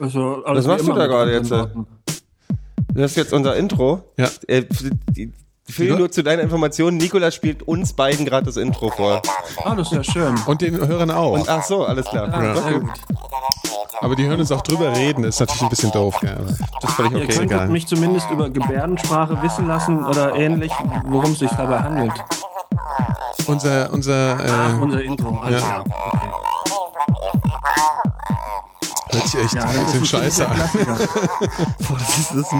Also, Was machst du da gerade jetzt? Das ist jetzt unser Intro. Ja. Äh, die- Phil, nur zu deiner Information, Nikolas spielt uns beiden gerade das Intro vor. Ah, das ist ja schön. Und den Hörern auch. Und ach so, alles klar. Ja, sehr gut. Aber die hören uns auch drüber reden, ist natürlich ein bisschen doof. Gell? aber Das ist völlig Ihr okay. könntet egal. mich zumindest über Gebärdensprache wissen lassen oder ähnlich, worum es sich dabei handelt. Unser, unser, äh, Unser Intro. Also, Ja. okay. Hört sich echt Ja, ein das bisschen ist scheiße an. Klassiker. Das ist das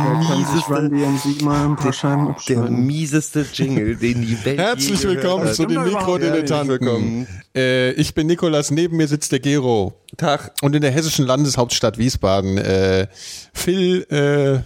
Scheiben der mieseste Jingle, den die Welt Herzlich willkommen hat. zu den Mikrodilettanten. Äh, ich bin Nikolas, neben mir sitzt der Gero. Tag. Und in der hessischen Landeshauptstadt Wiesbaden äh, Phil, äh,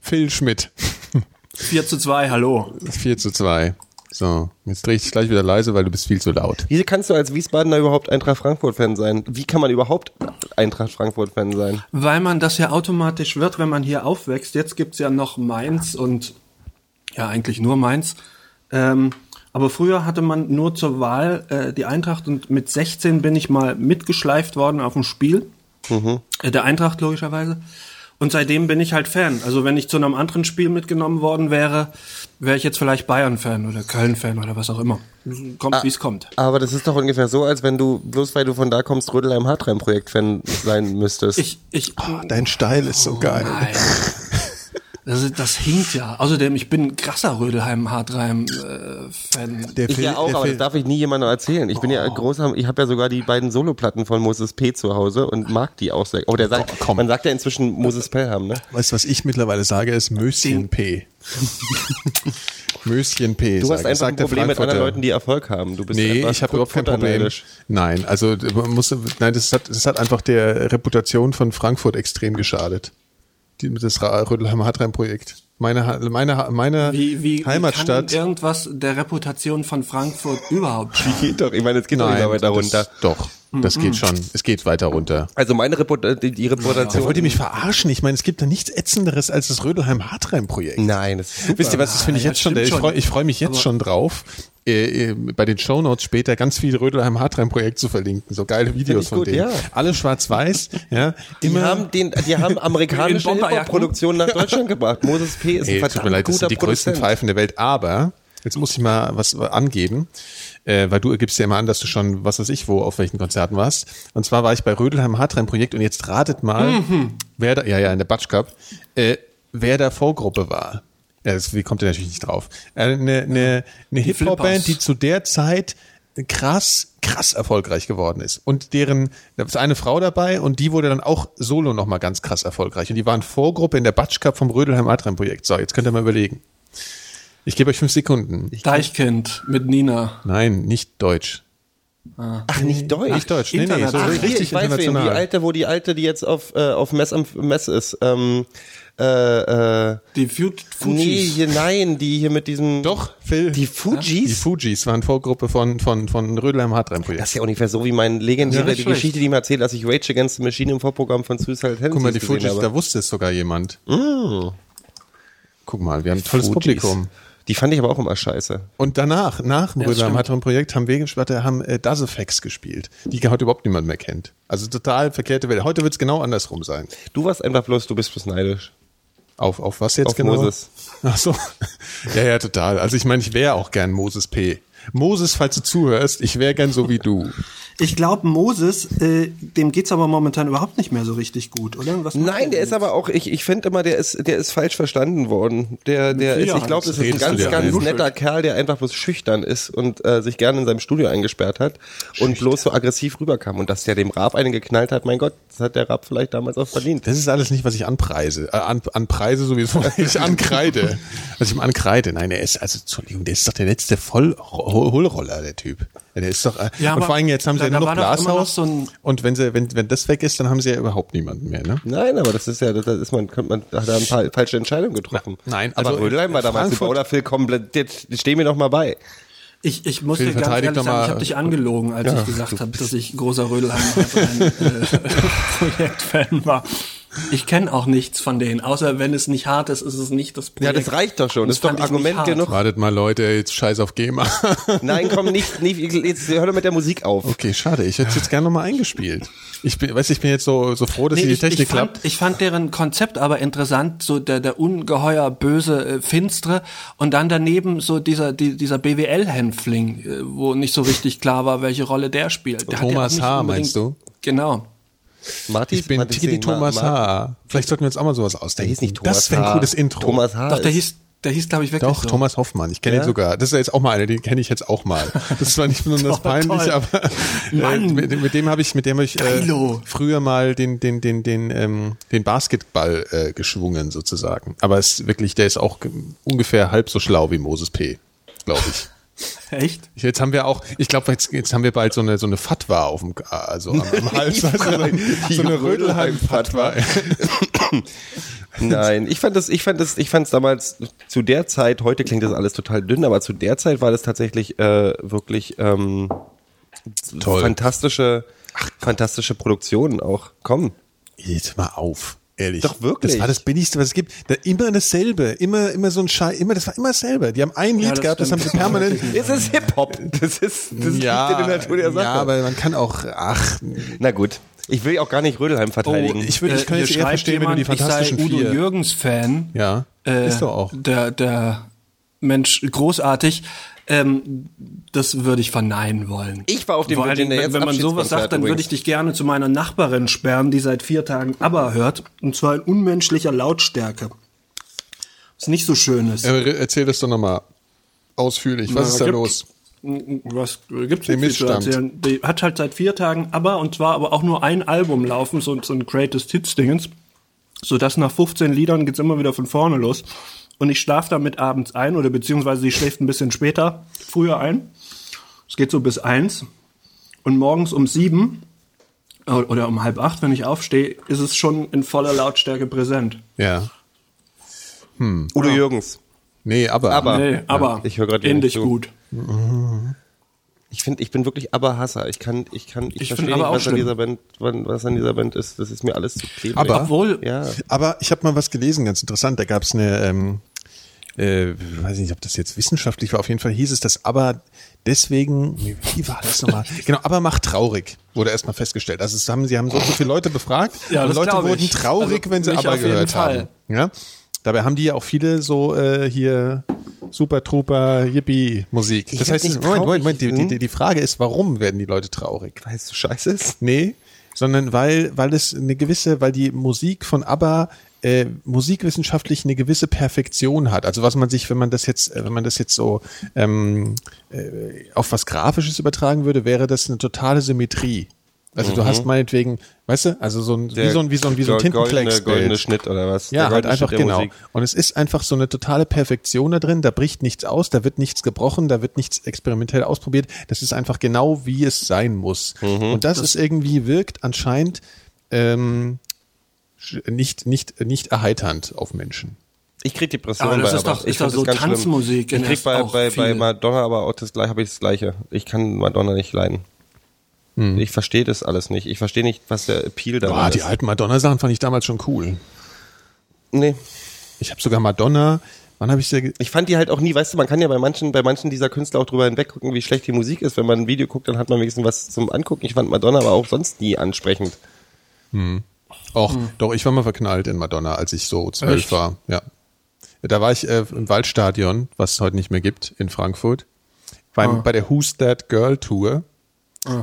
Phil Schmidt. 4 zu 2, hallo. 4 zu 2. So, jetzt drehe ich dich gleich wieder leise, weil du bist viel zu laut. Wie kannst du als Wiesbadener überhaupt Eintracht Frankfurt-Fan sein? Wie kann man überhaupt Eintracht Frankfurt-Fan sein? Weil man das ja automatisch wird, wenn man hier aufwächst. Jetzt gibt's ja noch Mainz und ja, eigentlich nur Mainz. Ähm, aber früher hatte man nur zur Wahl äh, die Eintracht und mit 16 bin ich mal mitgeschleift worden auf ein Spiel. Äh, der Eintracht logischerweise. Und seitdem bin ich halt Fan. Also wenn ich zu einem anderen Spiel mitgenommen worden wäre, wäre ich jetzt vielleicht Bayern-Fan oder Köln-Fan oder was auch immer. Kommt, wie es kommt. Aber das ist doch ungefähr so, als wenn du, bloß weil du von da kommst, Rödelheim-Hartreim-Projekt-Fan sein müsstest. Ich, ich, Dein Style ist so geil. Das, das hinkt ja. Außerdem, ich bin ein krasser Rödelheim-Hartreim-Fan. Der ich ja auch, der aber das darf ich nie jemandem erzählen. Ich bin ja Oh. großer, ich habe ja sogar die beiden Soloplatten von Moses P. zu Hause und mag die auch sehr. Oh, der sagt, Komm. man sagt ja inzwischen Moses Pelham, ne? weißt du, was ich mittlerweile sage, ist Möschen P. Möschen P. Du hast einfach ein Problem mit anderen. Leuten, die Erfolg haben. Du bist Nee, ich habe überhaupt kein Problem. Nein, also man muss, nein, das hat, das hat einfach der Reputation von Frankfurt extrem geschadet. Die, das Rödelheimer Hartreim-Projekt. Meine, meine, meine Wie, wie, Heimatstadt. wie kann irgendwas der Reputation von Frankfurt überhaupt schaden? Geht doch, ich meine, es geht doch nicht nein, weiter das, runter. doch, das geht schon. Es geht weiter runter. Also meine Reput die, die Reputation. Wollt ihr mich verarschen? Ich meine, es gibt da nichts ätzenderes als das Rödelheim Hartreim-Projekt. Nein, das ist super. Wisst ihr was, das finde ich ja, jetzt schon, ich freue ich freu mich jetzt Aber- schon drauf, äh, äh, bei den Shownotes später ganz viel Rödelheim Hartreim Projekt zu verlinken, so geile Videos von gut, denen. ja. Alle schwarz-weiß, ja, Die haben, den, die haben amerikanische. Hip-Hop-Produktionen nach Deutschland gebracht. Moses P. ist ein Ey, tut verdammt mir leid, das sind die größten. Pfeifen der Welt, aber jetzt muss ich mal was angeben, äh, weil du gibst ja immer an, dass du schon, was weiß ich wo, auf welchen Konzerten warst. Und zwar war ich bei Rödelheim Hartreim Projekt und jetzt ratet mal, wer da, ja, ja, in der Batsch Cup, äh, wer da Vorgruppe war. Ja, das, wie kommt ihr natürlich nicht drauf? Äh, Eine, eine, eine Hip-Hop-Band, die zu der Zeit krass, krass erfolgreich geworden ist. Und deren, da ist eine Frau dabei und die wurde dann auch solo nochmal ganz krass erfolgreich. Und die waren Vorgruppe in der Batsch Cup vom Rödelheim Adrian Projekt. So, jetzt könnt ihr mal überlegen. Ich gebe euch fünf Sekunden. Deichkind mit Nina. Nein, nicht deutsch. Ach, nicht Deutsch. Nicht deutsch. Nee, nee, so International. Ach, richtig ich weiß wen, die international. alte, wo die alte, die jetzt auf, äh, auf Mess am Mess ist. Ähm, äh, äh, Die Fu Fujis. nee, hier, nein, die hier mit diesem. Doch, Phil. Die Fujis? Die Fujis waren Vorgruppe von, von, von Rödelheim Hartreim das Projekt. ist ja ungefähr so wie mein legendäre Ja, die schlecht. Geschichte, die mir erzählt, als ich Rage Against the Machine im Vorprogramm von Suicide Tendencies Guck mal, die Fujis, habe. da wusste es sogar jemand. Guck mal, wir haben ein tolles Fujis. Publikum. Die fand ich aber auch immer scheiße. Und danach, nach dem Ja, Rödelheim. Hartreim Projekt, haben wir gespielt, haben äh, Dazefex gespielt, die heute überhaupt niemand mehr kennt. Also total verkehrte Welt. Heute wird es genau andersrum sein. Du warst einfach bloß, du bist bloß neidisch. Auf, auf was jetzt Auf genau? Moses. Ach so. Ja, ja, total. Also ich meine, ich wäre auch gern Moses P. Moses, falls du zuhörst, ich wäre gern so wie du. Ich glaube, Moses, äh, dem geht's aber momentan überhaupt nicht mehr so richtig gut, oder? Was Nein, der ist aber auch, ich, ich finde immer, der ist, der ist falsch verstanden worden. Der, der ist, ich glaube, das ist ein ganz, ganz ein? netter Kerl, der einfach bloß schüchtern ist und äh, sich gerne in seinem Studio eingesperrt hat und bloß so aggressiv rüberkam. Und dass der dem Rap eine geknallt hat, mein Gott, das hat der Rap vielleicht damals auch verdient. Das ist alles nicht, was ich anpreise. Äh, an, anpreise sowieso, ich ankreide. Was ich ihm ankreide. Nein, er ist, also, Entschuldigung, der ist doch der letzte Vollhohlroller, der Typ. Der ist doch, äh, Ja, und aber vor allem jetzt haben sie da- ja nur noch immer noch Glashaus. so ein- und wenn sie, wenn, wenn das weg ist, dann haben sie ja überhaupt niemanden mehr, ne? Nein, aber das ist ja, das ist man, könnte man, hat da ein paar falsche Entscheidungen getroffen. Nein, aber also, Rödelheim war damals Frankfurt- super, oder Phil, komm, jetzt steh mir doch mal bei. Ich, ich muss Phil, dir ganz ehrlich sagen, mal- ich habe dich angelogen, als ich gesagt habe, dass ich großer Rödelheim äh, Projektfan war. Ich kenne auch nichts von denen, außer wenn es nicht hart ist, ist es nicht das Ja, Projekt. das reicht doch schon. Das ist doch Argument genug. Wartet mal, Leute, jetzt scheiß auf GEMA. Nein, komm, nicht, nicht jetzt hör doch mit der Musik auf. Okay, schade. Ich hätte es jetzt gerne nochmal eingespielt. Ich bin, weiß, ich bin jetzt so, so froh, dass Nee, die ich, Technik ich, fand, klappt. ich fand deren Konzept aber interessant, so der, der ungeheuer böse äh, Finstre und dann daneben so dieser die, dieser BWL-Hänfling, äh, wo nicht so richtig klar war, welche Rolle der spielt. Der hat ja Thomas H., meinst du? Genau. Marty, Ich bin Marty Tidi Singh, Thomas Ma- H. Vielleicht sollten wir uns auch mal sowas Der ausdenken. hieß nicht Thomas das wäre ein cooles Intro. Thomas H. Doch, der hieß, der hieß, glaube ich, wirklich Doch, so. Thomas Hoffmann. Ich kenne Ja? ihn sogar. Das ist ja jetzt auch mal einer, den kenne ich jetzt auch mal. Das ist zwar nicht besonders Toll, peinlich, toll. aber äh, mit, mit dem habe ich, mit dem habe ich äh, früher mal den, den, den, den, ähm, den Basketball äh, geschwungen sozusagen. Aber es ist wirklich, der ist auch ge- ungefähr halb so schlau wie Moses P. Glaube ich. Echt? Jetzt haben wir auch, ich glaube, jetzt, jetzt haben wir bald so eine so eine Fatwa auf dem, also am, am Hals, also so eine, Rödelheim-Fatwa. Nein, ich fand das, ich fand das, ich fand es damals zu der Zeit, heute klingt das alles total dünn, aber zu der Zeit war das tatsächlich äh, wirklich ähm, Toll. fantastische, fantastische Produktionen auch. Komm. Jetzt mal auf. Ehrlich. Doch, wirklich. Das war das Billigste, was es gibt. Da, immer dasselbe. Immer, immer so ein Schei, immer, das war immer dasselbe. Die haben ein Lied das gehabt, das haben sie permanent. Es ist Hip-Hop. Das ist, das ja, liegt in der Natur der Sache. ja, aber man kann auch, ach, Na gut. Ich will auch gar nicht Rödelheim verteidigen. Oh, ich würde, ich kann Äh, hier eher verstehen, wenn du die jemand, Fantastischen ich sei Udo Vier. Jürgens-Fan. Ja, Äh, ist doch auch. Der, der Mensch, großartig. Ähm, das würde ich verneinen wollen. Ich war auf dem Vor allen Dingen, Virginia wenn, jetzt wenn man sowas sagt, dann würde ich dich gerne zu meiner Nachbarin sperren, die seit vier Tagen ABBA hört. Und zwar in unmenschlicher Lautstärke. Was nicht so schön ist. Äh, Erzähl das doch nochmal ausführlich. Was Na, ist da gibt- los? Was gibt's Den nicht viel zu erzählen? Die hat halt seit vier Tagen ABBA und zwar aber auch nur ein Album laufen, so, so ein Greatest Hits Dingens. Sodass nach 15 Liedern geht's immer wieder von vorne los. Und ich schlafe damit abends ein oder beziehungsweise sie schläft ein bisschen später, früher ein. Es geht so bis eins. Und morgens um sieben oder um halb acht, wenn ich aufstehe, ist es schon in voller Lautstärke präsent. Ja. Udo Jürgens. Nee, aber. Aber- Nee, aber ich höre dir ähnlich nicht zu. gut. Ich finde, ich bin wirklich Aber-Hasser. Ich kann, ich kann, ich, Ich verstehe nicht, auch was an dieser Band, was an dieser Band ist. Das ist mir alles zu klebrig. Aber- Obwohl, ja. Aber ich habe mal was gelesen, ganz interessant. Da gab es eine, ähm, äh, weiß nicht, ob das jetzt wissenschaftlich war. Auf jeden Fall hieß es, dass aber deswegen, wie war das nochmal? genau, aber macht traurig, wurde erstmal festgestellt. Also haben, sie haben so, so viele Leute befragt Ja, und Leute wurden ich. traurig, Also wenn sie aber gehört haben. Ja? Dabei haben die ja auch viele so äh, hier Super Trooper Yippie Musik. Ich Das heißt, Moment, Moment, Moment, die, traurig, die, die Frage ist, warum werden die Leute traurig? Weil es so scheiße ist. Nee, sondern weil, weil es eine gewisse, weil die Musik von ABBA äh, musikwissenschaftlich eine gewisse Perfektion hat. Also was man sich, wenn man das jetzt, äh, wenn man das jetzt so ähm, äh, auf was Grafisches übertragen würde, wäre das eine totale Symmetrie. Also du hast meinetwegen, weißt du, also so ein, wie so ein, wie so ein, wie so ein Mhm. goldene, goldene Schnitt oder was? Ja, Der halt einfach der genau. Musik. Und es ist einfach so eine totale Perfektion da drin. Da bricht nichts aus, da wird nichts gebrochen, da wird nichts experimentell ausprobiert. Das ist einfach genau, wie es sein muss. Mhm. Und das, ist irgendwie wirkt anscheinend ähm, nicht nicht nicht erheiternd auf Menschen. Ich krieg Depressionen Aber das bei ist ABBA. doch- Ich ist doch so das ganz schlimm. Tanzmusik Ich krieg der- bei, bei, bei. Madonna aber auch das gleiche, habe ich das gleiche. Ich kann Madonna nicht leiden. Hm. Ich verstehe das alles nicht. Ich verstehe nicht, was der Appeal Boah, ist. die alten Madonna-Sachen fand ich damals schon cool. nee. Ich habe sogar Madonna. Wann habe ich sie? Ich fand die halt auch nie, weißt du, man kann ja bei manchen, bei manchen dieser Künstler auch drüber hinweggucken, wie schlecht die Musik ist. Wenn man ein Video guckt, dann hat man wenigstens was zum Angucken. Ich fand Madonna aber auch sonst nie ansprechend. Och, Hm. doch, ich war mal verknallt in Madonna, als ich so zwölf Echt? war. Ja. Da war ich äh, im Waldstadion, was es heute nicht mehr gibt, in Frankfurt. Beim, Ah. Bei der Who's That Girl Tour.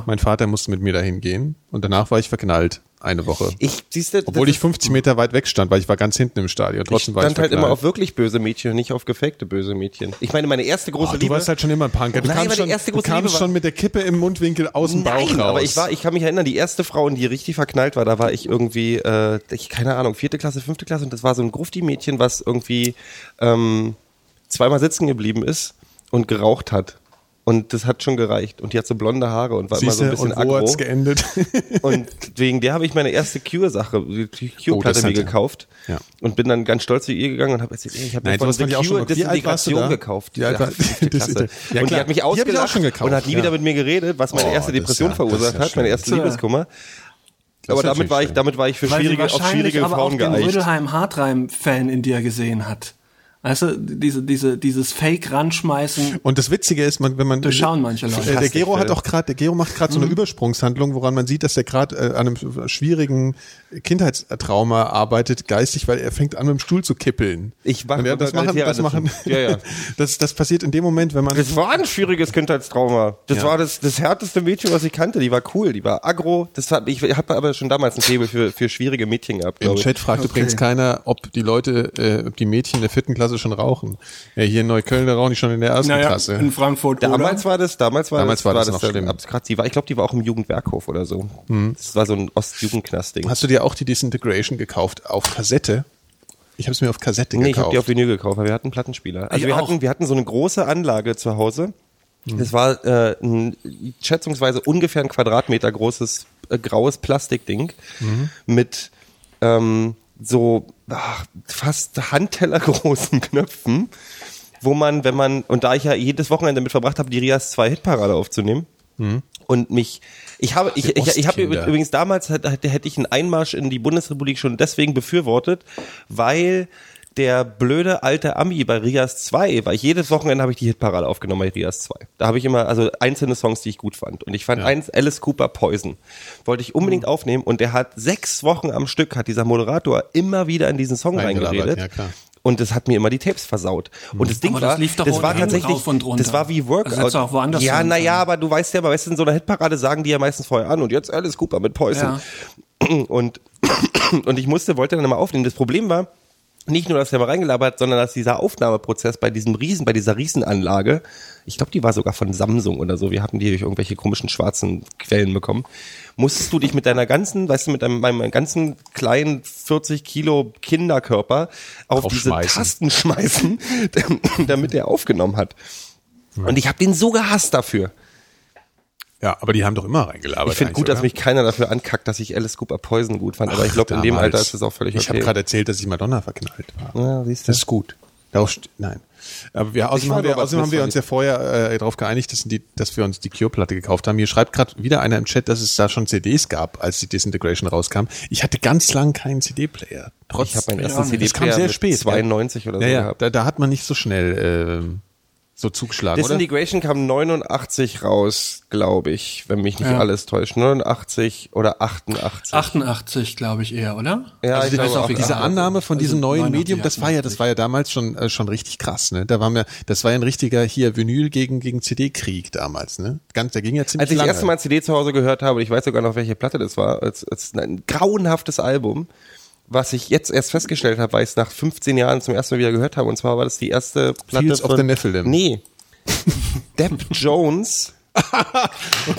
Mein Vater musste mit mir dahin gehen und danach war ich verknallt. Eine Woche. Ich, siehst du, Obwohl ich 50 Meter weit weg stand, weil ich war ganz hinten im Stadion. Ich Trotzdem war ich stand halt immer auf wirklich böse Mädchen und nicht auf gefakte böse Mädchen. Ich meine, meine erste große Oh, du Liebe. warst halt schon immer ein Punker. Du Nein, kamst, schon, du kamst schon mit der Kippe im Mundwinkel aus dem Bauch raus. aber ich war, ich kann mich erinnern, die erste Frau, in die richtig verknallt war, da war ich irgendwie, äh, ich, keine Ahnung, vierte Klasse, fünfte Klasse und das war so ein Grufti-Mädchen, was irgendwie ähm, zweimal sitzen geblieben ist und geraucht hat. Und das hat schon gereicht. Und die hat so blonde Haare und war Siehste, immer so ein bisschen und wo aggro. hat's geendet? Und wegen der habe ich meine erste Cure-Sache, die Oh, das Cure-Platte mir hat er. gekauft. Ja. Und bin dann ganz stolz zu ihr gegangen und habe erzählt, ey, ich habe mir von The Cure Desintegration gekauft. Alt Ja, Das- Klasse. ja, und die hat mich Die ausgelacht schon gekauft, und hat nie ja. wieder mit mir geredet, was meine Oh, erste das ist Depression ja- das verursacht ja hat, meine erste. Liebeskummer. Aber ist damit war ich, damit war ich für Weil sie schwierige, auf wahrscheinlich schwierige aber auch Frauen den geeicht. Rödelheim-Hartreim-Fan in dir gesehen hat. Weißt du, diese, diese, dieses Fake-Ranschmeißen, Und das Witzige ist, man, wenn man durchschauen manche Leute. Äh, der Gero hat auch gerade, der Gero macht gerade so eine Übersprungshandlung, woran man sieht, dass er gerade äh, an einem schwierigen Kindheitstrauma arbeitet, geistig, weil er fängt an mit dem Stuhl zu kippeln. Ich mach- Und ja, das machen, das das machen. Ja, ja. das, das passiert in dem Moment, wenn man Das war ein schwieriges Kindheitstrauma. Das Ja. war das, das härteste Mädchen, was ich kannte. Die war cool, die war aggro. Das hat, ich habe aber schon damals ein Faible für, für schwierige Mädchen gehabt, Im. Chat fragt übrigens keiner, ob die Leute, äh, ob die Mädchen in der vierten Klasse schon rauchen. Ja, hier in Neukölln, da rauchen die schon in der ersten naja, Klasse. in Frankfurt Damals war das, damals war Damals das, war das noch der- schlimm. ab- grad- die war, ich glaube, die war auch im Jugendwerkhof oder so. Das war so ein Ostjugendknast-Ding. Hast du dir auch die Disintegration gekauft auf Kassette? Ich habe es mir auf Kassette Nee, ich habe gekauft. die auf Vinyl gekauft, weil wir hatten einen Plattenspieler. Also Ich wir auch. hatten, wir hatten so eine große Anlage zu Hause. Das war äh, ein schätzungsweise ungefähr ein Quadratmeter großes äh, graues Plastikding mit ähm, so ach, fast handtellergroßen Knöpfen, wo man, wenn man, und da ich ja jedes Wochenende damit verbracht habe, die Rias 2 Hitparade aufzunehmen und mich, ich habe, ich, ich, ich habe übrigens damals hätte, hätte ich einen Einmarsch in die Bundesrepublik schon deswegen befürwortet, weil der blöde alte Ami bei Rias 2, weil ich jedes Wochenende habe ich die Hitparade aufgenommen bei Rias 2. Da habe ich immer, also einzelne Songs, die ich gut fand. Und ich fand Ja. eins, Alice Cooper Poison. Wollte ich unbedingt aufnehmen und der hat sechs Wochen am Stück, hat dieser Moderator immer wieder in diesen Song reingeredet. ja, klar. Und das hat mir immer die Tapes versaut. Und das Ding Aber das war, lief doch das war tatsächlich, das war wie Workout. Das du auch woanders ja, naja, aber du weißt ja, aber weißt du, in so einer Hitparade sagen die ja meistens vorher an und jetzt Alice Cooper mit Poison. Und, und ich musste, wollte dann immer aufnehmen. Das Problem war, nicht nur, dass er mal reingelabert sondern dass dieser Aufnahmeprozess bei diesem Riesen, bei dieser Riesenanlage, ich glaube, die war sogar von Samsung oder so, wir hatten die durch irgendwelche komischen schwarzen Quellen bekommen, musstest du dich mit deiner ganzen, weißt du, mit deinem, meinem ganzen kleinen 40 Kilo Kinderkörper auf diese. Tasten schmeißen, damit er aufgenommen hat. Und ich habe den so gehasst dafür. Ja, aber die haben doch immer reingelabert. Ich finde gut, dass oder? mich keiner dafür ankackt, dass ich Alice Cooper Poison gut fand, aber ich glaube, in dem. Alter ist das auch völlig okay. Ich habe gerade erzählt, dass ich Madonna verknallt war. Ja, siehst du. Das ist gut. Darauf nein. Aber wir, außerdem, haben wir, außerdem haben wir uns ja vorher äh, darauf geeinigt, dass, die, dass wir uns die Cure-Platte gekauft haben. Hier schreibt gerade wieder einer im Chat, dass es da schon CDs gab, als die Disintegration rauskam. Ich hatte ganz lang keinen CD-Player. Trotz, Ich habe meinen Ja, ersten das CD das kam sehr spät. 92 oder ja, so ja, gehabt. da, da hat man nicht so schnell ähm, so zugeschlagen, oder? Disintegration kam 89 raus, glaube ich, wenn mich nicht Ja. alles täuscht. 89 oder 88. 88, glaube ich eher, oder? Ja, Also ich glaube auch, diese. Annahme von Also diesem neuen 89, Medium, das war ja, das war ja damals schon äh, schon richtig krass, ne? Da war mir, das war ja ein richtiger hier Vinyl gegen gegen CD-Krieg damals, ne? Ganz, der ging ja ziemlich Als ich das erste Mal CD zu Hause gehört habe, ich weiß sogar noch, welche Platte das war, als, als ein grauenhaftes Album, was ich jetzt erst festgestellt habe, weil ich es nach 15 Jahren zum ersten Mal wieder gehört habe. Und zwar war das die erste Platte Fields of von... the Nephilim. Nee. Depp Jones.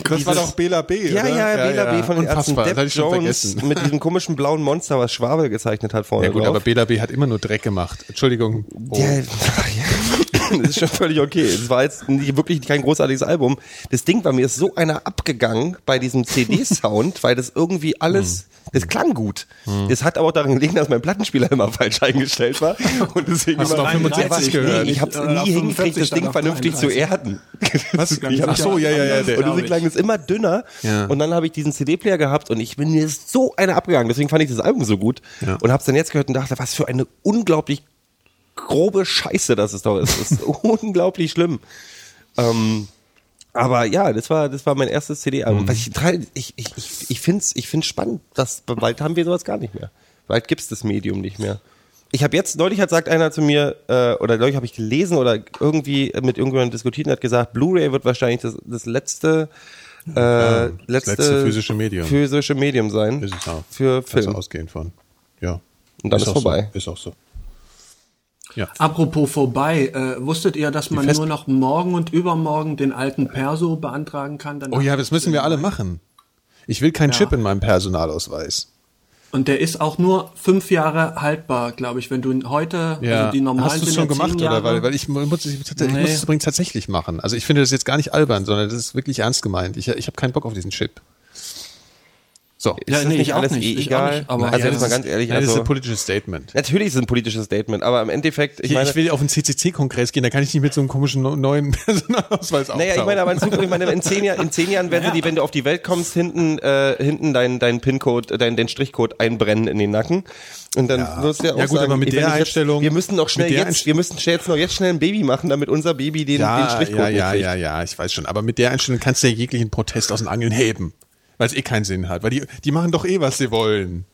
das war doch Bela B, Ja, oder? ja, Bela B von den Ärzten. Hatte Depp Jones mit diesem komischen blauen Monster, was Schwabel gezeichnet hat vorne Ja gut, drauf. aber Bela B hat immer nur Dreck gemacht. Entschuldigung. Oh. Ja, ja. das ist schon völlig okay. Es war jetzt nicht, wirklich kein großartiges Album. Das Ding war mir ist so einer abgegangen bei diesem CD-Sound, weil das irgendwie alles, das klang gut. Das hat aber auch daran gelegen, dass mein Plattenspieler immer falsch eingestellt war. Und deswegen Hast du noch 65 Nee, gehört? ich habe es Oder nie hingekriegt, 45 das Ding vernünftig zu 33. erden. Was? Ach so, ja, ja, ja. und deswegen klang es immer dünner. Ja. Und dann habe ich diesen CD-Player gehabt und ich bin mir so einer abgegangen. Deswegen fand ich das Album so gut. Ja. Und habe es dann jetzt gehört und dachte, was für eine unglaublich grobe Scheiße das ist doch. Es ist unglaublich schlimm. Ähm, aber ja, das war, das war mein erstes CD-Album. Was Ich, ich, ich, ich, finde es ich find's spannend, dass bald haben wir sowas gar nicht mehr. Bald gibt's das Medium nicht mehr. Ich habe jetzt, neulich hat sagt einer zu mir, äh, oder neulich habe ich gelesen oder irgendwie mit irgendjemandem diskutiert und hat gesagt, Blu-ray wird wahrscheinlich das, das letzte, äh, letzte, letzte physische Medium. physische Medium sein Ist es auch. für Kannst Film. ausgehen von. Ja. Und dann ist auch vorbei. So. Ist auch so. Ja. Apropos vorbei, äh, wusstet ihr, dass man nur noch morgen und übermorgen den alten Perso beantragen kann? Oh ja, das müssen wir alle machen. Ich will keinen Chip in meinem Personalausweis. Und der ist auch nur fünf Jahre haltbar, glaube ich. Wenn du ihn heute, also die normalen Hast du schon ja gemacht Jahre. oder? Weil, weil ich muss, ich, ich Nee. muss es übrigens tatsächlich machen. Also ich finde das jetzt gar nicht albern, sondern das ist wirklich ernst gemeint. Ich, ich habe keinen Bock auf diesen Chip. So. Ist Ja, das nee, nicht ich auch alles nicht, eh ich auch egal? nicht, aber- also Ja, jetzt das mal ist- ganz ehrlich, Nein, das ist also ein politisches Statement. natürlich ist es ein politisches Statement, aber im Endeffekt, ich Hier, meine, ich will auf einen CCC-Kongress gehen, da kann ich nicht mit so einem komischen neuen Personalausweis Naja, ich meine, aber in Zukunft, ich meine, in zehn Jahren, in zehn Jahren werden sie die, wenn du auf die Welt kommst, hinten, äh, hinten deinen dein PIN-Code, deinen den Strichcode einbrennen in den Nacken. Und dann wirst du ja auch Ja, gut, sagen, aber mit der jetzt, Einstellung- wir müssen noch schnell jetzt, wir müssen schnell jetzt noch jetzt schnell ein Baby machen, damit unser Baby den, den ja, Strichcode ja, ja, kriegt. ja, ja, ich weiß schon. Aber mit der Einstellung kannst du ja jeglichen Protest aus den Angeln heben. Weil es eh keinen Sinn hat. Weil die, die machen doch eh, was sie wollen.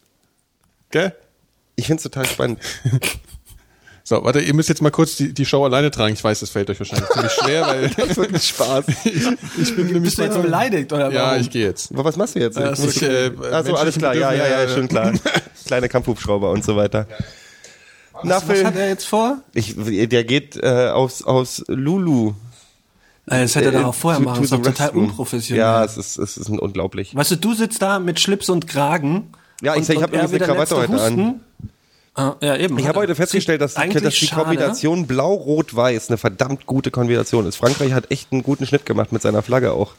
Gell? Ich find's total spannend. So, warte, ihr müsst jetzt mal kurz die, die Show alleine tragen. Ich weiß, das fällt euch wahrscheinlich ziemlich schwer, weil Das wirklich Spaß. ich bin nämlich Bist du jetzt beleidigt oder Ja, warum? ich gehe jetzt. Aber was machst du jetzt? das ist, äh, also alles klar, ja, ja, ja, schon klar. Kleine Kampfhubschrauber und so weiter. Na, Was Phil, hat er jetzt vor? ich, der geht äh, aus, aus Lulu. Äh, Das hätte er doch auch vorher to- machen, to ist doch total unprofessionell. Ja, es ist, es ist unglaublich. Weißt du, du sitzt da mit Schlips und Kragen. Ja, ich- und, ich hab und er übrigens eine Krawatte heute an. Husten. Ah, ja, eben. Ich habe heute festgestellt, dass die, dass die. Kombination Blau-Rot-Weiß eine verdammt gute Kombination ist. Frankreich hat echt einen guten Schnitt gemacht mit seiner Flagge auch.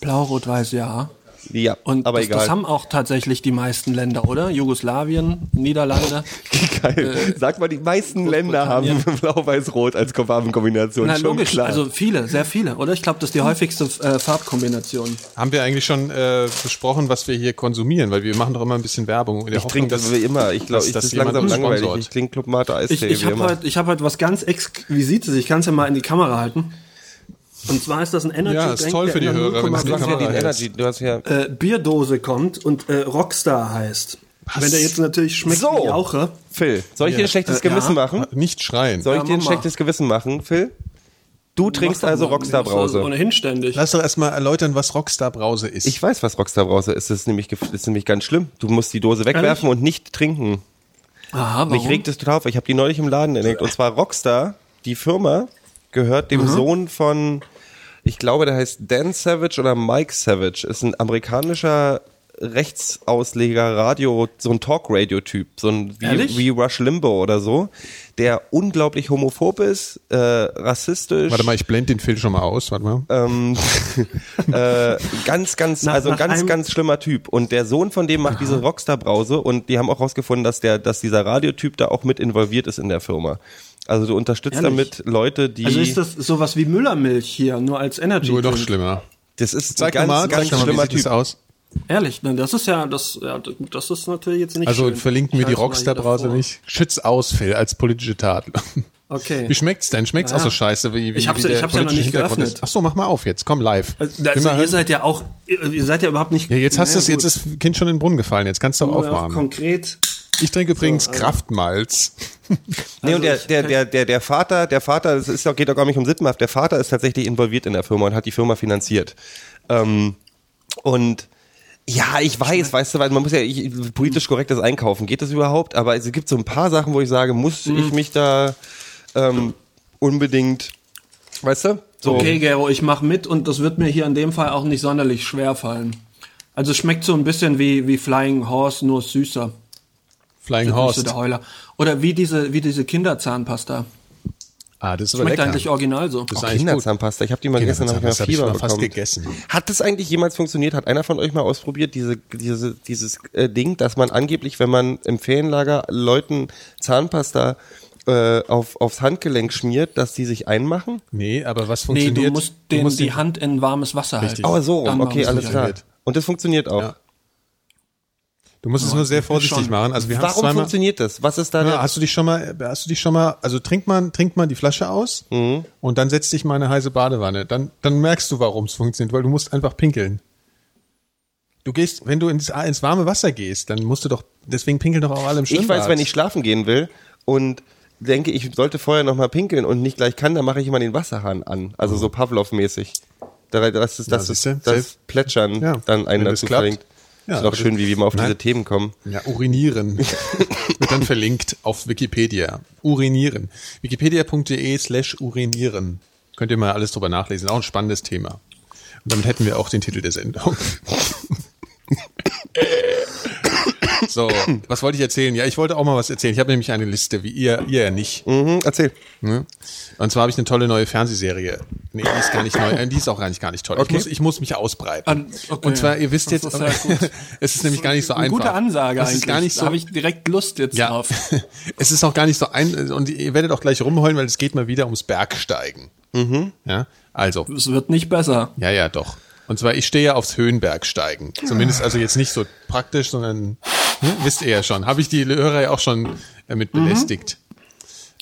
Blau-Rot-Weiß, ja. Ja, Und aber das, egal. das haben auch tatsächlich die meisten Länder, oder? Jugoslawien, Niederlande. Geil. Sag mal, die meisten Länder haben Blau-Weiß-Rot als Farbenkombination. Na Schon logisch, klar. also viele, sehr viele, oder? Ich glaube, das ist die häufigste äh, Farbkombination. Haben wir eigentlich schon äh, besprochen, was wir hier konsumieren? Weil wir machen doch immer ein bisschen Werbung. In der ich trinke das wie immer. Ich glaube, ich das ist langsam langweilig. Ich trinke Club Mate Eistee Ich, ich habe heute, ich habe heute was ganz Exquisites. Ich kann es ja mal in die Kamera halten. Und zwar ist das ein Energy Ja, ist toll für die Hörer, wenn es 0,5 Du hast ja den Kamera Energy, du hast ja... äh, Bierdose kommt und äh, Rockstar heißt. Wenn der jetzt natürlich schmeckt So. wie Jauche. Phil, soll ich dir ein schlechtes Äh, Gewissen ja. machen? Nicht schreien. Soll ich Ja, dir ein schlechtes Gewissen machen, Phil? Du trinkst also. Rockstar Brause. Ohnehin ständig. Lass doch erstmal erläutern, was Rockstar Brause ist. Ich weiß, was Rockstar Brause ist. Das ist nämlich, das ist nämlich ganz schlimm. Du musst die Dose wegwerfen und nicht trinken. Aha, Mich regt es total auf. Ich habe die neulich im Laden entdeckt. Und zwar Rockstar, die Firma, gehört dem Sohn von, ich glaube, der heißt Dan Savage oder Mike Savage. Ist ein amerikanischer Rechtsausleger, Radio, so ein Talk-Radio-Typ, so ein wie, wie Rush Limbo oder so, der unglaublich homophob ist, äh, rassistisch. Warte mal, ich blende den Film schon mal aus. Warte mal. ähm, äh, ganz, ganz, Nach- also nach ganz, ganz schlimmer Typ. Und der Sohn von dem macht diese Rockstar-Brause und die haben auch rausgefunden, dass der, dass dieser Radiotyp da auch mit involviert ist in der Firma. Also du unterstützt Ehrlich? damit Leute, die. Also ist das sowas wie Müllermilch hier, nur als Energy. Nur noch Drink. schlimmer. das ist Zeig ein doch ganz, mal, ganz zeig doch mal, wie schlimmer sieht das Typ. aus? Ehrlich, ne, das ist ja, das, ja, das ist natürlich jetzt nicht Also schön. verlinken wir die halte mal Rockstar hier Brause davor. nicht. Schütz aus, Phil, als politische Tat. Okay. Wie schmeckt's denn? Schmeckt's auch Ja. so scheiße wie, wie Ich hab's wie ich hab's ja noch politische nicht geöffnet. ist? Ach so, mach mal auf jetzt. Komm live. Also, Will also mal ihr seid ja auch, ihr seid ja überhaupt nicht. ja, jetzt hast du es, Ja, jetzt ist das Kind schon in den Brunnen gefallen. Jetzt kannst du auch auch aufmachen. konkret. Ich trinke übrigens also- Kraftmalz. Nee, und der, ich- der, der, der, der Vater, der Vater, das ist, geht doch gar nicht um Sittenhaft, der Vater ist tatsächlich involviert in der Firma und hat die Firma finanziert. Ähm, und ja, ich weiß, weißt du, weil man muss ja ich, politisch korrektes einkaufen. Geht das überhaupt? Aber es gibt so ein paar Sachen, wo ich sage, muss Mhm. ich mich da ähm, unbedingt, weißt du? So. Okay, Gero, ich mach mit und das wird mir hier in dem Fall auch nicht sonderlich schwer fallen. Also es schmeckt so ein bisschen wie, wie Flying Horse, nur süßer. Flying Horse. der Heuler. Oder wie diese, wie diese Kinderzahnpasta. Ah, das ist aber Schmeckt lecker. eigentlich original so. Das ist Oh. Kinderzahnpasta. Ich habe die mal gegessen habe ich mal hab ich Fieber mal fast gegessen. Hat das eigentlich jemals funktioniert? Hat einer von euch mal ausprobiert, diese, diese, dieses äh, Ding, dass man angeblich, wenn man im Ferienlager Leuten Zahnpasta äh, auf, aufs Handgelenk schmiert, dass die sich einmachen? Nee, aber was Nee, funktioniert? du musst, den, musst die Hand in warmes Wasser halten. Oh, so rum. Dann Okay, alles klar. Und das funktioniert auch. Ja. Du musst es nur sehr vorsichtig schon. machen. Also wir haben Warum zweimal. funktioniert das? Was ist da Ja, hast du dich schon mal, hast du dich schon mal, also trink mal, trink mal die Flasche aus Mhm. und dann setz dich mal in eine heiße Badewanne. Dann, dann merkst du, warum es funktioniert, weil du musst einfach pinkeln. Du gehst, wenn du ins, ins warme Wasser gehst, dann musst du doch, deswegen pinkeln doch auch alle im Schwimmbad. Ich weiß, wenn ich schlafen gehen will und denke, ich sollte vorher noch mal pinkeln und nicht gleich kann, dann mache ich immer den Wasserhahn an. Also so Pavlov-mäßig. Da- Das ist das, Ja, das safe. Plätschern Ja, dann einen das dazu klappt. verlinkt. Ja, ist auch schön, wie wir mal auf Nein. diese Themen kommen. Ja, urinieren. Wird dann verlinkt auf Wikipedia. Urinieren. Wikipedia.de slash urinieren. Könnt ihr mal alles drüber nachlesen. Auch ein spannendes Thema. Und damit hätten wir auch den Titel der Sendung. So, was wollte ich erzählen? Ja, ich wollte auch mal was erzählen. Ich habe nämlich eine Liste, wie ihr, ihr ja nicht. Mhm, erzähl. Ne? Und zwar habe ich eine tolle neue Fernsehserie. Nee, die ist gar nicht neu, äh, die ist auch eigentlich gar nicht toll. Ich, Okay. muss, ich muss mich ausbreiten. An- okay. Und zwar, ihr wisst jetzt, ist es ist nämlich gar nicht so Eine einfach. gute Ansage es eigentlich. ist gar nicht Da so, habe ich direkt Lust jetzt ja, drauf. es ist auch gar nicht so ein, und ihr werdet auch gleich rumheulen, weil es geht mal wieder ums Bergsteigen. Mhm. Ja, also, Es wird nicht besser. ja, ja, doch. Und zwar, ich stehe ja aufs Höhenbergsteigen. Zumindest also jetzt nicht so praktisch, sondern, wisst ihr ja schon. Habe ich die Hörer ja auch schon äh, mit Mhm. belästigt.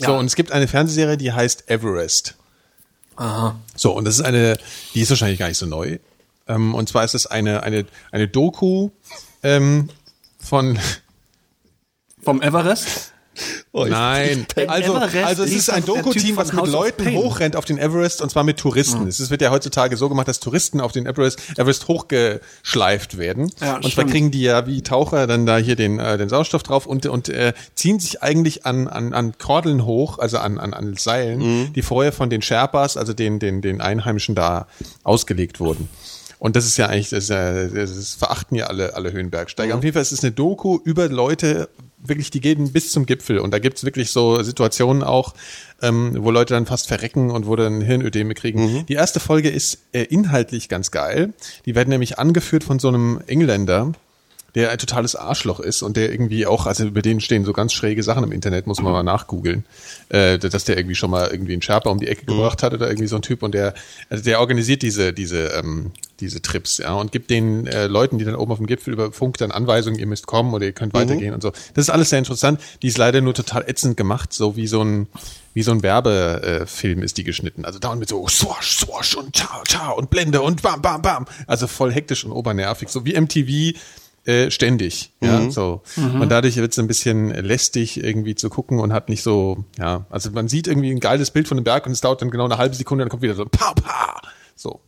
So, und es gibt eine Fernsehserie, die heißt Everest. Aha. So, und das ist eine, die ist wahrscheinlich gar nicht so neu. Ähm, und zwar ist es eine, eine, eine Doku ähm, von Vom Everest? Oh, ich- Nein, also, also es ist ein Doku-Team, was mit House Leuten hochrennt auf den Everest und zwar mit Touristen. Es wird ja heutzutage so gemacht, dass Touristen auf den Everest, Everest hochgeschleift werden. Ja, und zwar kriegen die ja wie Taucher dann da hier den, äh, den Sauerstoff drauf und, und äh, ziehen sich eigentlich an, an, an Kordeln hoch, also an, an, an Seilen, Mhm. die vorher von den Sherpas, also den, den, den Einheimischen da ausgelegt wurden. Und das ist ja eigentlich, das, ist ja, das verachten ja alle, alle Höhenbergsteiger. Auf jeden Fall ist es eine Doku über Leute, wirklich, die gehen bis zum Gipfel. Und da gibt's wirklich so Situationen auch, ähm, wo Leute dann fast verrecken und wo dann Hirnödeme kriegen. Die erste Folge ist äh, inhaltlich ganz geil. Die werden nämlich angeführt von so einem Engländer, der ein totales Arschloch ist und der irgendwie auch, also über den stehen so ganz schräge Sachen im Internet, muss man mal nachgoogeln, äh, dass der irgendwie schon mal irgendwie einen Sherpa um die Ecke gebracht hat oder irgendwie so ein Typ und der, also der organisiert diese, diese, ähm, diese Trips, ja, und gibt den äh, Leuten, die dann oben auf dem Gipfel über Funk dann Anweisungen, ihr müsst kommen oder ihr könnt weitergehen und so. Das ist alles sehr interessant. Die ist leider nur total ätzend gemacht, so wie so ein, wie so ein Werbefilm Film ist die geschnitten. Also dauernd mit so swash, swash und ciao, ciao und Blende und bam, bam, bam. Also voll hektisch und obernervig, so wie MTV äh, ständig. Ja, so. Und dadurch wird es ein bisschen lästig irgendwie zu gucken und hat nicht so, ja, also man sieht irgendwie ein geiles Bild von dem Berg und es dauert dann genau eine halbe Sekunde, dann kommt wieder so pa, pa. So.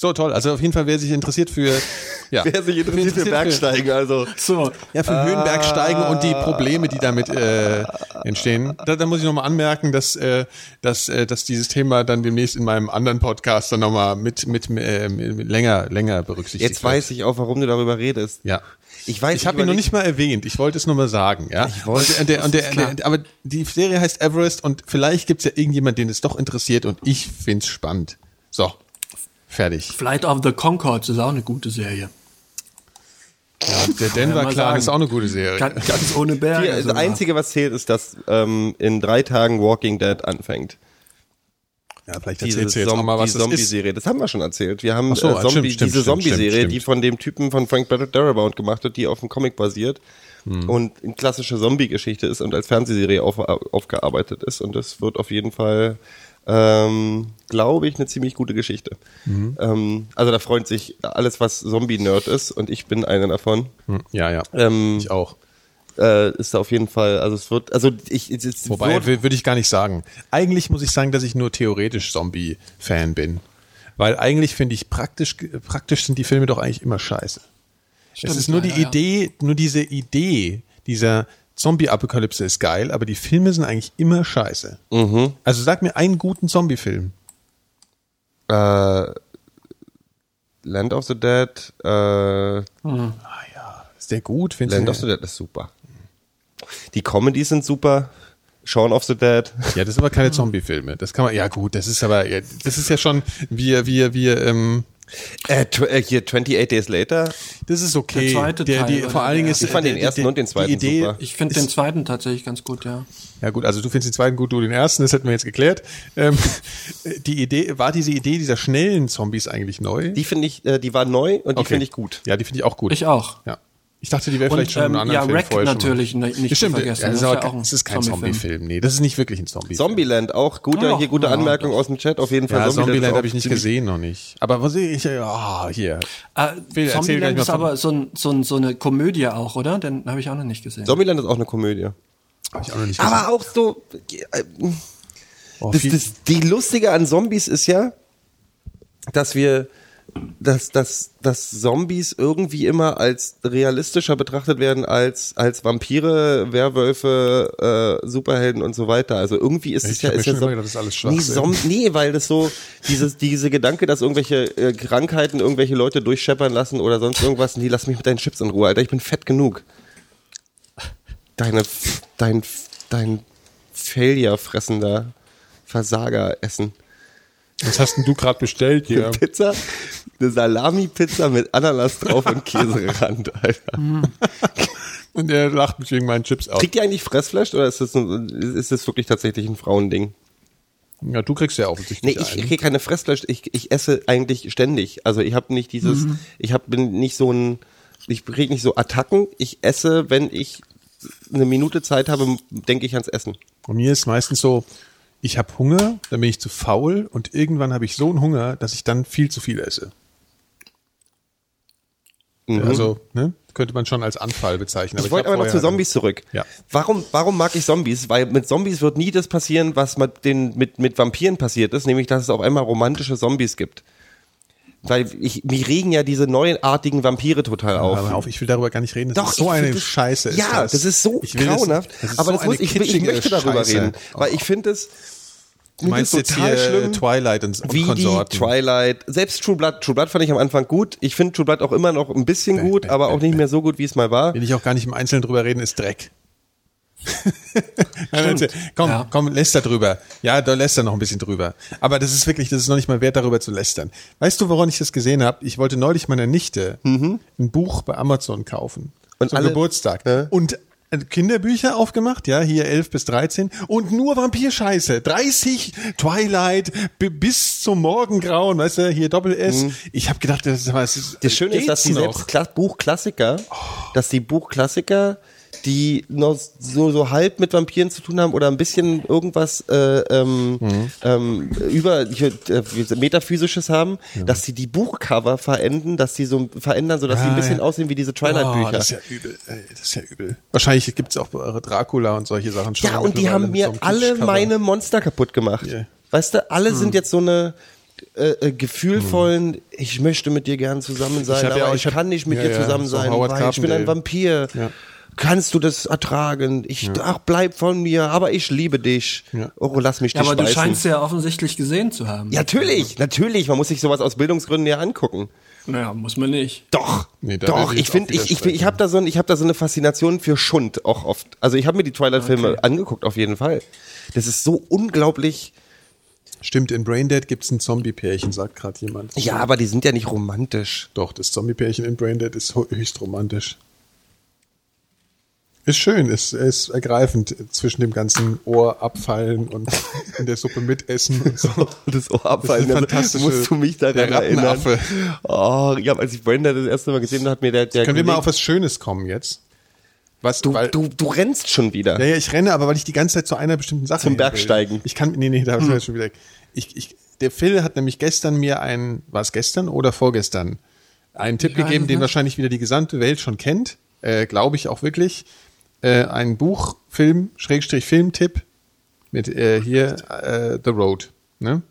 So toll. Also auf jeden Fall, wer sich interessiert für, ja, Wer sich interessiert für Bergsteigen, also. So. ja, für Höhenbergsteigen und die Probleme, die damit äh, entstehen. Da, da muss ich nochmal anmerken, dass, äh, dass, äh, dass dieses Thema dann demnächst in meinem anderen Podcast dann nochmal mit, mit, äh, mit länger, länger berücksichtigt Jetzt weiß ich auch, warum du darüber redest. Ja. Ich weiß, Ich habe ihn noch nicht mal erwähnt. Ich wollte es nur mal sagen, ja. Ich wollte- und der, und der, klar. der, aber die Serie heißt Everest und vielleicht gibt's ja irgendjemand, den es doch interessiert und ich find's spannend. So, fertig. Flight of the Concords ist auch eine gute Serie. Der Denver Clan sagen. ist auch eine gute Serie. Ganz, ganz ohne Berge. Die, das sogar. Einzige, was zählt, ist, dass ähm, in drei Tagen Walking Dead anfängt. Ja, vielleicht Diese erzählst du jetzt auch Zom- mal, was die das ist. Zombie-Serie, das haben wir schon erzählt. Wir haben so, äh, Zombie, stimmt, stimmt, diese Zombie-Serie, die von dem Typen von Frank Darabont gemacht hat, die auf dem Comic basiert Hm. und eine klassische Zombie-Geschichte ist und als Fernsehserie auf, aufgearbeitet ist. Und das wird auf jeden Fall, ähm, glaube ich, eine ziemlich gute Geschichte. Mhm. Ähm, also da freut sich alles, was Zombie-Nerd ist und ich bin einer davon. Hm, Ja, ja. Ähm, Ich auch. äh, ist da auf jeden Fall, also es wird, also ich, es, es Wobei, würde ich gar nicht sagen. Eigentlich muss ich sagen, dass ich nur theoretisch Zombie-Fan bin. Weil eigentlich finde ich praktisch, praktisch sind die Filme doch eigentlich immer scheiße. es ist nur die ja. Idee, nur diese Idee dieser Zombie-Apokalypse ist geil, aber die Filme sind eigentlich immer scheiße. Mhm. Also sag mir einen guten Zombie-Film. äh, Land of the Dead, äh, Ist der gut? Findest Land of the Dead ist super. Die Comedies sind super. Shaun of the Dead. Ja, das sind aber keine Zombie-Filme. Das kann man, ja gut, das ist aber, ja, das ist ja schon, wir, wir, wir, ähm, Äh, äh, hier 28 Days Later. das ist okay. Der zweite der, die, Teil vor oder allen Dingen ist, Ich fand den die- ersten die- und den zweiten die Idee, super. Ich finde den zweiten tatsächlich ganz gut, ja. Ja gut, also du findest den zweiten gut, du den ersten, das hätten wir jetzt geklärt. Ähm, die Idee, war diese Idee dieser schnellen Zombies eigentlich neu? Die finde ich, äh, die war neu und die Okay. finde ich gut. Ja, die finde ich auch gut. Ich auch. Ja. Ich dachte, die wäre vielleicht schon in ähm, einem anderen ja, Film vorher natürlich schon. mal. nicht- Stimmt, zu vergessen. ja, das, Das ist auch ein das ist kein Zombie-Film. Zombie-Film. Nee, das ist nicht wirklich ein Zombie. Zombieland auch. Gute, Ja, hier gute ja, Anmerkung aus dem Chat auf jeden Fall. Ja, Zombieland Zombieland habe ich nicht gesehen, noch nicht. Aber was sehe ich? Ah, hier. Äh, gleich Zombieland ist von- aber so, ein, so, ein, so eine Komödie auch, oder? Den habe ich auch noch nicht gesehen. Zombieland ist auch eine Komödie. Habe ich auch noch nicht gesehen. Aber auch so, äh, Oh, das, das, die Lustige an Zombies ist ja, dass wir, dass, dass, dass Zombies irgendwie immer als realistischer betrachtet werden als, als Vampire, Werwölfe, äh, Superhelden und so weiter. Also irgendwie ist Ich es ja, ist ja so, gedacht, das ist alles nee, Schwachsinn. Zom nee, weil das so, dieses, diese Gedanke, dass irgendwelche äh, Krankheiten irgendwelche Leute durchscheppern lassen oder sonst irgendwas, nee, lass mich mit deinen Chips in Ruhe, Alter, ich bin fett genug. deine, dein, dein Failure fressender Versager essen. Was hast denn du gerade bestellt hier? Pizza, eine Salami-Pizza mit Ananas drauf und Käserand, Alter. Und der lacht mich wegen meinen Chips auf. Kriegt ihr eigentlich Fressfleisch oder ist das, ein, ist das wirklich tatsächlich ein Frauending? Ja, du kriegst ja offensichtlich Nee, ich einen. kriege keine Fressfleisch, ich, ich esse eigentlich ständig. Also ich habe nicht dieses, ich hab, bin nicht so ein, ich kriege nicht so Attacken. Ich esse, wenn ich eine Minute Zeit habe, denke ich ans Essen. Bei mir ist meistens so, ich habe Hunger, dann bin ich zu faul und irgendwann habe ich so einen Hunger, dass ich dann viel zu viel esse. Also, ne, könnte man schon als Anfall bezeichnen. Ich wollte hab aber noch zu Zombies zurück. Ja. Warum, warum mag ich Zombies? Weil mit Zombies wird nie das passieren, was mit, den, mit, mit Vampiren passiert ist, nämlich dass es auf einmal romantische Zombies gibt. Weil ich, mich regen ja diese neuartigen Vampire total auf. Hör mal auf, ich will darüber gar nicht reden. Das Doch, ist so eine das, Scheiße. Ist ja, das. das. ist so will das- grauenhaft. das ist aber so das muss, ich, ich möchte darüber Scheiße. reden, weil ich finde es Du meinst jetzt hier Twilight und, und wie Konsorten. die Twilight, selbst True Blood. True Blood fand ich am Anfang gut. Ich finde True Blood auch immer noch ein bisschen Bäh, gut, bäh, aber bäh, auch nicht mehr so gut, wie es mal war. Will ich auch gar nicht im Einzelnen drüber reden, ist Dreck. Nein, erzähl. komm, Ja. komm, läster drüber. Ja, da läster noch ein bisschen drüber. Aber das ist wirklich, das ist noch nicht mal wert, darüber zu lästern. Weißt du, woran ich das gesehen habe? Ich wollte neulich meiner Nichte ein Buch bei Amazon kaufen. Und zum alle- Geburtstag. Ja. Und äh, Kinderbücher aufgemacht, ja, hier 11 bis 13 und nur Vampirscheiße. 30 Twilight bis zum Morgengrauen, weißt du, hier Doppel S. Ich habe gedacht, das, ist- das, Schöne ist, dass die geht's selbst Kla Buchklassiker, dass die Buchklassiker, die noch so, so halb mit Vampiren zu tun haben oder ein bisschen irgendwas äh, ähm, Mhm. ähm, über hier, äh, Metaphysisches haben, dass sie die Buchcover verenden, dass sie so verändern, sodass sie ein Ah, bisschen ja. aussehen wie diese Oh, Twilight-Bücher. das ist ja übel. Das ist ja übel. Wahrscheinlich gibt's auch äh, Dracula und solche Sachen schon. Ja, und die haben mir so alle meine Monster kaputt gemacht. Yeah. Weißt du, alle Hm. sind jetzt so eine äh, äh, gefühlvollen, ich möchte mit dir gern zusammen sein, hab aber ja auch- ich ich hab- kann nicht mit ja, dir ja, zusammen so sein, weil ich bin ein Carpendale. Vampir. Ja. Kannst du das ertragen? Ich, ach, bleib von mir, aber ich liebe dich. Ja. Oh, lass mich Ja, dich aber du speisen. scheinst ja offensichtlich gesehen zu haben. ja, natürlich, natürlich. Man muss sich sowas aus Bildungsgründen ja angucken. Naja, muss man nicht. Doch, Nee, doch. ich finde, ich, ich, ich habe da so, ein- ich habe da so eine Faszination für Schund auch oft. Also ich habe mir die Twilight-Filme Okay. angeguckt auf jeden Fall. Das ist so unglaublich. Stimmt, in Braindead gibt's ein Zombie-Pärchen, sagt gerade jemand. Ja, aber die sind ja nicht romantisch. Doch, das Zombie-Pärchen in Braindead ist höchst romantisch. Ist schön, ist, ist ergreifend zwischen dem ganzen Ohr abfallen und in der Suppe mitessen und so. Das Ohr abfallen, Das also fantastische- musst du mich daran der erinnern. Oh, ja, als ich Brenda das erste Mal gesehen habe, hat mir der, der Können wir mal auf was Schönes kommen jetzt? Was, du, weil, du, du rennst schon wieder. Ja, ja, ich renne, aber weil ich die ganze Zeit zu einer bestimmten Sache Zum. Bergsteigen. Ich kann, nee, nee, da hm. schon wieder. Ich, ich, der Phil hat nämlich gestern mir ein, war es gestern oder vorgestern, einen Tipp heißt gegeben, den wahrscheinlich wieder die gesamte Welt schon kennt. Äh, Glaube ich auch wirklich. Äh, ein Buch, Film, Schrägstrich Filmtipp mit äh, hier äh, The Road. Ne?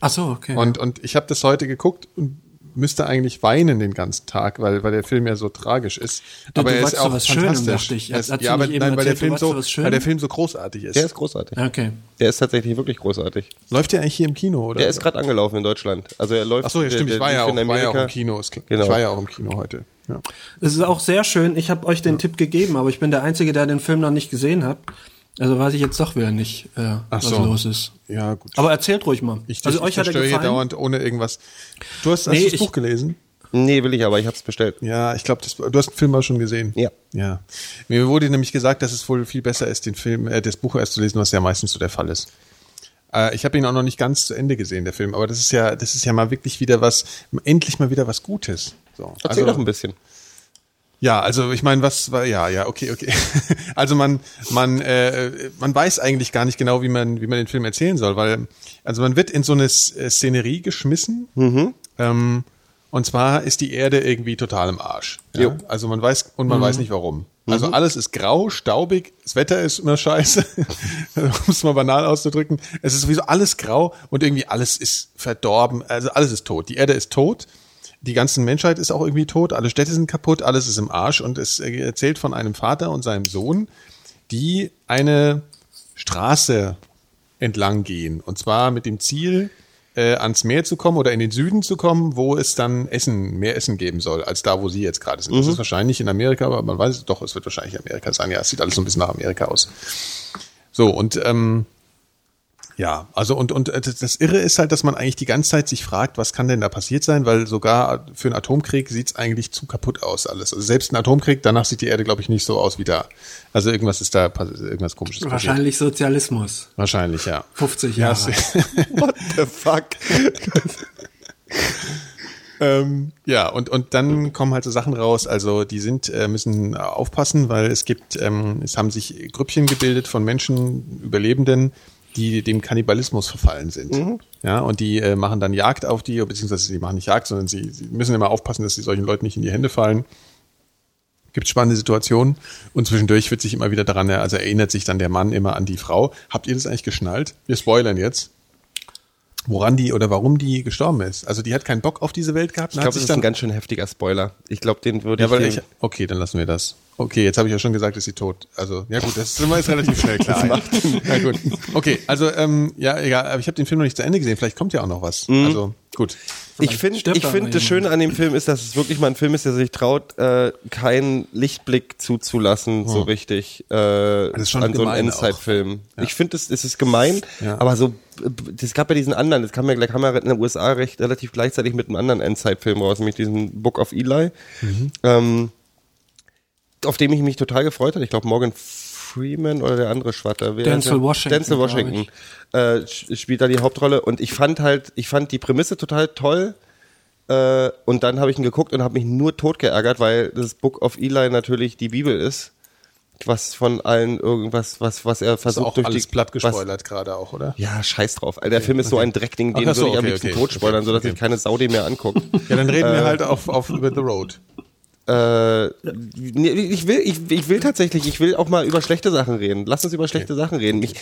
Ach so, okay. Und, und ich habe das heute geguckt und müsste eigentlich weinen den ganzen Tag, weil, weil der Film ja so tragisch ist. Du- aber du er ist auch was fantastisch. ich. Er ist, ja, aber nein, weil der erzählt, Film so, weil der? Film großartig ist. Der ist großartig. okay. Der ist tatsächlich wirklich großartig. Läuft der eigentlich hier im Kino oder? Der ist gerade angelaufen in Deutschland. Also er läuft. Ach so, ja, stimmt. der- Ich war ja, der auch, war ja auch im Amerika. Kino. Genau. Ich war ja auch im Kino heute. Ja. Es ist auch sehr schön. Ich habe euch den Tipp gegeben, aber ich bin der Einzige, der den Film noch nicht gesehen hat. Also weiß ich jetzt doch wieder nicht, äh, was so. los ist. ja, gut. Aber erzählt ruhig mal. ich, also ich euch hat er zerstöre hier gefallen. dauernd ohne irgendwas. Du hast, hast Nee, du das ich- Buch gelesen? Nee, will ich aber, ich hab's bestellt. Ja, ich glaube, du hast den Film auch schon gesehen. Ja. Ja. Mir wurde nämlich gesagt, dass es wohl viel besser ist, den Film, äh, das Buch erst zu lesen, was ja meistens so der Fall ist. Äh, ich habe ihn auch noch nicht ganz zu Ende gesehen, der Film, aber das ist ja, das ist ja mal wirklich wieder was, endlich mal wieder was Gutes. So. Erzähl doch ein bisschen. Ja, also ich meine, was war ja, ja, okay, okay. Also man man äh, man weiß eigentlich gar nicht genau, wie man wie man den Film erzählen soll, weil also man wird in so eine äh, Szenerie geschmissen. Ähm, und zwar ist die Erde irgendwie total im Arsch. Ja? Also man weiß und man weiß nicht warum. Also alles ist grau, staubig, das Wetter ist immer scheiße, um es mal banal auszudrücken. Es ist sowieso alles grau und irgendwie alles ist verdorben, also alles ist tot. Die Erde ist tot, die ganze Menschheit ist auch irgendwie tot, alle Städte sind kaputt, alles ist im Arsch und es erzählt von einem Vater und seinem Sohn, die eine Straße entlang gehen. Und zwar mit dem Ziel, äh, ans Meer zu kommen oder in den Süden zu kommen, wo es dann Essen, mehr Essen geben soll, als da, wo sie jetzt gerade sind. Das Mhm. ist wahrscheinlich in Amerika, aber man weiß es doch, es wird wahrscheinlich Amerika sein. Ja, es sieht alles so ein bisschen nach Amerika aus. So, und ähm, ja, also und, und äh, das Irre ist halt, dass man eigentlich die ganze Zeit sich fragt, was kann denn da passiert sein, weil sogar für einen Atomkrieg sieht's eigentlich zu kaputt aus alles. Also selbst ein Atomkrieg, danach sieht die Erde, glaube ich, nicht so aus wie da. Also irgendwas ist da, irgendwas komisches passiert. Wahrscheinlich Sozialismus. Wahrscheinlich, ja. 50 Ja, Jahre. es- What the fuck? ähm, ja, und, und dann kommen halt so Sachen raus, also die sind, äh, müssen aufpassen, weil es gibt, ähm, es haben sich Grüppchen gebildet von Menschen, Überlebenden, die dem Kannibalismus verfallen sind. Ja, und die äh, machen dann Jagd auf die, beziehungsweise sie machen nicht Jagd, sondern sie, sie müssen immer aufpassen, dass sie solchen Leuten nicht in die Hände fallen. Gibt spannende Situationen und zwischendurch wird sich immer wieder daran, also erinnert sich dann der Mann immer an die Frau. Habt ihr das eigentlich geschnallt? Wir spoilern jetzt. Woran die oder warum die gestorben ist. Also die hat keinen Bock auf diese Welt gehabt. Ich glaube, das ist ein ganz schön heftiger Spoiler. Ich glaube, den würde ja, ich, ich, okay, dann lassen wir das. Okay, jetzt habe ich ja schon gesagt, ist sie tot. Also, ja gut, das ist immer jetzt relativ schnell klar. ja. ja gut. Okay, also ähm, ja, egal, aber ich habe den Film noch nicht zu Ende gesehen, vielleicht kommt ja auch noch was. Also, gut. Ich finde, ich finde, das. Schöne an dem Film ist, dass es wirklich mal ein Film ist, der sich traut, äh, keinen Lichtblick zuzulassen, so richtig, äh, ist schon an so einem gemein Endzeitfilm. Ich finde, es, es ist gemein, Ja. aber so, es gab ja diesen anderen, das kam ja, kam ja in den USA recht relativ gleichzeitig mit einem anderen Endzeitfilm raus, nämlich diesen Book of Eli, ähm, auf dem ich mich total gefreut hatte. Ich glaube, Morgan Freeman oder der andere Schwatter. Denzel? Washington, Denzel Washington äh, spielt da die Hauptrolle und ich fand halt, ich fand die Prämisse total toll. Äh, und dann habe ich ihn geguckt und habe mich nur tot geärgert, weil das Book of Eli natürlich die Bibel ist. Was von allen irgendwas, was, was er Das ist versucht auch durch alles die, platt gespoilert gerade auch, oder? Ja, scheiß drauf. Alter, der Film ist so ein Dreckding, den Ach so, würde ich am okay, liebsten okay, tot spoilern, okay, sodass okay. sich keine Sau den mehr anguckt. Ja, dann reden wir halt auf, auf über The Road. Äh, ich will, ich, ich will tatsächlich, ich will auch mal über schlechte Sachen reden. Lass uns über schlechte Sachen reden. Ich,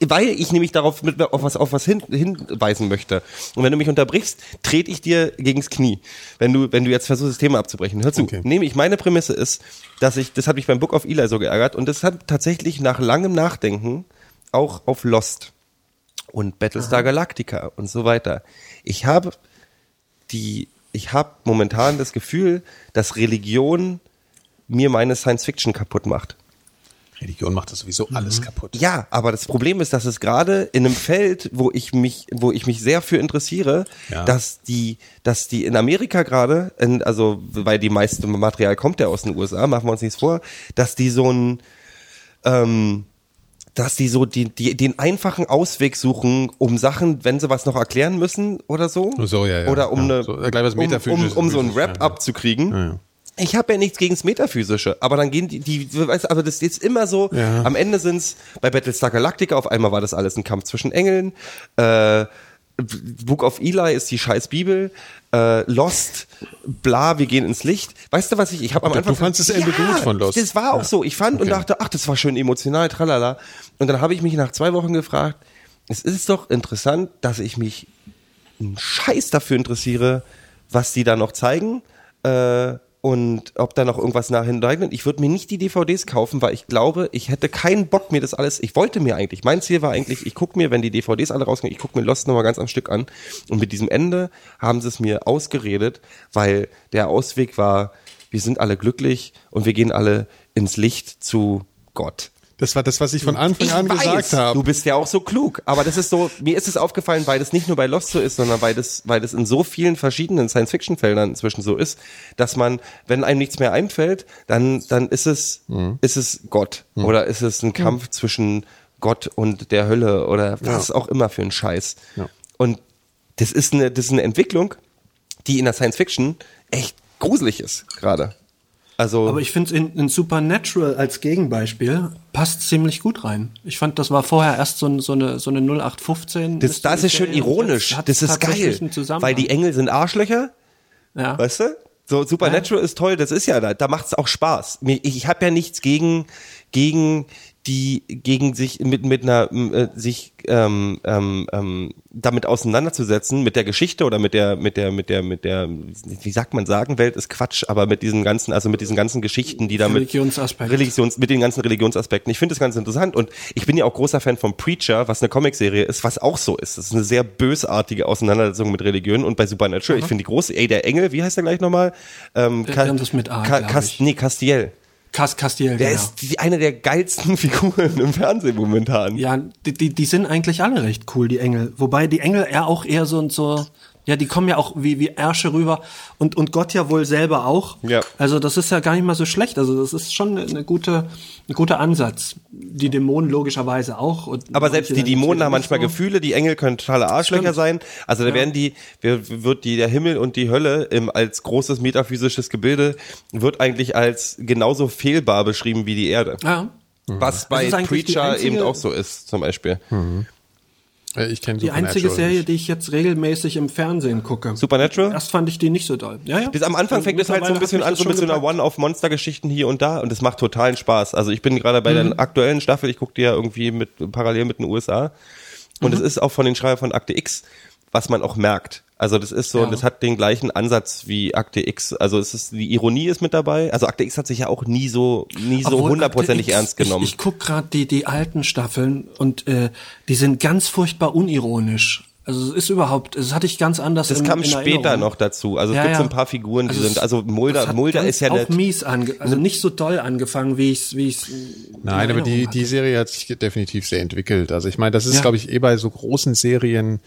weil ich nämlich darauf mit, auf was, auf was hin, hinweisen möchte. Und wenn du mich unterbrichst, trete ich dir gegens Knie. Wenn du, wenn du jetzt versuchst, das Thema abzubrechen. Hör zu. Okay. Nämlich meine Prämisse ist, dass ich, das hat mich beim Book of Eli so geärgert und das hat tatsächlich nach langem Nachdenken auch auf Lost und Battlestar Galactica und so weiter. Ich habe die, ich habe momentan das Gefühl, dass Religion mir meine Science Fiction kaputt macht. Religion macht das sowieso alles kaputt. Ja, aber das Problem ist, dass es gerade in einem Feld, wo ich mich, wo ich mich sehr für interessiere, Ja. dass die, dass die in Amerika gerade, also weil die meiste Material kommt ja aus den USA, machen wir uns nichts vor, dass die so ein, ähm, dass die so die, die, den einfachen Ausweg suchen, um Sachen, wenn sie was noch erklären müssen oder so. So, ja, ja. Oder um Ja, eine, so, um, um, um so ein ja, Rap ja. abzukriegen. Ja, ja. Ich habe ja nichts gegen das Metaphysische, aber dann gehen die, die weißt, du, aber das ist jetzt immer so, Ja. am Ende sind's bei Battlestar Galactica, auf einmal war das alles ein Kampf zwischen Engeln, äh, Book of Eli ist die scheiß Bibel, äh, Lost, bla, wir gehen ins Licht. Weißt du was ich, ich habe am Du Anfang... fandst das Ende gut von Lost? das war auch Ja. so. Ich fand und Okay. dachte, ach, das war schön emotional, tralala. Und dann habe ich mich nach zwei Wochen gefragt, es ist doch interessant, dass ich mich einen Scheiß dafür interessiere, was die da noch zeigen äh, und ob da noch irgendwas nach hinten Ich würde mir nicht die DVDs kaufen, weil ich glaube, ich hätte keinen Bock mir das alles. Ich wollte mir eigentlich, mein Ziel war eigentlich, ich gucke mir, wenn die DVDs alle rausgehen, ich gucke mir Lost nochmal ganz am Stück an. Und mit diesem Ende haben sie es mir ausgeredet, weil der Ausweg war, wir sind alle glücklich und wir gehen alle ins Licht zu Gott. Das war das, was ich von Anfang Ich an weiß, gesagt habe. Du bist ja auch so klug. Aber das ist so, mir ist es aufgefallen, weil das nicht nur bei Lost so ist, sondern weil das, weil das in so vielen verschiedenen Science-Fiction-Feldern inzwischen so ist, dass man, wenn einem nichts mehr einfällt, dann, dann ist es, Mhm. ist es Gott. Oder ist es ein Kampf zwischen Gott und der Hölle oder was auch immer für ein Scheiß. Ja. Und das ist eine, das ist eine Entwicklung, die in der Science-Fiction echt gruselig ist, gerade. Also, Aber ich finde in, in Supernatural als Gegenbeispiel passt ziemlich gut rein. Ich fand, das war vorher erst so, so eine so eine 0815. das, das ist schön ironisch. Das ist geil. Weil die Engel sind Arschlöcher. ja. Weißt du? So Supernatural ist toll, das ist ja da, da macht's auch Spaß. Ich, ich habe ja nichts gegen gegen die gegen sich mit mit einer äh, sich ähm, ähm, ähm, damit auseinanderzusetzen mit der Geschichte oder mit der mit der mit der mit der wie sagt man Sagenwelt ist Quatsch, aber mit diesen ganzen also mit diesen ganzen Geschichten, die damit Religionsaspekt. Religions mit den ganzen Religionsaspekten. Ich finde das ganz interessant und ich bin ja auch großer Fan von Preacher, was eine Comicserie ist, was auch so ist. Das ist eine sehr bösartige Auseinandersetzung mit Religion und bei Supernatural, ich finde die große, ey der Engel, wie heißt der gleich nochmal? Ähm, Der- irgendwas mit A, Ka ich. nee, Castiel. Cas Castiel, Der genau. ist die, eine der geilsten Figuren im Fernsehen momentan. Ja, die, die, die sind eigentlich alle recht cool, die Engel. Wobei die Engel eher auch eher so und so, ja, die kommen ja auch wie, wie Ärsche rüber und, und Gott ja wohl selber auch. Ja. Also das ist ja gar nicht mal so schlecht. Also das ist schon eine gute, ein guter Ansatz. Die Dämonen logischerweise auch. Und Aber selbst die Dämonen haben manchmal so. Gefühle, die Engel können totale Arschlöcher Stimmt. sein. Also da werden die, wird die, der Himmel und die Hölle im, als großes metaphysisches Gebilde wird eigentlich als genauso fehlbar beschrieben wie die Erde. Ja. Was bei Preacher einzige- eben auch so ist, zum Beispiel. Äh, Ich kenne Die einzige Serie, die ich jetzt regelmäßig im Fernsehen gucke. Supernatural? Erst fand ich die nicht so doll. Ja, ja. Das am Anfang fängt es halt so ein bisschen an, so das mit so einer gepackt. One-Off-Monster-Geschichten hier und da und es macht totalen Spaß. Also ich bin gerade bei Mhm. der aktuellen Staffel, ich gucke die ja irgendwie mit parallel mit den USA und Mhm. es ist auch von den Schreibern von Akte X, was man auch merkt. Also das ist so, Ja. das hat den gleichen Ansatz wie Akte X. Also es ist, die Ironie ist mit dabei. Also Akte X hat sich ja auch nie so, nie so Obwohl hundertprozentig Akte X, ernst genommen. Ich, ich guck gerade die, die alten Staffeln und äh, die sind ganz furchtbar unironisch. Also es ist überhaupt, das hatte ich ganz anders das in, kam in später Erinnerung. noch dazu. Also es Ja, gibt so ja. ein paar Figuren, die Also sind, es- also Mulder, Mulder ist ja auch nicht, mies ange also nicht so doll angefangen, wie ich wie ich's Nein, aber die, Erinnerung die Serie hat sich definitiv sehr entwickelt. Also ich meine, das ist, Ja. glaube ich, eh bei so großen Serien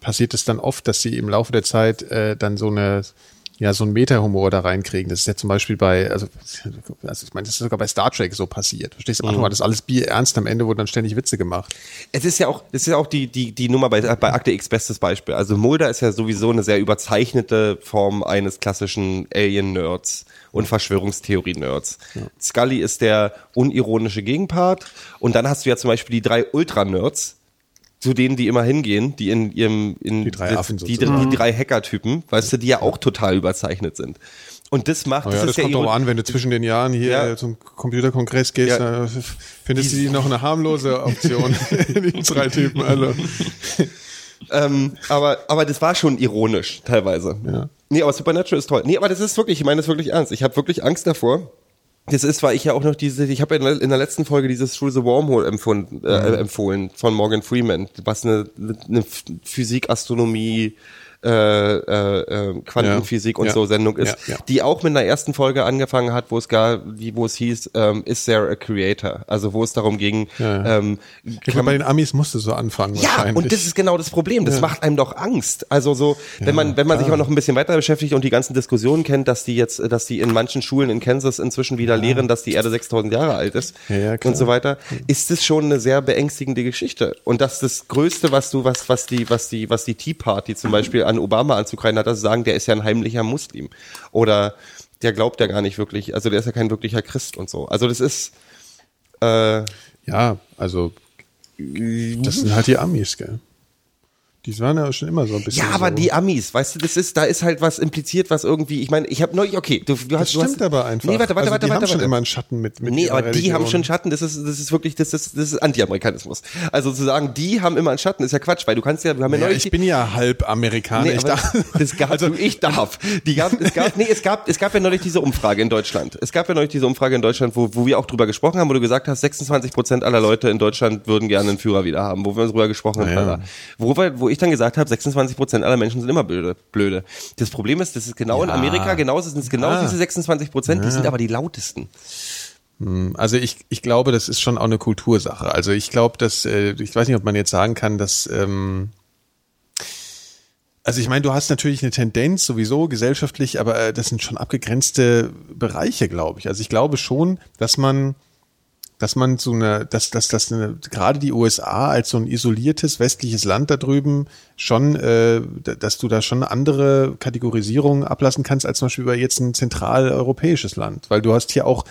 passiert es dann oft, dass sie im Laufe der Zeit äh, dann so eine ja so einen Meta-Humor da reinkriegen. Das ist ja zum Beispiel bei, also, also ich meine, das ist sogar bei Star Trek so passiert. Verstehst du? Am Anfang war das alles Bier ernst, am Ende wurden dann ständig Witze gemacht. Es ist ja auch, das ist ja auch die, die, die Nummer bei, bei Akte X bestes Beispiel. Also Mulder ist ja sowieso eine sehr überzeichnete Form eines klassischen Alien-Nerds und Verschwörungstheorie-Nerds. Scully ist der unironische Gegenpart und dann hast du ja zum Beispiel die drei Ultra-Nerds, zu denen die immer hingehen, die in ihrem, in Die drei Affen die, sozusagen. die drei Hacker-Typen, weißt du, die ja auch total überzeichnet sind. Und das macht, Oh ja, das ist kommt ja ironisch- an, wenn du zwischen den Jahren hier Ja. zum Computerkongress gehst, Ja. findest du die noch eine harmlose Option. die drei Typen, also. Ähm, aber, aber das war schon ironisch, teilweise. Ja. Nee, aber Supernatural ist toll. Nee, aber das ist wirklich, ich meine das wirklich ernst. Ich habe wirklich Angst davor. Das ist, weil ich ja auch noch diese, ich habe ja in der letzten Folge dieses Through the Wormhole empfunden, äh, empfohlen von Morgan Freeman, was eine, eine Physik, Astronomie, äh, äh, äh, Quantenphysik Ja. und Ja. so Sendung ist, Ja, die auch mit einer ersten Folge angefangen hat, wo es gar, die, wo es hieß, ähm, is there a creator? Also wo es darum ging, ähm, Ich glaube, bei den Amis musste so anfangen ja, und das ist genau das Problem. Das macht einem doch Angst. Also so, wenn man, wenn man sich klar. auch noch ein bisschen weiter beschäftigt und die ganzen Diskussionen kennt, dass die jetzt, dass die in manchen Schulen in Kansas inzwischen wieder lehren, dass die Erde 6000 Jahre alt ist und so weiter, ist es schon eine sehr beängstigende Geschichte. Und das das Größte, was du, was, was die, was die, was die Tea Party zum Beispiel an Obama anzukreiden hat, sie sagen, der ist ja ein heimlicher Muslim. Oder der glaubt ja gar nicht wirklich, also der ist ja kein wirklicher Christ und so. Also das ist, äh, Ja, also das sind halt die Amis, gell? Die waren ja schon immer so ein bisschen. Ja, aber so. die Amis, weißt du, das ist, da ist halt was impliziert, was irgendwie, ich meine, ich habe neulich, okay, du, du hast, Das du hast, stimmt aber einfach. Nee, warte, warte, also warte, die warte, haben schon warte. immer einen Schatten mit. mit Nee, aber die haben Religion. schon Schatten, das ist, das ist wirklich, das ist, das ist Anti-Amerikanismus. Also zu sagen, die haben immer einen Schatten, ist ja Quatsch, weil du kannst ja, wir haben ja, Ja, neulich ich bin ja halb Amerikaner. Nee, ich darf, das gab, also, ich darf. Die gab, es gab, nee, es gab, es gab ja neulich diese Umfrage in Deutschland. Es gab ja neulich diese Umfrage in Deutschland, wo, wo wir auch drüber gesprochen haben, wo du gesagt hast, 26 Prozent aller Leute in Deutschland würden gerne einen Führer wieder haben, wo wir drüber gesprochen haben. Ja. Alter. Wo, wir, wo ich dann gesagt habe, 26 Prozent aller Menschen sind immer blöde, blöde. Das Problem ist, das ist genau in Ja. Amerika, genau, sind es genau Ja. diese 26 Prozent, die sind aber die lautesten. Also ich, ich glaube, das ist schon auch eine Kultursache. Also ich glaube, dass, äh, ich weiß nicht, ob man jetzt sagen kann, dass, ähm, also ich meine, du hast natürlich eine Tendenz sowieso gesellschaftlich, aber äh, das sind schon abgegrenzte Bereiche, glaube ich. Also ich glaube schon, dass man, dass man so eine, dass, dass, dass eine, gerade die USA als so ein isoliertes westliches Land da drüben schon, äh, dass du da schon eine andere Kategorisierung ablassen kannst als zum Beispiel über jetzt ein zentraleuropäisches Land, weil du hast hier auch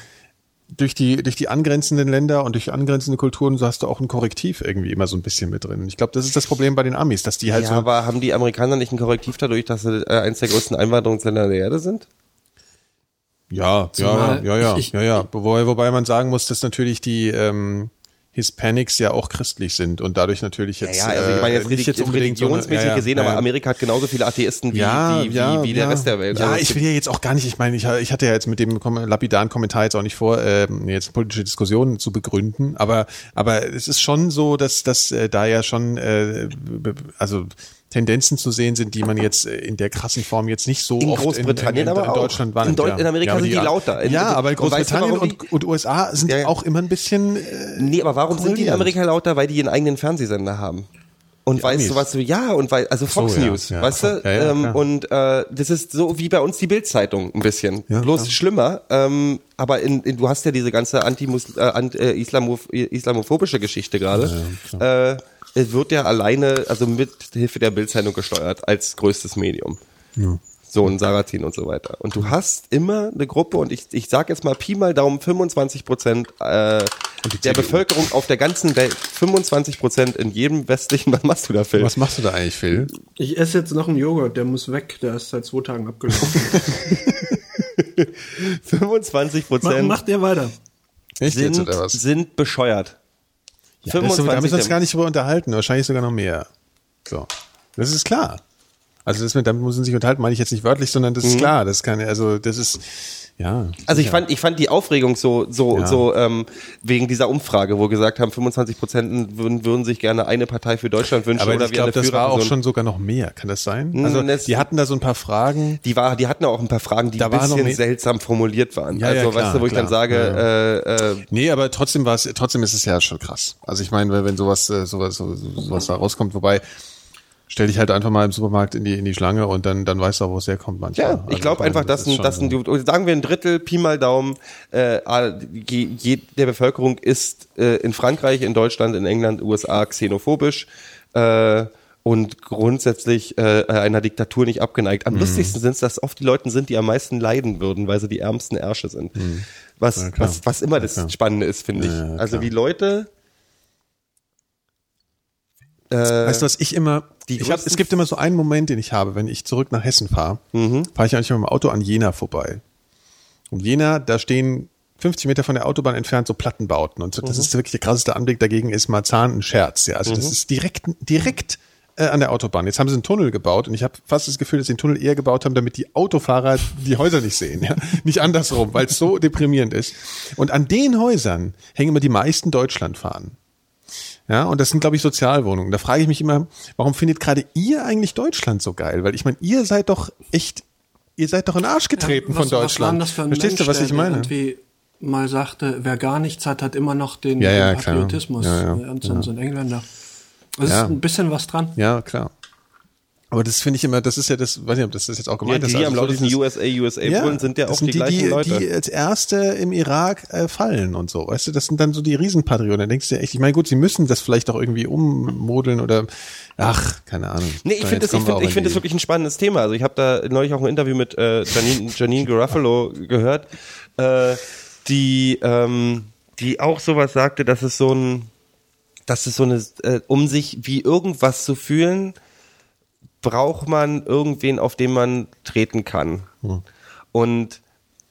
durch die, durch die angrenzenden Länder und durch angrenzende Kulturen, so hast du auch ein Korrektiv irgendwie immer so ein bisschen mit drin. Ich glaube, das ist das Problem bei den Amis, dass die halt Ja, so. aber haben die Amerikaner nicht ein Korrektiv dadurch, dass sie äh, eins der größten Einwanderungsländer der Erde sind? Ja, ja, Zumal ja, ja, ich- ja, ja. Wobei, wobei man sagen muss, dass natürlich die, ähm, Hispanics ja auch christlich sind und dadurch natürlich jetzt, Ja, ja, also ich meine jetzt, äh, nicht religi unbedingt so eine- religionsmäßig ja, ja, gesehen, ja, aber. Amerika hat genauso viele Atheisten wie, ja, wie, wie, ja, wie der ja. Rest der Welt. Ja, Also ich will ja jetzt auch gar nicht, ich meine, ich, ich hatte ja jetzt mit dem lapidaren Kommentar jetzt auch nicht vor, ähm, jetzt politische Diskussionen zu begründen, aber, aber es ist schon so, dass, dass äh, da ja schon, äh, also Tendenzen zu sehen sind, die man jetzt äh, in der krassen Form jetzt nicht so In oft Großbritannien in, in, in, aber auch. Deutschland waren. In Deu- in Amerika aber sind die lauter. In- Ja, aber und weißt du, Großbritannien und, und USA sind Ja, ja. auch immer ein bisschen, äh, Nee, aber warum sind die in. Amerika lauter? Weil die ihren eigenen Fernsehsender haben. Und weißt Amis. du, was du, ja, und weil, also Fox ja, News, ja, weißt du? ja, ja, ähm, und äh, das ist so wie bei uns die Bildzeitung ein bisschen. Ja, Bloß schlimmer. Ähm, aber in, in, du hast ja diese ganze Antimus, äh, äh, Islamoph islamophobische Geschichte gerade. äh, es wird ja alleine, also mit Hilfe der Bildzeitung gesteuert als größtes Medium. So ein Saratin und so weiter. Und du hast immer eine Gruppe und ich, ich sag jetzt mal Pi mal Daumen 25 Prozent äh, der. Bevölkerung auf der ganzen Welt, 25 Prozent in jedem westlichen, was machst du da, Phil? was machst du da eigentlich, Phil? Ich esse jetzt noch einen Joghurt, der muss weg, der ist seit zwei Tagen abgelaufen. 25 Mach, Prozent macht ihr weiter. Echt jetzt sind, oder was? sind bescheuert. Ja, das, da müssen wir uns gar nicht drüber unterhalten, wahrscheinlich sogar noch mehr. So. Das ist klar. Also das mit, damit muss man sich unterhalten, meine ich jetzt nicht wörtlich, sondern das ist Mhm. klar. Das kann, also das ist, ja. Also ich fand, ich fand die Aufregung so, so, Ja. so ähm, wegen dieser Umfrage, wo gesagt haben, 25 Prozent würden, würden sich gerne eine Partei für Deutschland wünschen aber oder ich glaube, das war auch schon sogar noch mehr. Kann das sein? Mm, Also das- die hatten da so ein paar Fragen. Die war, die hatten auch ein paar Fragen, die Da ein bisschen seltsam formuliert waren. Ja, also, ja, klar, weißt du, wo ich dann sage, äh, äh, Nee, aber trotzdem war es, trotzdem ist es ja schon krass. Also ich meine, wenn sowas, äh, sowas, so- so- sowas da rauskommt, wobei stell dich halt einfach mal im Supermarkt in die in die Schlange und dann dann weißt du auch, wo es herkommt manchmal. Ja, Also ich glaube meine, einfach, dass ein, dass ein, sagen wir ein Drittel, Pi mal Daumen, äh, je, je, der Bevölkerung ist äh, in Frankreich, in Deutschland, in England, USA xenophobisch äh, und grundsätzlich äh, einer Diktatur nicht abgeneigt. Mhm. Am lustigsten sind es, dass oft die Leute sind, die am meisten leiden würden, weil sie die ärmsten Ärsche sind. Was, Mhm. Ja, klar. was, was immer das klar. Spannende ist, finde ich. Ja, ja, also wie Leute äh, Weißt du, was ich immer, die ich hab, es gibt immer so einen Moment, den ich habe, wenn ich zurück nach Hessen fahre, fahre ich eigentlich mit dem Auto an Jena vorbei. Und Jena, da stehen 50 Meter von der Autobahn entfernt so Plattenbauten. Und so, das ist wirklich der krasseste Anblick. Dagegen ist Marzahn ein Scherz. Ja, also das ist direkt, direkt äh, an der Autobahn. Jetzt haben sie einen Tunnel gebaut und ich habe fast das Gefühl, dass sie den Tunnel eher gebaut haben, damit die Autofahrer die Häuser nicht sehen. Ja? Nicht andersrum, weil es so deprimierend ist. Und an den Häusern hängen immer die meisten Deutschlandfahnen. Ja, und das sind, glaube ich, Sozialwohnungen. Da frage ich mich immer, warum findet gerade ihr eigentlich Deutschland so geil? Weil ich meine, ihr seid doch echt, ihr seid doch in den Arsch getreten von Was- Was war Deutschland. das ein Verstehst Mensch, du, was ich meine? mal sagte, wer gar nichts hat, hat immer noch den, Ja, ja. Patriotismus. Ja, ja, Und so, so ein Engländer. Es Ja. ist ein bisschen was dran. Ja, klar. Aber das finde ich immer, das ist ja das, weiß nicht, ob das das jetzt auch ja, gemeint die, ist. die also am so lautesten dieses- USA, USA wollen, sind ja auch die, gleichen die, Leute. die als erste im Irak äh, fallen und so, weißt du, das sind dann so die Riesenpatrioten. Da denkst du dir echt, ich meine, gut, sie müssen das vielleicht auch irgendwie ummodeln oder ach, keine Ahnung. Nee, ich So, finde das, ich finde, ich in finde das die- wirklich ein spannendes Thema. Also ich habe da neulich auch ein Interview mit äh, Janine, Janine Garofalo gehört, äh, die, ähm, die auch sowas sagte, dass es so ein, dass es so eine, äh, um sich wie irgendwas zu fühlen, braucht man irgendwen, auf den man treten kann. Und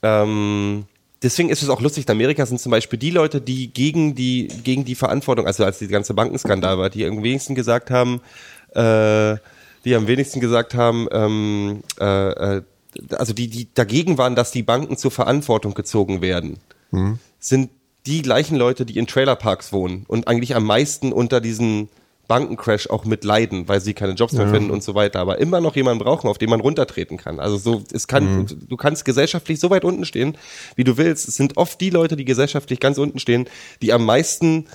ähm, deswegen ist es auch lustig, in Amerika sind zum Beispiel die Leute, die gegen die, gegen die Verantwortung, also als die ganze Bankenskandal war, die am wenigsten gesagt haben, äh, die am wenigsten gesagt haben, ähm, äh, äh, also die, die dagegen waren, dass die Banken zur Verantwortung gezogen werden, sind die gleichen Leute, die in Trailerparks wohnen und eigentlich am meisten unter diesen Bankencrash auch mit leiden, weil sie keine Jobs mehr finden und so weiter, aber immer noch jemanden brauchen, auf den man runtertreten kann. Also so, es kann, du kannst gesellschaftlich so weit unten stehen, wie du willst. Es sind oft die Leute, die gesellschaftlich ganz unten stehen, die am meisten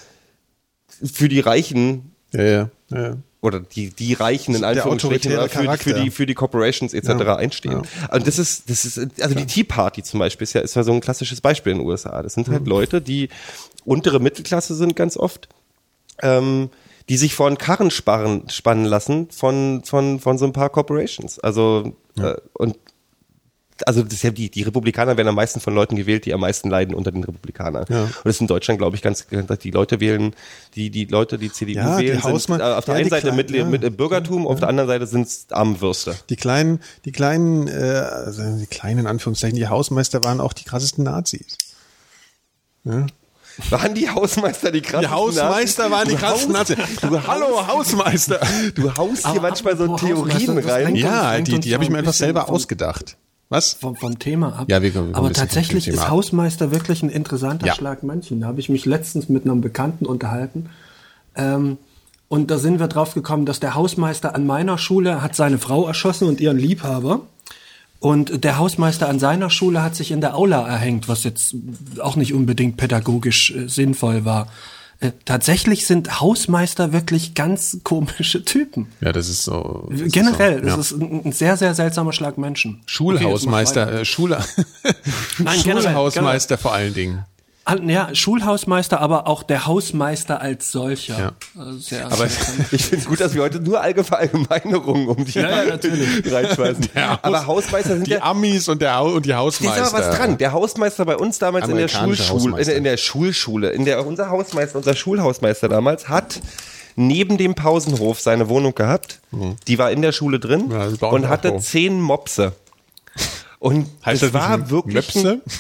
für die Reichen Ja, ja, ja. oder die, die Reichen in Anführungsstrichen für, die- für die für die Corporations etc. einstehen. Und das ist das ist also die Tea Party zum Beispiel ist ja ist ja so ein klassisches Beispiel in den USA. Das sind halt Leute, die untere Mittelklasse sind ganz oft, ähm, die sich vor einen Karren sparen, spannen lassen von von von so ein paar Corporations. Also äh, und also das ja die, die Republikaner werden am meisten von Leuten gewählt, die am meisten leiden unter den Republikanern. Ja. Und das ist in Deutschland, glaube ich, ganz, die Leute wählen, die, die Leute, die CDU Ja, die wählen, sind Hausmann- äh, auf der ja, einen die Seite Kleinen, mit, ja. mit äh, Bürgertum, auf der anderen Seite sind es Armenwürste. Die kleinen, die kleinen, äh, also die kleinen in Anführungszeichen, die Hausmeister waren auch die krassesten Nazis. Ja? Waren die Hausmeister die krassen Die Hausmeister waren die Du krassen Haus- Nazis. Du, hallo Hausmeister. Du haust hier Aber manchmal so Theorien rein. Ja, die, die habe ich mir ein einfach selber vom- ausgedacht. Was? vom, vom Thema ab. Ja, wir kommen- Aber tatsächlich ist ab. Hausmeister wirklich ein interessanter Ja. Schlag Mönchen. Da habe ich mich letztens mit einem Bekannten unterhalten. Ähm, und da sind wir drauf gekommen, dass der Hausmeister an meiner Schule hat seine Frau erschossen und ihren Liebhaber. Und der Hausmeister an seiner Schule hat sich in der Aula erhängt, was jetzt auch nicht unbedingt pädagogisch äh, sinnvoll war. Äh, tatsächlich sind Hausmeister wirklich ganz komische Typen. Ja, das ist so. das ist Generell, so, ja. das ist ein, ein sehr, sehr seltsamer Schlag Menschen. Schulhausmeister, Okay, äh, Schule, Nein, generell, Schulhausmeister vor allen Dingen. Ja, Schulhausmeister, aber auch der Hausmeister als solcher. Ja. Also Sehr, Aber ich finde es gut, dass wir heute nur Allgemeinerungen um die Ja, ja, natürlich. reinschmeißen. Aber Haus- Hausmeister sind Die ja Amis und, der, und die Da Hausmeister. ist aber was dran. Der Hausmeister bei uns damals in der Schulschule, in, in der Schulschule, in der unser Hausmeister, unser Schulhausmeister damals hat neben dem Pausenhof seine Wohnung gehabt. Die war in der Schule drin Mhm. Ja, und hatte zehn Mopse. Und heißt das das war wirklich Möpse?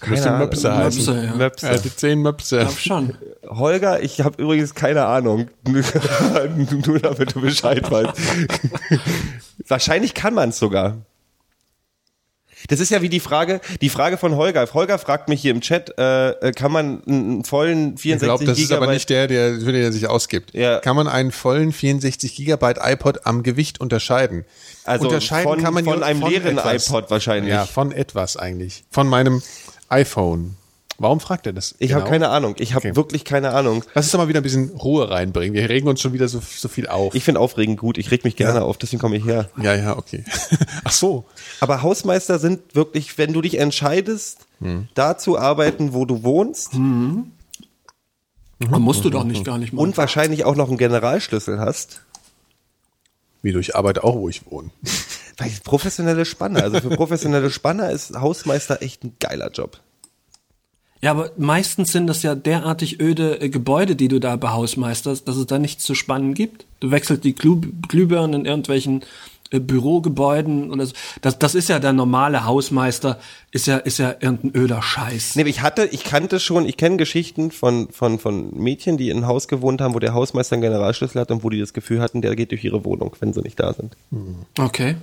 keine Müsste Ahnung. Möpse heißen. Möpse, ja. Möpse. Er hatte zehn Möpse. glaub schon. Holger, ich habe übrigens keine Ahnung. Nur damit du Bescheid weißt. Wahrscheinlich kann man es sogar. Das ist ja wie die Frage, die Frage von Holger. Holger fragt mich hier im Chat, äh, äh, kann man einen vollen Ich 64 glaube, das ist Gigabyte aber nicht der, der, für den er sich ausgibt. Ja. Kann man einen vollen 64 Gigabyte iPod am Gewicht unterscheiden? Also unterscheiden von- kann man von einem leeren iPod wahrscheinlich. Ja, von etwas eigentlich. Von meinem iPhone. Warum fragt er das? Ich genau? habe keine Ahnung. Ich habe Okay. wirklich keine Ahnung. Lass uns doch mal wieder ein bisschen Ruhe reinbringen. Wir regen uns schon wieder so, so viel auf. Ich finde Aufregen gut. Ich reg mich gerne Ja. auf. Deswegen komme ich her. ja, ja, okay. Ach so. Aber Hausmeister sind wirklich, wenn du dich entscheidest, Hm. da zu arbeiten, wo du wohnst Aber musst du doch nicht gar nicht mal. und wahrscheinlich auch noch einen Generalschlüssel hast, Wie du, ich arbeite auch, wo ich wohne. Weil professionelle Spanner, also für professionelle Spanner ist Hausmeister echt ein geiler Job. Ja, aber meistens sind das ja derartig öde äh, Gebäude, die du da behausmeisterst, dass es da nichts zu spannen gibt. Du wechselst die Glüh Glühbirnen in irgendwelchen Bürogebäuden oder so. Das, das ist ja der normale Hausmeister, ist ja, ist ja irgendein öder Scheiß. Nee, ich hatte, ich kannte schon, ich kenne Geschichten von, von, von Mädchen, die in einem Haus gewohnt haben, wo der Hausmeister einen Generalschlüssel hat und wo die das Gefühl hatten, der geht durch ihre Wohnung, wenn sie nicht da sind. Okay.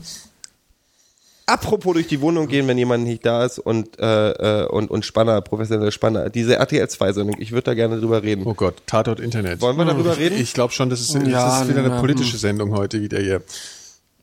Apropos durch die Wohnung gehen, wenn jemand nicht da ist und, äh, äh, und, und Spanner, professionelle Spanner, diese RTL 2-Sendung, ich würde da gerne drüber reden. Oh Gott, Tatort Internet. Wollen wir darüber reden? Ich glaube schon, das ist, das Ja, ist wieder eine politische Sendung heute wieder hier.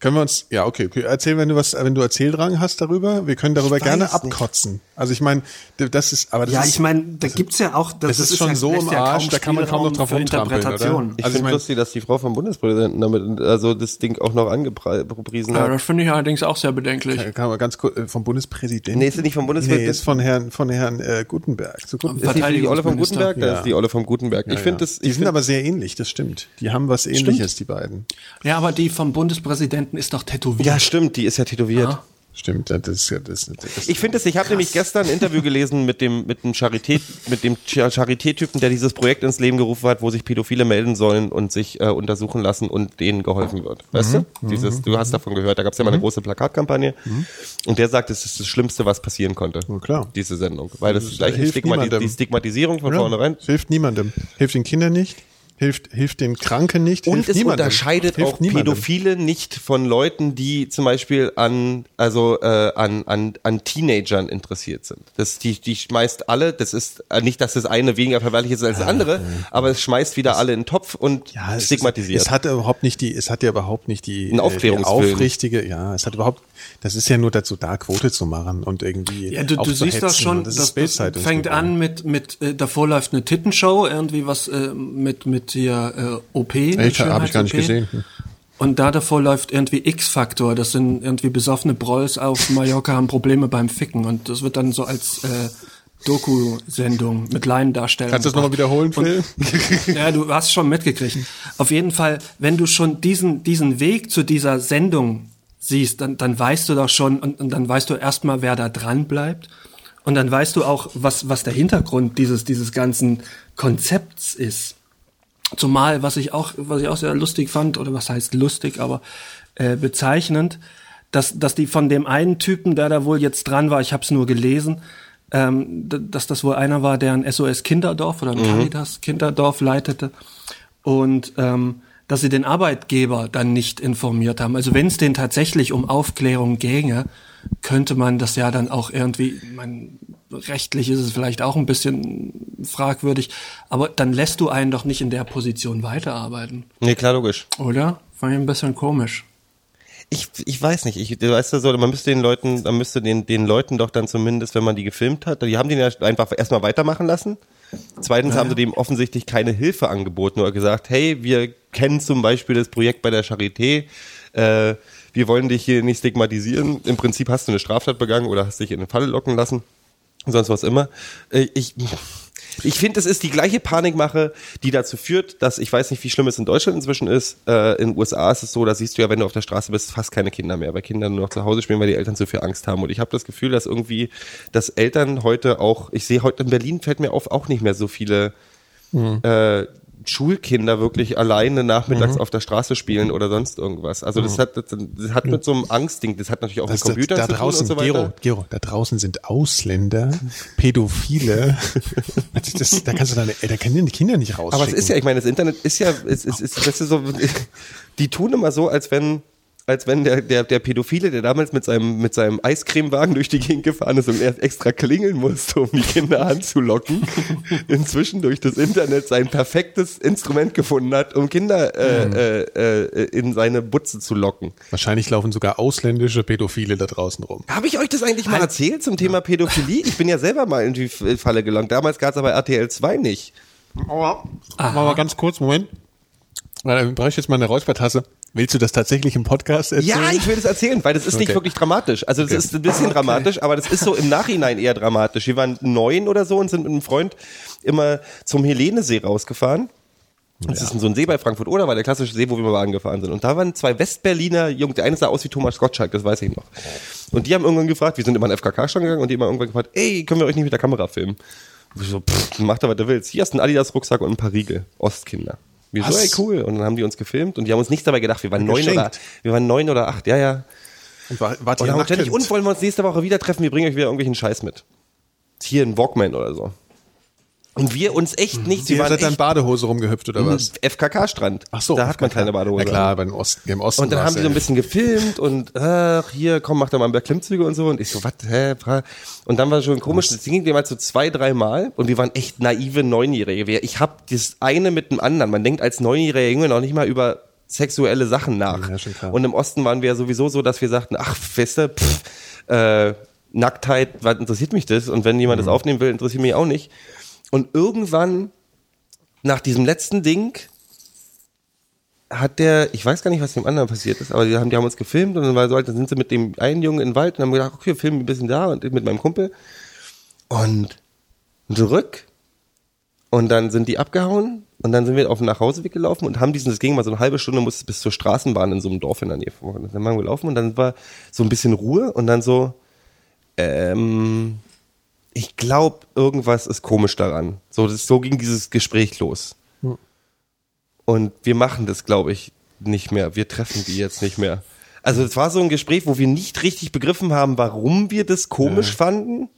Können wir uns, ja, okay, okay. Erzähl, wenn du was, wenn du Erzähldrang hast darüber. Wir können darüber Ich gerne nicht. abkotzen. Also ich meine, das ist, aber das Ja, ist, ich meine, da gibt's ja auch, das ist schon ja, so im ja Arsch, da kann man kaum noch drauf rumtrampeln, Interpretation. oder? Ich Also ich finde mein- lustig, dass die Frau vom Bundespräsidenten damit, also das Ding auch noch angepriesen Ja, hat. das finde ich allerdings auch sehr bedenklich. kann man ganz kurz, äh, vom Bundespräsidenten? Nee, ist nicht vom Bundespräsidenten? Nee, ist von Herrn, von Herrn äh, Gutenberg. Zu Gutenberg. Ist die Olle vom. Gutenberg? Da Ja. ist die Olle vom Gutenberg. ich Ja, finde ja. das, Die ich sind find, aber sehr ähnlich, das stimmt. Die haben was ähnliches, die beiden. Ja, aber die vom Bundespräsidenten ist doch tätowiert. ja stimmt, die ist ja tätowiert. Ah. Stimmt, das ist ja das, das Ich finde es, ich habe nämlich gestern ein Interview gelesen mit dem mit dem Charité mit dem Charité-Typen, der dieses Projekt ins Leben gerufen hat, wo sich Pädophile melden sollen und sich äh, untersuchen lassen und denen geholfen wird. Weißt du? Dieses, du hast davon gehört, da gab es ja mal eine große Plakatkampagne und der sagt, es ist das Schlimmste, was passieren konnte. Na klar. Diese Sendung, weil das, Das gleich hilft Stigmati niemandem. die Stigmatisierung von Ja, vornherein. hilft niemandem. Hilft den Kindern nicht, hilft, hilft den Kranken nicht, Und hilft es niemandem. unterscheidet hilft auch niemandem. Pädophile nicht von Leuten, die zum Beispiel an, also äh, an, an, an Teenagern interessiert sind. Das, die, die schmeißt alle, das ist äh, nicht, dass das eine weniger verwerflich ist als das andere, aber es schmeißt wieder alle in den Topf und Ja, es stigmatisiert. Ist, es hat überhaupt nicht die, es hat ja überhaupt nicht die, Ein äh, die aufrichtige, ja, es hat überhaupt, das ist ja nur dazu da, Quote zu machen und irgendwie. Ja, du, du siehst das schon, das, das, das fängt an mit, mit äh, davor läuft eine Tittenshow, irgendwie was äh, mit, mit hier äh, OP. Echt? Hab ich gar nicht gesehen. Hm. Und da davor läuft irgendwie X-Faktor, das sind irgendwie besoffene Brolls auf Mallorca haben Probleme beim Ficken und das wird dann so als äh, Doku-Sendung mit Laiendarstellern. Kannst du das nochmal wiederholen, Phil? Ja, du hast schon mitgekriegt. Auf jeden Fall, wenn du schon diesen, diesen Weg zu dieser Sendung siehst, dann, dann weißt du doch schon, und, und dann weißt du erstmal, wer da dran bleibt. Und dann weißt du auch, was, was der Hintergrund dieses, dieses ganzen Konzepts ist. Zumal, was ich auch, was ich auch sehr lustig fand, oder was heißt lustig, aber äh, bezeichnend, dass, dass die von dem einen Typen, der da wohl jetzt dran war, ich habe es nur gelesen, ähm, dass das wohl einer war, der ein SOS Kinderdorf oder ein Caritas Kinderdorf leitete und ähm, dass sie den Arbeitgeber dann nicht informiert haben. Also wenn es denen tatsächlich um Aufklärung ginge, könnte man das ja dann auch irgendwie, man, rechtlich ist es vielleicht auch ein bisschen fragwürdig, aber dann lässt du einen doch nicht in der Position weiterarbeiten, Nee, klar, logisch. oder? Fand ich ein bisschen komisch. Ich, ich weiß nicht, ich, du weißt ja so, man müsste den Leuten, man müsste den, den Leuten doch dann zumindest, wenn man die gefilmt hat, die haben den ja einfach erstmal weitermachen lassen. Zweitens haben sie dem offensichtlich keine Hilfe angeboten oder gesagt, hey, wir kennen zum Beispiel das Projekt bei der Charité, äh, wir wollen dich hier nicht stigmatisieren. Im Prinzip hast du eine Straftat begangen oder hast dich in eine Falle locken lassen. Sonst was immer. Äh, ich, ich finde, es ist die gleiche Panikmache, die dazu führt, dass ich weiß nicht, wie schlimm es in Deutschland inzwischen ist. Äh, in den USA ist es so, da siehst du ja, wenn du auf der Straße bist, fast keine Kinder mehr, weil Kinder nur noch zu Hause spielen, weil die Eltern zu viel Angst haben. Und ich habe das Gefühl, dass irgendwie, dass Eltern heute auch, ich sehe heute in Berlin fällt mir auf, auch nicht mehr so viele äh, Schulkinder wirklich alleine nachmittags auf der Straße spielen oder sonst irgendwas. Also das hat, das, hat mit so einem Angstding, das hat natürlich auch Das, mit Computern da zu tun draußen, und so weiter. Gero, Gero, da draußen sind Ausländer, Pädophile. das, das, da kannst du deine, da können die Kinder nicht rausschicken. Aber es ist ja, ich meine, das Internet ist ja, es ist, ist, das ist so, die tun immer so, als wenn, als wenn der, der, der Pädophile, der damals mit seinem, mit seinem Eiscremewagen durch die Gegend gefahren ist und er extra klingeln musste, um die Kinder anzulocken, inzwischen durch das Internet sein perfektes Instrument gefunden hat, um Kinder äh, äh, äh, in seine Butze zu locken. Wahrscheinlich laufen sogar ausländische Pädophile da draußen rum. Habe ich euch das eigentlich mal erzählt zum Thema Pädophilie? Ich bin ja selber mal in die Falle gelangt. Damals gab es aber RTL 2 nicht. Aber mal ganz kurz, Moment. Dann brauche ich jetzt mal eine Räuspertasse. Willst du das tatsächlich im Podcast erzählen? Ja, ich will das erzählen, weil das ist nicht Okay. wirklich dramatisch. Also das ist ein bisschen dramatisch, aber das ist so im Nachhinein eher dramatisch. Wir waren neun oder so und sind mit einem Freund immer zum Helenesee rausgefahren. Das ist so ein See bei Frankfurt oder war der klassische See, wo wir mal angefahren sind. Und da waren zwei Westberliner Jungs. Der eine sah aus wie Thomas Gottschalk, das weiß ich noch. Und die haben irgendwann gefragt, wir sind immer an den FKK-Stand gegangen und die haben irgendwann gefragt, ey, können wir euch nicht mit der Kamera filmen? Und ich so, pff, mach da, was du willst. Hier hast du einen Adidas-Rucksack und ein paar Riegel. Ostkinder. Wir so, ey, cool. Und dann haben die uns gefilmt und die haben uns nichts dabei gedacht. Wir waren neun oder, wir waren neun oder acht, ja, ja. Und war, wart Und ihr und wollen wir uns nächste Woche wieder treffen, wir bringen euch wieder irgendwelchen Scheiß mit. Hier ein Walkman oder so. Und wir uns echt nicht, sie Ihr waren seid dann Badehose rumgehüpft oder was? FKK-Strand. Ach so. Da hat man keine Badehose. Na klar, beim Osten, im Osten. Und dann haben die ja. so ein bisschen gefilmt und ach, hier, komm, mach da mal ein paar Klimmzüge und so. Und ich so, was, hä? Und dann war schon komisch, das ging mal so zwei, drei Mal und wir waren echt naive Neunjährige. Wir- Ich hab das eine mit dem anderen. Man denkt als neunjähriger Junge noch nicht mal über sexuelle Sachen nach. Ja. Und im Osten waren wir ja sowieso so, dass wir sagten, ach, Feste, pff, äh, Nacktheit, was interessiert mich das? Und wenn jemand Mhm. das aufnehmen will, interessiert mich auch nicht. Und irgendwann, nach diesem letzten Ding, hat der, ich weiß gar nicht, was dem anderen passiert ist, aber die haben, die haben uns gefilmt und dann war so, halt, dann sind sie mit dem einen Jungen in den Wald und haben gedacht, okay, wir filmen ein bisschen da und mit meinem Kumpel. Und zurück. Und dann sind die abgehauen und dann sind wir auf dem Nachhauseweg gelaufen und haben diesen, das ging mal so eine halbe Stunde, musste bis zur Straßenbahn in so einem Dorf in der Nähe und dann waren wir gelaufen und dann war so ein bisschen Ruhe und dann so, ähm, ich glaube, irgendwas ist komisch daran. So, das, so ging dieses Gespräch los. Und wir machen das, glaube ich, nicht mehr. Wir treffen die jetzt nicht mehr. Also es war so ein Gespräch, wo wir nicht richtig begriffen haben, warum wir das komisch fanden,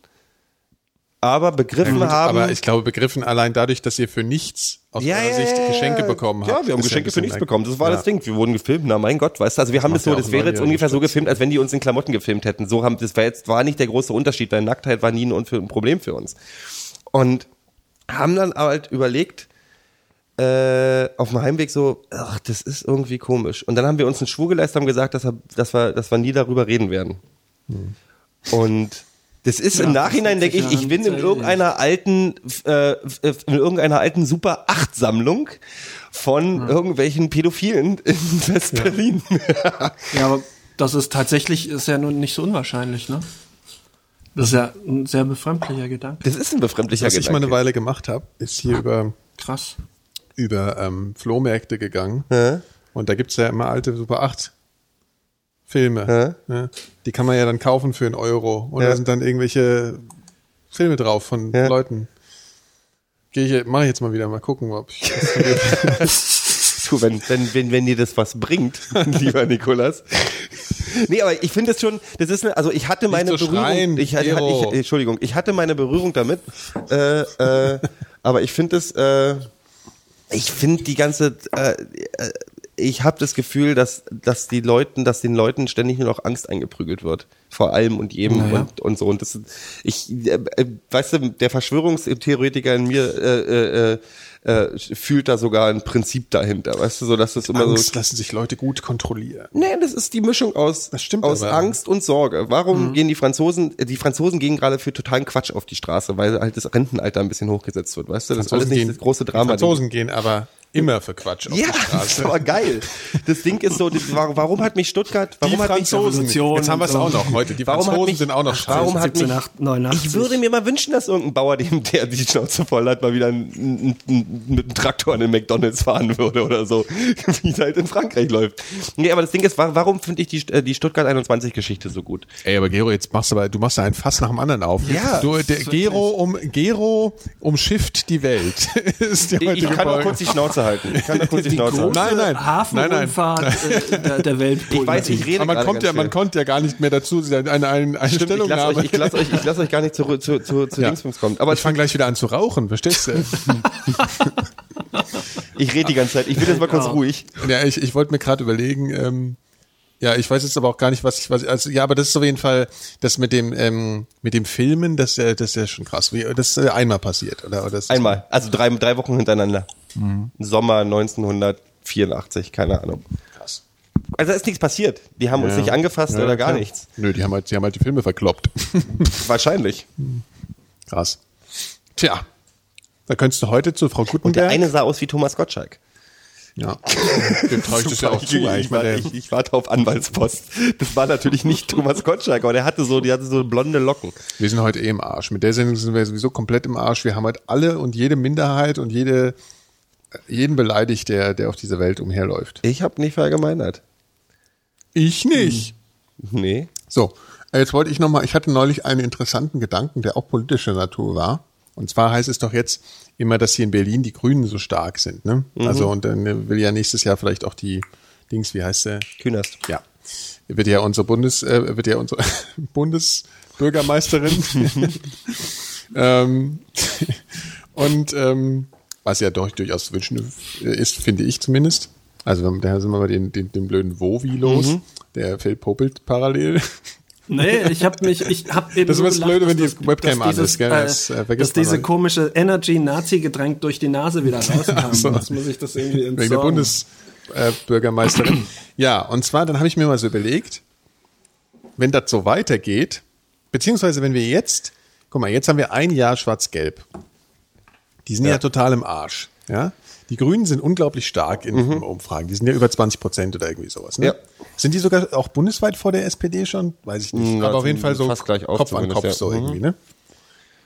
aber begriffen Gut, haben. aber ich glaube, begriffen allein dadurch, dass ihr für nichts aus ja, eurer ja, Sicht ja, Geschenke ja. bekommen habt. Ja, wir haben Geschenke für nichts bekommen. Das war ja. das Ding. Wir wurden gefilmt. Na mein Gott, weißt du, also wir haben macht das so, ja das wäre jetzt ungefähr so gefilmt, als wenn die uns in Klamotten gefilmt hätten. So haben, das war jetzt, war nicht der große Unterschied, weil Nacktheit war nie ein, ein Problem für uns. Und haben dann halt überlegt, äh, auf dem Heimweg so, ach, das ist irgendwie komisch. Und dann haben wir uns einen Schwur geleistet, haben gesagt, dass wir, dass wir, dass wir nie darüber reden werden. Und das ist im Nachhinein, denke ich, ich ja bin in irgendeiner alten, äh, in irgendeiner alten Super 8 Sammlung von irgendwelchen Pädophilen in West-Berlin. Ja, aber das ist tatsächlich, ist ja nun nicht so unwahrscheinlich, ne? Das ist ja ein sehr befremdlicher Gedanke. Das ist ein befremdlicher Was ich mal eine Gedanke. Weile gemacht habe, ist hier über, Krass. über ähm, Flohmärkte gegangen. Ja. Und da gibt's ja immer alte Super 8 Filme. Ja. Die kann man ja dann kaufen für einen Euro. Und Ja. da sind dann irgendwelche Filme drauf von Ja. Leuten. Gehe ich, mache ich jetzt mal wieder, mal gucken, ob ich Du, wenn, wenn, wenn, wenn dir das was bringt, lieber Nikolas. Nee, aber ich finde es schon, das ist eine, also ich hatte meine so Berührung, schreien, ich, hatte, ich, Entschuldigung, ich hatte meine Berührung damit, äh, äh, aber ich finde es, äh, ich finde die ganze, äh, äh, ich habe das Gefühl, dass, dass die Leuten, dass den Leuten ständig nur noch Angst eingeprügelt wird. Vor allem und jedem Naja. und, und so. Und das ich, äh, äh, weißt du, der Verschwörungstheoretiker in mir äh, äh, äh, fühlt da sogar ein Prinzip dahinter. Weißt du, so dass das immer Angst so. lassen sich Leute gut kontrollieren. Nee, das ist die Mischung aus, Das stimmt aus aber. Mhm. Angst und Sorge. Warum gehen die Franzosen, äh, die Franzosen gehen gerade für totalen Quatsch auf die Straße, weil halt das Rentenalter ein bisschen hochgesetzt wird, weißt du? Das ist alles nicht das große Drama. Die Franzosen gehen aber immer für Quatsch auf ja, die das Straße. aber geil. Das Ding ist so, das- warum hat mich Stuttgart, warum Die hat mich, Franzosen. Revolution Jetzt haben wir es auch noch heute. Die Warum Franzosen mich- sind auch noch Ach, warum scheiße. hat mich- 1789. ich würde mir mal wünschen, dass irgendein Bauer, dem der die Schnauze voll hat, mal wieder ein, ein, ein, mit einem Traktor an den McDonalds fahren würde oder so, wie es halt in Frankreich läuft. Nee, aber das Ding ist, wa- warum finde ich die, äh, die Stuttgart 21 Geschichte so gut? Ey, aber Gero, jetzt machst du aber, du machst da ein Fass nach dem anderen auf. Ja, du, der Gero um Gero umschifft die Welt. ist die Ich, kann auch kurz die Schnauze halten. Ich kann auch kurz die, Schnauze halten. Nein, nein. Hafenrundfahrt äh, der, der Weltpolitik. Ich weiß, ich rede Aber man kommt ja, man konnte ja gar nicht mehr dazu, eine, eine, eine Stimmt, ich lasse Stellungnahme. euch, ich lass euch, ich lass euch gar nicht zu, zu, zu, zu Ja. Dingsbums kommen. Aber ich fange gleich wieder an zu rauchen, verstehst du? ich rede die ganze Zeit. Ich bin jetzt mal kurz ruhig. ja, ich, ich wollte mir gerade überlegen, ähm, ja, ich weiß jetzt aber auch gar nicht, was ich, was, also, ja, aber das ist auf jeden Fall, das mit dem, ähm, mit dem Filmen, das, äh, das ist ja schon krass. Wie, das ist einmal passiert, oder? oder Einmal. Also drei, drei Wochen hintereinander. Mhm. Sommer 1984, keine Ahnung. Krass. Also da ist nichts passiert. Die haben uns Ja. nicht angefasst Ja, oder gar klar. nichts. Nö, die haben halt, die haben halt die Filme verkloppt. Wahrscheinlich. Krass. Tja. Da könntest du heute zu Frau Und der Gutenberg. eine sah aus wie Thomas Gottschalk. Ja. Dem traue ich das ja auch zu. ich, eigentlich. Ich ich, ich warte auf Anwaltspost. Das war natürlich nicht Thomas Gottschalk, aber der hatte so, die hatte so blonde Locken. wir sind heute eh im Arsch. Mit der Sendung sind wir sowieso komplett im Arsch. Wir haben halt alle und jede Minderheit und jede, jeden beleidigt, der, der auf dieser Welt umherläuft. Ich habe nicht verallgemeinert. Ich nicht. Nee. So, jetzt wollte ich nochmal, ich hatte neulich einen interessanten Gedanken, der auch politischer Natur war. Und zwar heißt es doch jetzt immer, dass hier in Berlin die Grünen so stark sind. Ne? Also und dann will ja nächstes Jahr vielleicht auch die Dings, wie heißt der? Künast. Ja, wird ja unsere Bundes, äh, wird ja unsere Bundesbürgermeisterin. ähm, und ähm, was ja doch durchaus zu wünschen ist, finde ich zumindest. Also da sind wir mal den, den, den blöden Wovi los, der Phil popelt parallel. Nee, ich habe mich, ich habe eben Das ist immer das gelacht, Blöde, wenn die das- Webcam an ist, gell? Das, äh, äh, vergisst dass diese komische Energy-Nazi-Getränk durch die Nase wieder rauskam. so. Jetzt muss ich das irgendwie Wegen der entsorgen. Bundesbürgermeisterin. ja, und zwar, dann habe ich mir mal so überlegt, wenn das so weitergeht, beziehungsweise wenn wir jetzt, guck mal, jetzt haben wir ein Jahr schwarz-gelb. Die sind ja. total im Arsch. Ja? Die Grünen sind unglaublich stark in Umfragen. Die sind ja über 20 Prozent oder irgendwie sowas. Ne? Ja. Sind die sogar auch bundesweit vor der SPD schon? Weiß ich nicht. Ja, Aber auf jeden Fall so fast gleich auf Kopf an Kopf ja. so Mhm. irgendwie. Ne?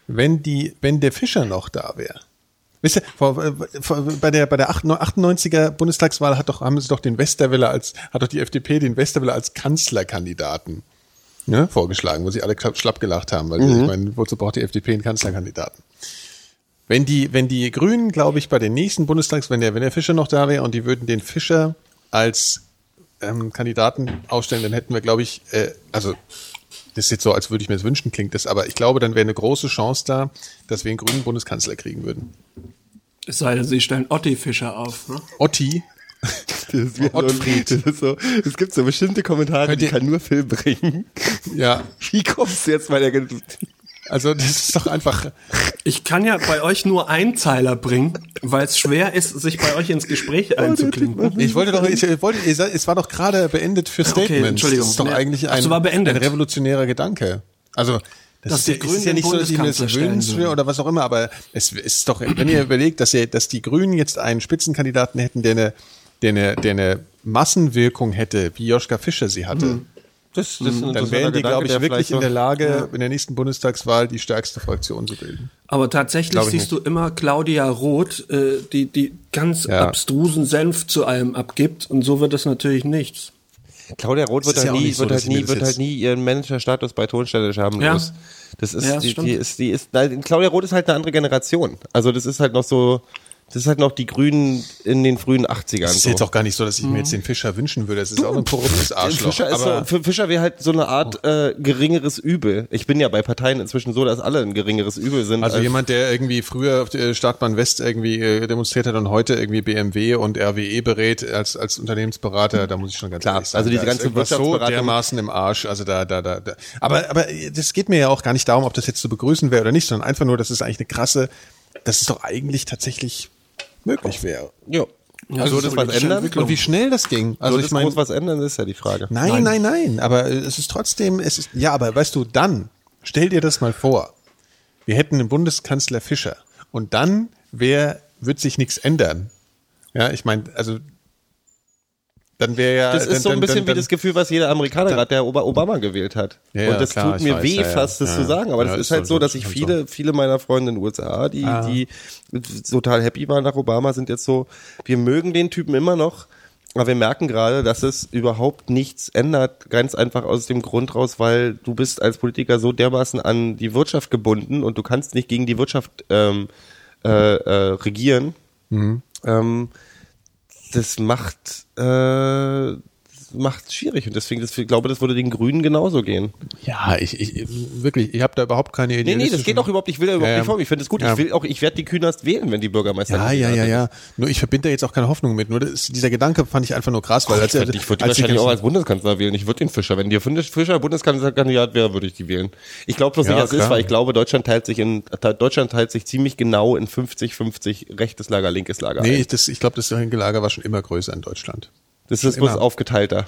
Wenn die, wenn der Fischer noch da wäre. Wisst ihr, vor, äh, vor, bei der bei der 98er Bundestagswahl hat doch haben sie doch den Westerwelle als hat doch die FDP den Westerwelle als Kanzlerkandidaten ne, vorgeschlagen, wo sie alle klapp- schlapp gelacht haben, weil ich meine, wozu braucht die FDP einen Kanzlerkandidaten? Wenn die wenn die Grünen, glaube ich, bei den nächsten Bundestags, wenn der wenn der Fischer noch da wäre und die würden den Fischer als ähm, Kandidaten aufstellen, dann hätten wir, glaube ich, äh, also das ist jetzt so, als würde ich mir das wünschen, klingt das, aber ich glaube, dann wäre eine große Chance da, dass wir einen grünen Bundeskanzler kriegen würden. Es sei denn, sie stellen Otti Fischer auf. Ne? Otti, Das ist wie so, Ottfried. das ist so, es gibt so bestimmte Kommentare, Könnt die ihr- kann nur Phil bringen. ja, Wie kommst du jetzt bei der also das ist doch einfach, Ich kann ja bei euch nur Einzeiler bringen, weil es schwer ist, sich bei euch ins Oh, Gespräch einzuklinken. ich wollte doch, ich wollte, ihr seid- es war doch gerade beendet für Statements. Entschuldigung. Das ist doch eigentlich Ach ein, beendet. ein revolutionärer Gedanke. Also, das Dass ist, die ja, ist ja nicht so, dass ich mir das Bundeskanzler stellen wünsche würden. oder was auch immer, aber es ist doch, wenn ihr überlegt, dass ihr, dass die Grünen jetzt einen Spitzenkandidaten hätten, der eine, der eine, der eine Massenwirkung hätte, wie Joschka Fischer sie hatte, Das, das ist ein dann wären die, glaube ich, wirklich in der Lage. Lage, in der nächsten Bundestagswahl die stärkste Fraktion zu bilden. Aber tatsächlich siehst du immer Claudia Roth, äh, die, die ganz Ja. abstrusen Senf zu allem abgibt. Und so wird es natürlich nichts. Claudia Roth wird ja halt auch nie, nicht so, wird halt nie, das wird halt nie ihren Managerstatus bei Tonstelle haben Ja. Das ist, Ja, das die, die ist, die ist, nein, Claudia Roth ist halt eine andere Generation. Also das ist halt noch so, Das ist halt noch die Grünen in den frühen 80ern. Es ist so. jetzt auch gar nicht so, dass ich mir jetzt den Fischer wünschen würde. Es ist auch ein korruptes Arschloch. Fischer ist aber so, für Fischer wäre halt so eine Art äh, geringeres Übel. Ich bin ja bei Parteien inzwischen so, dass alle ein geringeres Übel sind. also als- jemand, der irgendwie früher auf der Startbahn West irgendwie äh, demonstriert hat und heute irgendwie BMW und RWE berät als als Unternehmensberater, da muss ich schon ganz Klar, ehrlich sagen, also diese ganze ist irgendwas so Wirtschaftsberatung- dermaßen im Arsch, also da da da, da. aber aber das geht mir ja auch gar nicht darum, ob das jetzt zu begrüßen wäre oder nicht, sondern einfach nur, dass es eigentlich eine krasse, dass es doch eigentlich tatsächlich möglich wäre. jo. Also das das ist was ändern? Und wie schnell das ging. Also Also ich das meine, was ändern, ist ja die Frage. Nein, nein, nein, aber äh, es ist trotzdem, es ist, ja, aber weißt du, dann, stell dir das mal vor, wir hätten einen Bundeskanzler Fischer und dann wär, wird sich nichts ändern. Ja, ich meine, also, dann wäre ja. Das dann, ist so ein dann, bisschen dann, wie das Gefühl, was jeder Amerikaner dann- gerade, der Oba- Obama gewählt hat. Ja, und das klar, tut mir weiß, weh, ja, fast das Ja, zu sagen. Aber das ist ist halt so, so, dass ich halt viele, viele meiner Freunde in den USA, die, Ah. die total happy waren nach Obama, sind jetzt so, wir mögen den Typen immer noch. Aber wir merken gerade, dass es überhaupt nichts ändert, ganz einfach aus dem Grund raus, weil du bist als Politiker so dermaßen an die Wirtschaft gebunden und du kannst nicht gegen die Wirtschaft ähm, äh, äh, regieren. Mhm. Ähm, das macht äh, macht schwierig und deswegen das, ich glaube, das würde den Grünen genauso gehen. ja, ich, ich, wirklich, ich habe da überhaupt keine Idee. Nee, nee, das geht auch überhaupt, ich will da überhaupt Ja, nicht vor. Ich finde es gut. Ja. Ich will auch, ich werde die Künast wählen, wenn die Bürgermeister Ja, ja, ja, ja. Nur ich verbinde da jetzt auch keine Hoffnung mit. Nur das, dieser Gedanke fand ich einfach nur krass, weil Ich würde ich würd die wahrscheinlich auch als Bundeskanzler wählen. Ich würde den Fischer. Wenn der Fischer Bundeskanzlerkandidat wäre, würde ich die wählen. Ich glaube bloß Ja, nicht, dass es ist, weil ich glaube, Deutschland teilt sich in Deutschland teilt sich ziemlich genau in 50-50 rechtes Lager, linkes Lager. Nee, ein. ich, das, ich glaube, das linke Lager war schon immer größer in Deutschland. Das ist bloß aufgeteilter.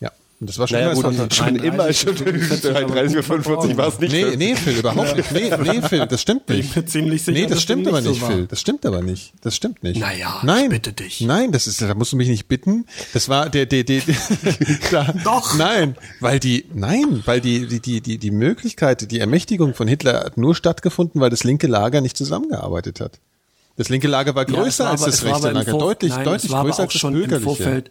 Ja. Und das war schon Naja, immer gut, so. schon immer, schon 33 oder 45 war es nicht. Nee, nee, Phil, überhaupt nicht. Nee, nee, Phil, das stimmt nicht. Ich bin ziemlich sicher, Nee, das dass stimmt aber nicht so. Phil. Das stimmt aber nicht. Das stimmt nicht. Naja, Nein, ich bitte dich. Nein, das ist, da musst du mich nicht bitten. Das war der, der, der, da, Doch. Nein, weil die, nein, weil die, die, die, die, die Möglichkeit, die Ermächtigung von Hitler hat nur stattgefunden, weil das linke Lager nicht zusammengearbeitet hat. Das linke Lager war Ja, größer es war als aber- das es war rechte Lager, deutlich, Nein, deutlich es war aber größer auch als das schon im bürgerliche.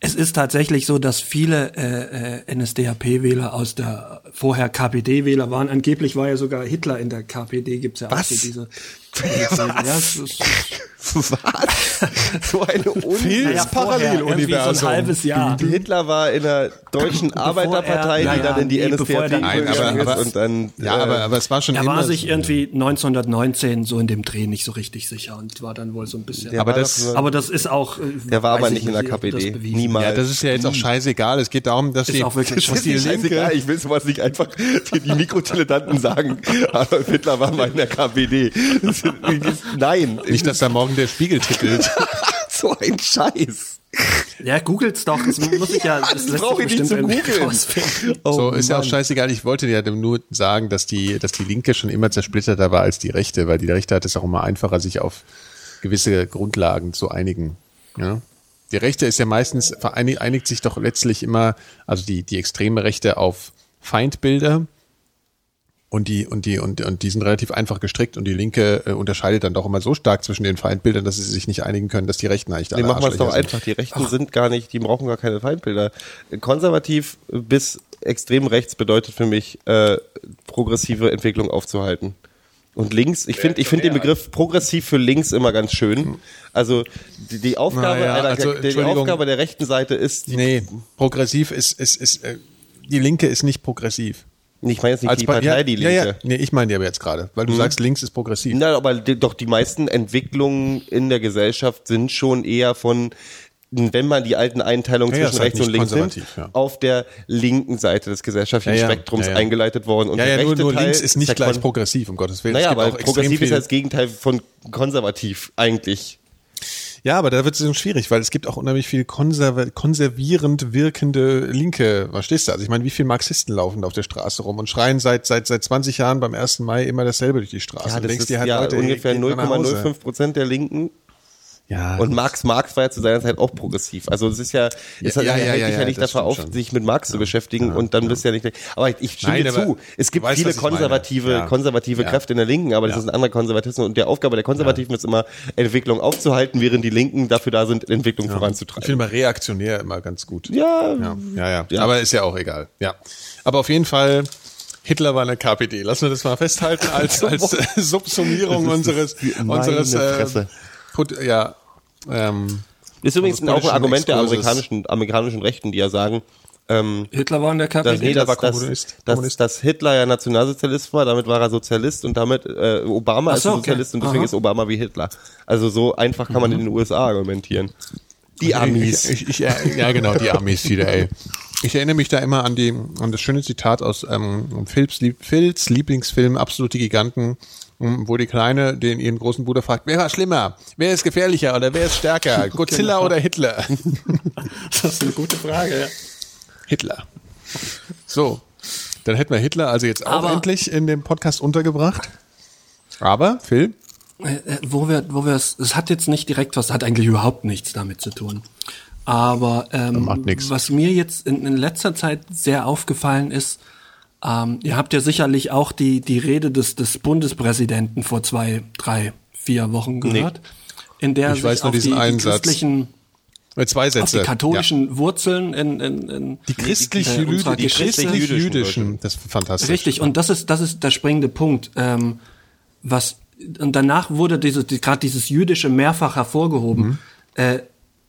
Es ist tatsächlich so, dass viele äh, äh, NSDAP-Wähler aus der vorher KPD-Wähler waren. Angeblich war ja sogar Hitler in der KPD. Gibt's ja auch Was? so diese. Ja, ist, Was? so eine Phil Un ist ja, vorher, irgendwie Paralleluniversum. So ein halbes Jahr. Hitler war in der deutschen Arbeiterpartei, er- die ja, dann in die nee, bevor er NSDAP Nein, aber, aber, und dann ja, äh, aber, aber es war schon Er immer war sich irgendwie 1919 so in dem Dreh nicht so richtig sicher und war dann wohl so ein bisschen. Der aber das- aber das ist auch. äh, Der war aber ich nicht in der das KPD. Niemals. Ja, das ist ja jetzt auch scheißegal. Es geht darum, dass Ist die, auch wirklich die ist Linke, scheißegal, ich will sowas nicht einfach die, die Mikrodilettanten sagen, Adolf Hitler war mal in der KPD. Das Nein. nicht, dass da morgen der Spiegel titelt. so ein Scheiß. Ja, googelt's doch. Das muss ich ja. Das lässt brauche ich nicht zu googeln. Oh, so, ist ja auch Mann. scheißegal. Ich wollte ja nur sagen, dass die, dass die Linke schon immer zersplitterter war als die Rechte, weil die Rechte hat es auch immer einfacher, sich auf gewisse Grundlagen zu einigen. Ja? Die Rechte ist ja meistens, vereinigt einigt sich doch letztlich immer, also die, die extreme Rechte auf Feindbilder und die, und die, und, und die sind relativ einfach gestrickt und die Linke äh, unterscheidet dann doch immer so stark zwischen den Feindbildern, dass sie sich nicht einigen können, dass die Rechten eigentlich Nee, alle machen wir es doch sind. einfach. Die Rechten sind gar nicht, die brauchen gar keine Feindbilder. Konservativ bis extrem rechts bedeutet für mich, äh, progressive Entwicklung aufzuhalten. Und links, ich finde, ich finde den Begriff progressiv für links immer ganz schön. Also die, die Aufgabe Naja, einer, also, der, die Entschuldigung. Aufgabe der rechten Seite ist, die, Nee, progressiv ist, ist, ist, äh, die Linke ist nicht progressiv. Ich meine jetzt nicht die Pa- Partei, ja, die ja, Linke. ja, nee, ich meine die aber jetzt gerade, weil du sagst, links ist progressiv. Na, aber die, doch die meisten Entwicklungen in der Gesellschaft sind schon eher von, wenn man die alten Einteilungen Ja, ja, zwischen ist halt rechts und links nimmt, ja. auf der linken Seite des gesellschaftlichen Ja, ja, Spektrums ja, ja. eingeleitet worden. Und ja, der ja, nur, rechte nur Teil links ist nicht der gleich progressiv, um Gottes Willen. Naja, aber progressiv ist viel- das Gegenteil von konservativ eigentlich. Ja, aber da wird es schon schwierig, weil es gibt auch unheimlich viel konserv konservierend wirkende Linke, verstehst du? Also ich meine, wie viele Marxisten laufen da auf der Straße rum und schreien seit seit seit 20 Jahren beim 1. Mai immer dasselbe durch die Straße. Ja, das ist halt, ja Leute, ungefähr geht mal nach Hause. 0,05 Prozent der Linken. Ja, Und Marx Marx war ja zu seiner Zeit auch progressiv. Also es ist ja, es Ja, hat ja, ja, ja, ja, nicht stimmt auf, schon. sich mit Marx zu beschäftigen und dann bist du ja nicht. Aber ich stimme Nein, zu. Es gibt weißt, viele ich konservative, konservative. Kräfte in der Linken, aber das ist ein anderer Konservatismus. Und der Aufgabe der Konservativen ist immer, Entwicklung aufzuhalten, während die Linken dafür da sind, Entwicklung ich voranzutreiben. finde mal reaktionär immer ganz gut. Ja, Ja, ja. Aber ist ja auch egal. Ja. Aber auf jeden Fall, Hitler war eine KPD. Lassen wir das mal festhalten als, als äh, Subsummierung unseres, unseres äh, ja, ähm, Ist übrigens des auch ein Argument der Exkurses. amerikanischen, amerikanischen Rechten, die ja sagen, ähm, Hitler war in der dass, KPD. nee, dass, war dass, Kommunist. dass, Kommunist. dass Hitler ja Nationalsozialist war, damit war er Sozialist und damit äh, Obama Ach ist so, ein okay. Sozialist und deswegen Aha. ist Obama wie Hitler. Also so einfach kann man in den USA argumentieren. Die Amis. Ich, ich, ich, ja, genau, die Amis wieder, ey. Ich erinnere mich da immer an die, an das schöne Zitat aus ähm, Phils, Lieb- Phils Lieblingsfilm Absolute Giganten, wo die Kleine den ihren großen Bruder fragt, wer war schlimmer? Wer ist gefährlicher oder wer ist stärker? Godzilla oder Hitler? Das ist eine gute Frage, ja. Hitler. So, dann hätten wir Hitler also jetzt auch Aber- endlich in dem Podcast untergebracht. Aber, Phil, Äh, äh, wo wir, wo wir es, es hat jetzt nicht direkt was, hat eigentlich überhaupt nichts damit zu tun. Aber ähm, was mir jetzt in, in letzter Zeit sehr aufgefallen ist, ähm, ihr habt ja sicherlich auch die, die Rede des, des Bundespräsidenten vor zwei, drei, vier Wochen gehört, in der Ich sich weiß nur auf diesen die, die einen Satz. christlichen, äh, zwei auf Sätze. die katholischen Wurzeln in, in, in Die christlich äh, unserer die christlich-jüdischen jüdischen, das ist fantastisch. Richtig, und das ist, das ist der springende Punkt. Ähm, was, und danach wurde diese, die, gerade dieses Jüdische mehrfach hervorgehoben. Mhm. Äh,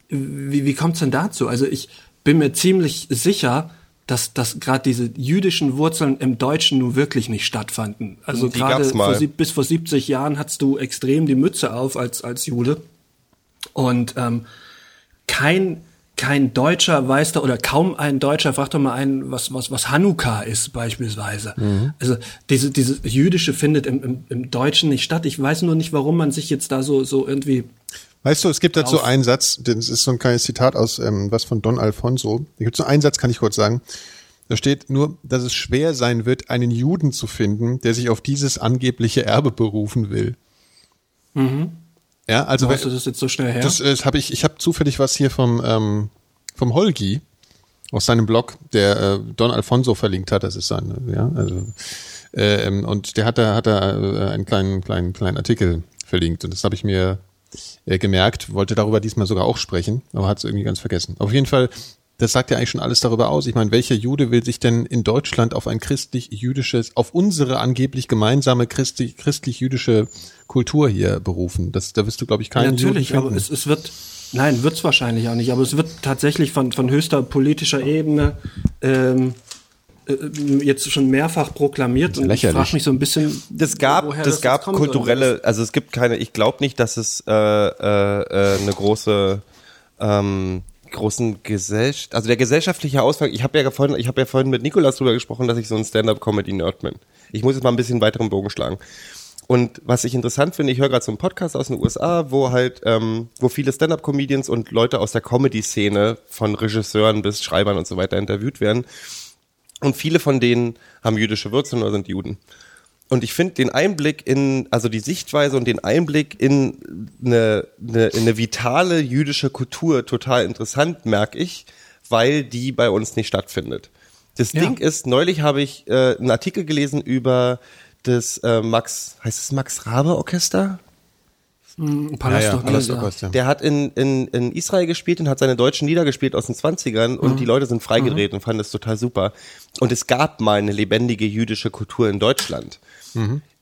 wie wie kommt's denn dazu? Also ich bin mir ziemlich sicher, dass, dass gerade diese jüdischen Wurzeln im Deutschen nun wirklich nicht stattfanden. Also gerade bis vor 70 Jahren hattest du extrem die Mütze auf als, als Jude. Und ähm, kein kein Deutscher weiß da oder kaum ein Deutscher fragt doch mal einen, was was was Hanukkah ist beispielsweise. Also diese diese jüdische findet im, im, im Deutschen nicht statt. Ich weiß nur nicht, warum man sich jetzt da so so irgendwie Weißt du, es gibt dazu einen Satz, das ist so ein kleines Zitat aus ähm, was von Don Alfonso. Da gibt so einen Satz, kann ich kurz sagen. Da steht nur, dass es schwer sein wird, einen Juden zu finden, der sich auf dieses angebliche Erbe berufen will. Ja, also wo hast du das jetzt so schnell her? das, äh, habe ich, ich habe zufällig was hier vom ähm, vom Holgi aus seinem Blog, der äh, Don Alfonso verlinkt hat. Das ist sein, ja, also äh, ähm, und der hat da hat da äh, einen kleinen kleinen kleinen Artikel verlinkt und das habe ich mir äh, gemerkt, wollte darüber diesmal sogar auch sprechen, aber hat es irgendwie ganz vergessen. Auf jeden Fall, das sagt ja eigentlich schon alles darüber aus. Ich meine, welcher Jude will sich denn in Deutschland auf ein christlich-jüdisches, auf unsere angeblich gemeinsame christlich- christlich-jüdische Kultur hier berufen? Das, da wirst du, glaube ich, keinen Natürlich, Juden aber es, es wird, nein, wird's wahrscheinlich auch nicht, aber es wird tatsächlich von, von höchster politischer Ebene ähm, äh, jetzt schon mehrfach proklamiert und ich lächerlich. frage mich so ein bisschen, Das gab, woher das jetzt gab kommt oder kulturelle, also es gibt keine, ich glaube nicht, dass es äh, äh, äh, eine große ähm, großen Gesellschaft, also der gesellschaftliche Ausfall, ich habe ja vorhin, ich habe ja vorhin mit Nikolas drüber gesprochen, dass ich so ein Stand-up-Comedy-Nerd bin. Ich muss jetzt mal ein bisschen weiteren Bogen schlagen. Und was ich interessant finde, ich höre gerade so einen Podcast aus den USA, wo halt, ähm, wo viele Stand-up-Comedians und Leute aus der Comedy-Szene von Regisseuren bis Schreibern und so weiter interviewt werden. Und viele von denen haben jüdische Wurzeln oder sind Juden. Und ich finde den Einblick in, also die Sichtweise und den Einblick in eine, eine, in eine vitale jüdische Kultur total interessant, merke ich, weil die bei uns nicht stattfindet. Das Ja. Ding ist, neulich habe ich äh, einen Artikel gelesen über das äh, Max, heißt es Max Rabe Orchester? Ein Palast ja, ja, Gilda. Orchester, ja. Der hat in, in, in Israel gespielt und hat seine deutschen Lieder gespielt aus den 20ern und Mhm. die Leute sind freigedreht und fanden das total super. Und es gab mal eine lebendige jüdische Kultur in Deutschland.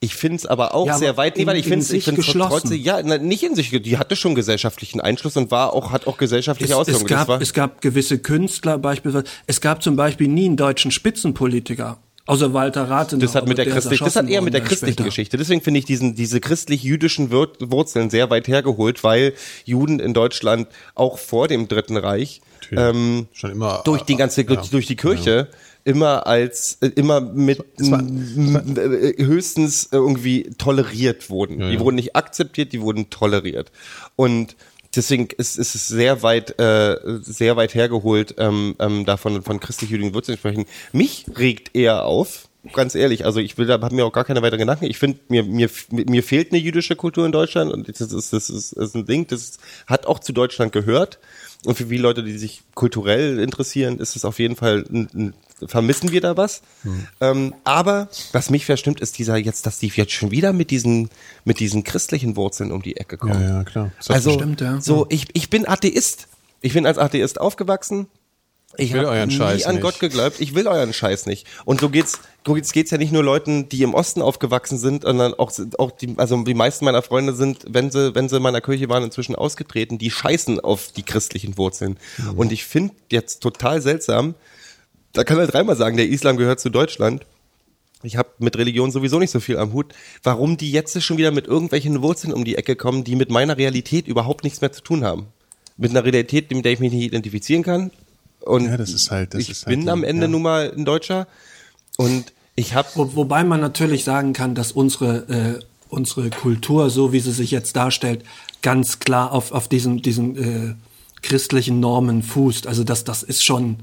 Ich finde es aber auch Ja, aber sehr weit, nee, weil in- ich finde in es, sich ich finde geschlossen. trotzdem, ja, nicht in sich, die hatte schon gesellschaftlichen Einschluss und war auch, hat auch gesellschaftliche Es, Auswirkungen. es, gab, es gab gewisse Künstler beispielsweise. Es gab zum Beispiel nie einen deutschen Spitzenpolitiker, außer Walter Rathenau. das hat mit der der ist christlich, das hat eher mit der christlichen später. Geschichte. Deswegen finde ich diesen, diese christlich-jüdischen Wur- Wurzeln sehr weit hergeholt, weil Juden in Deutschland auch vor dem Dritten Reich ähm, Schon immer durch die ganze ja. durch die Kirche immer als äh, immer mit war- m- äh, höchstens irgendwie toleriert wurden. Ja, die ja. wurden nicht akzeptiert, die wurden toleriert. Und deswegen ist, ist es sehr weit äh, sehr weit hergeholt, ähm, ähm, davon von christlich-jüdischen Wurzeln zu sprechen. Mich regt eher auf. Ganz ehrlich, also ich will da habe mir auch gar keine weiteren Gedanken. Ich finde mir mir mir fehlt eine jüdische Kultur in Deutschland und das ist das ist, das ist ein Ding, das hat auch zu Deutschland gehört. Und für viele Leute, die sich kulturell interessieren, ist es auf jeden Fall, ein, ein, vermissen wir da was. Ähm, aber was mich verstimmt, ist dieser jetzt, dass die jetzt schon wieder mit diesen, mit diesen christlichen Wurzeln um die Ecke kommen. Ja, ja, klar. Das Also, Stimmt, ja. so, ich, ich bin Atheist. Ich bin als Atheist aufgewachsen. Ich will euren nie Scheiß an nicht. Gott geglaubt. Ich will euren Scheiß nicht. Und so geht's, so geht's, geht's ja nicht nur Leuten, die im Osten aufgewachsen sind, sondern auch, auch die, also die meisten meiner Freunde sind, wenn sie, wenn sie in meiner Kirche waren, inzwischen ausgetreten, die scheißen auf die christlichen Wurzeln. Mhm. Und ich finde jetzt total seltsam, da kann er dreimal sagen, der Islam gehört zu Deutschland. Ich habe mit Religion sowieso nicht so viel am Hut. Warum die jetzt schon wieder mit irgendwelchen Wurzeln um die Ecke kommen, die mit meiner Realität überhaupt nichts mehr zu tun haben? Mit einer Realität, mit der ich mich nicht identifizieren kann. Und Ja, das ist halt- das ich ist halt bin die- am Ende ja. nun mal ein Deutscher. Und ich habe Wo, wobei man natürlich sagen kann, dass unsere, äh, unsere Kultur, so wie sie sich jetzt darstellt, ganz klar auf, auf diesen, diesen äh, christlichen Normen fußt. Also das, das ist schon.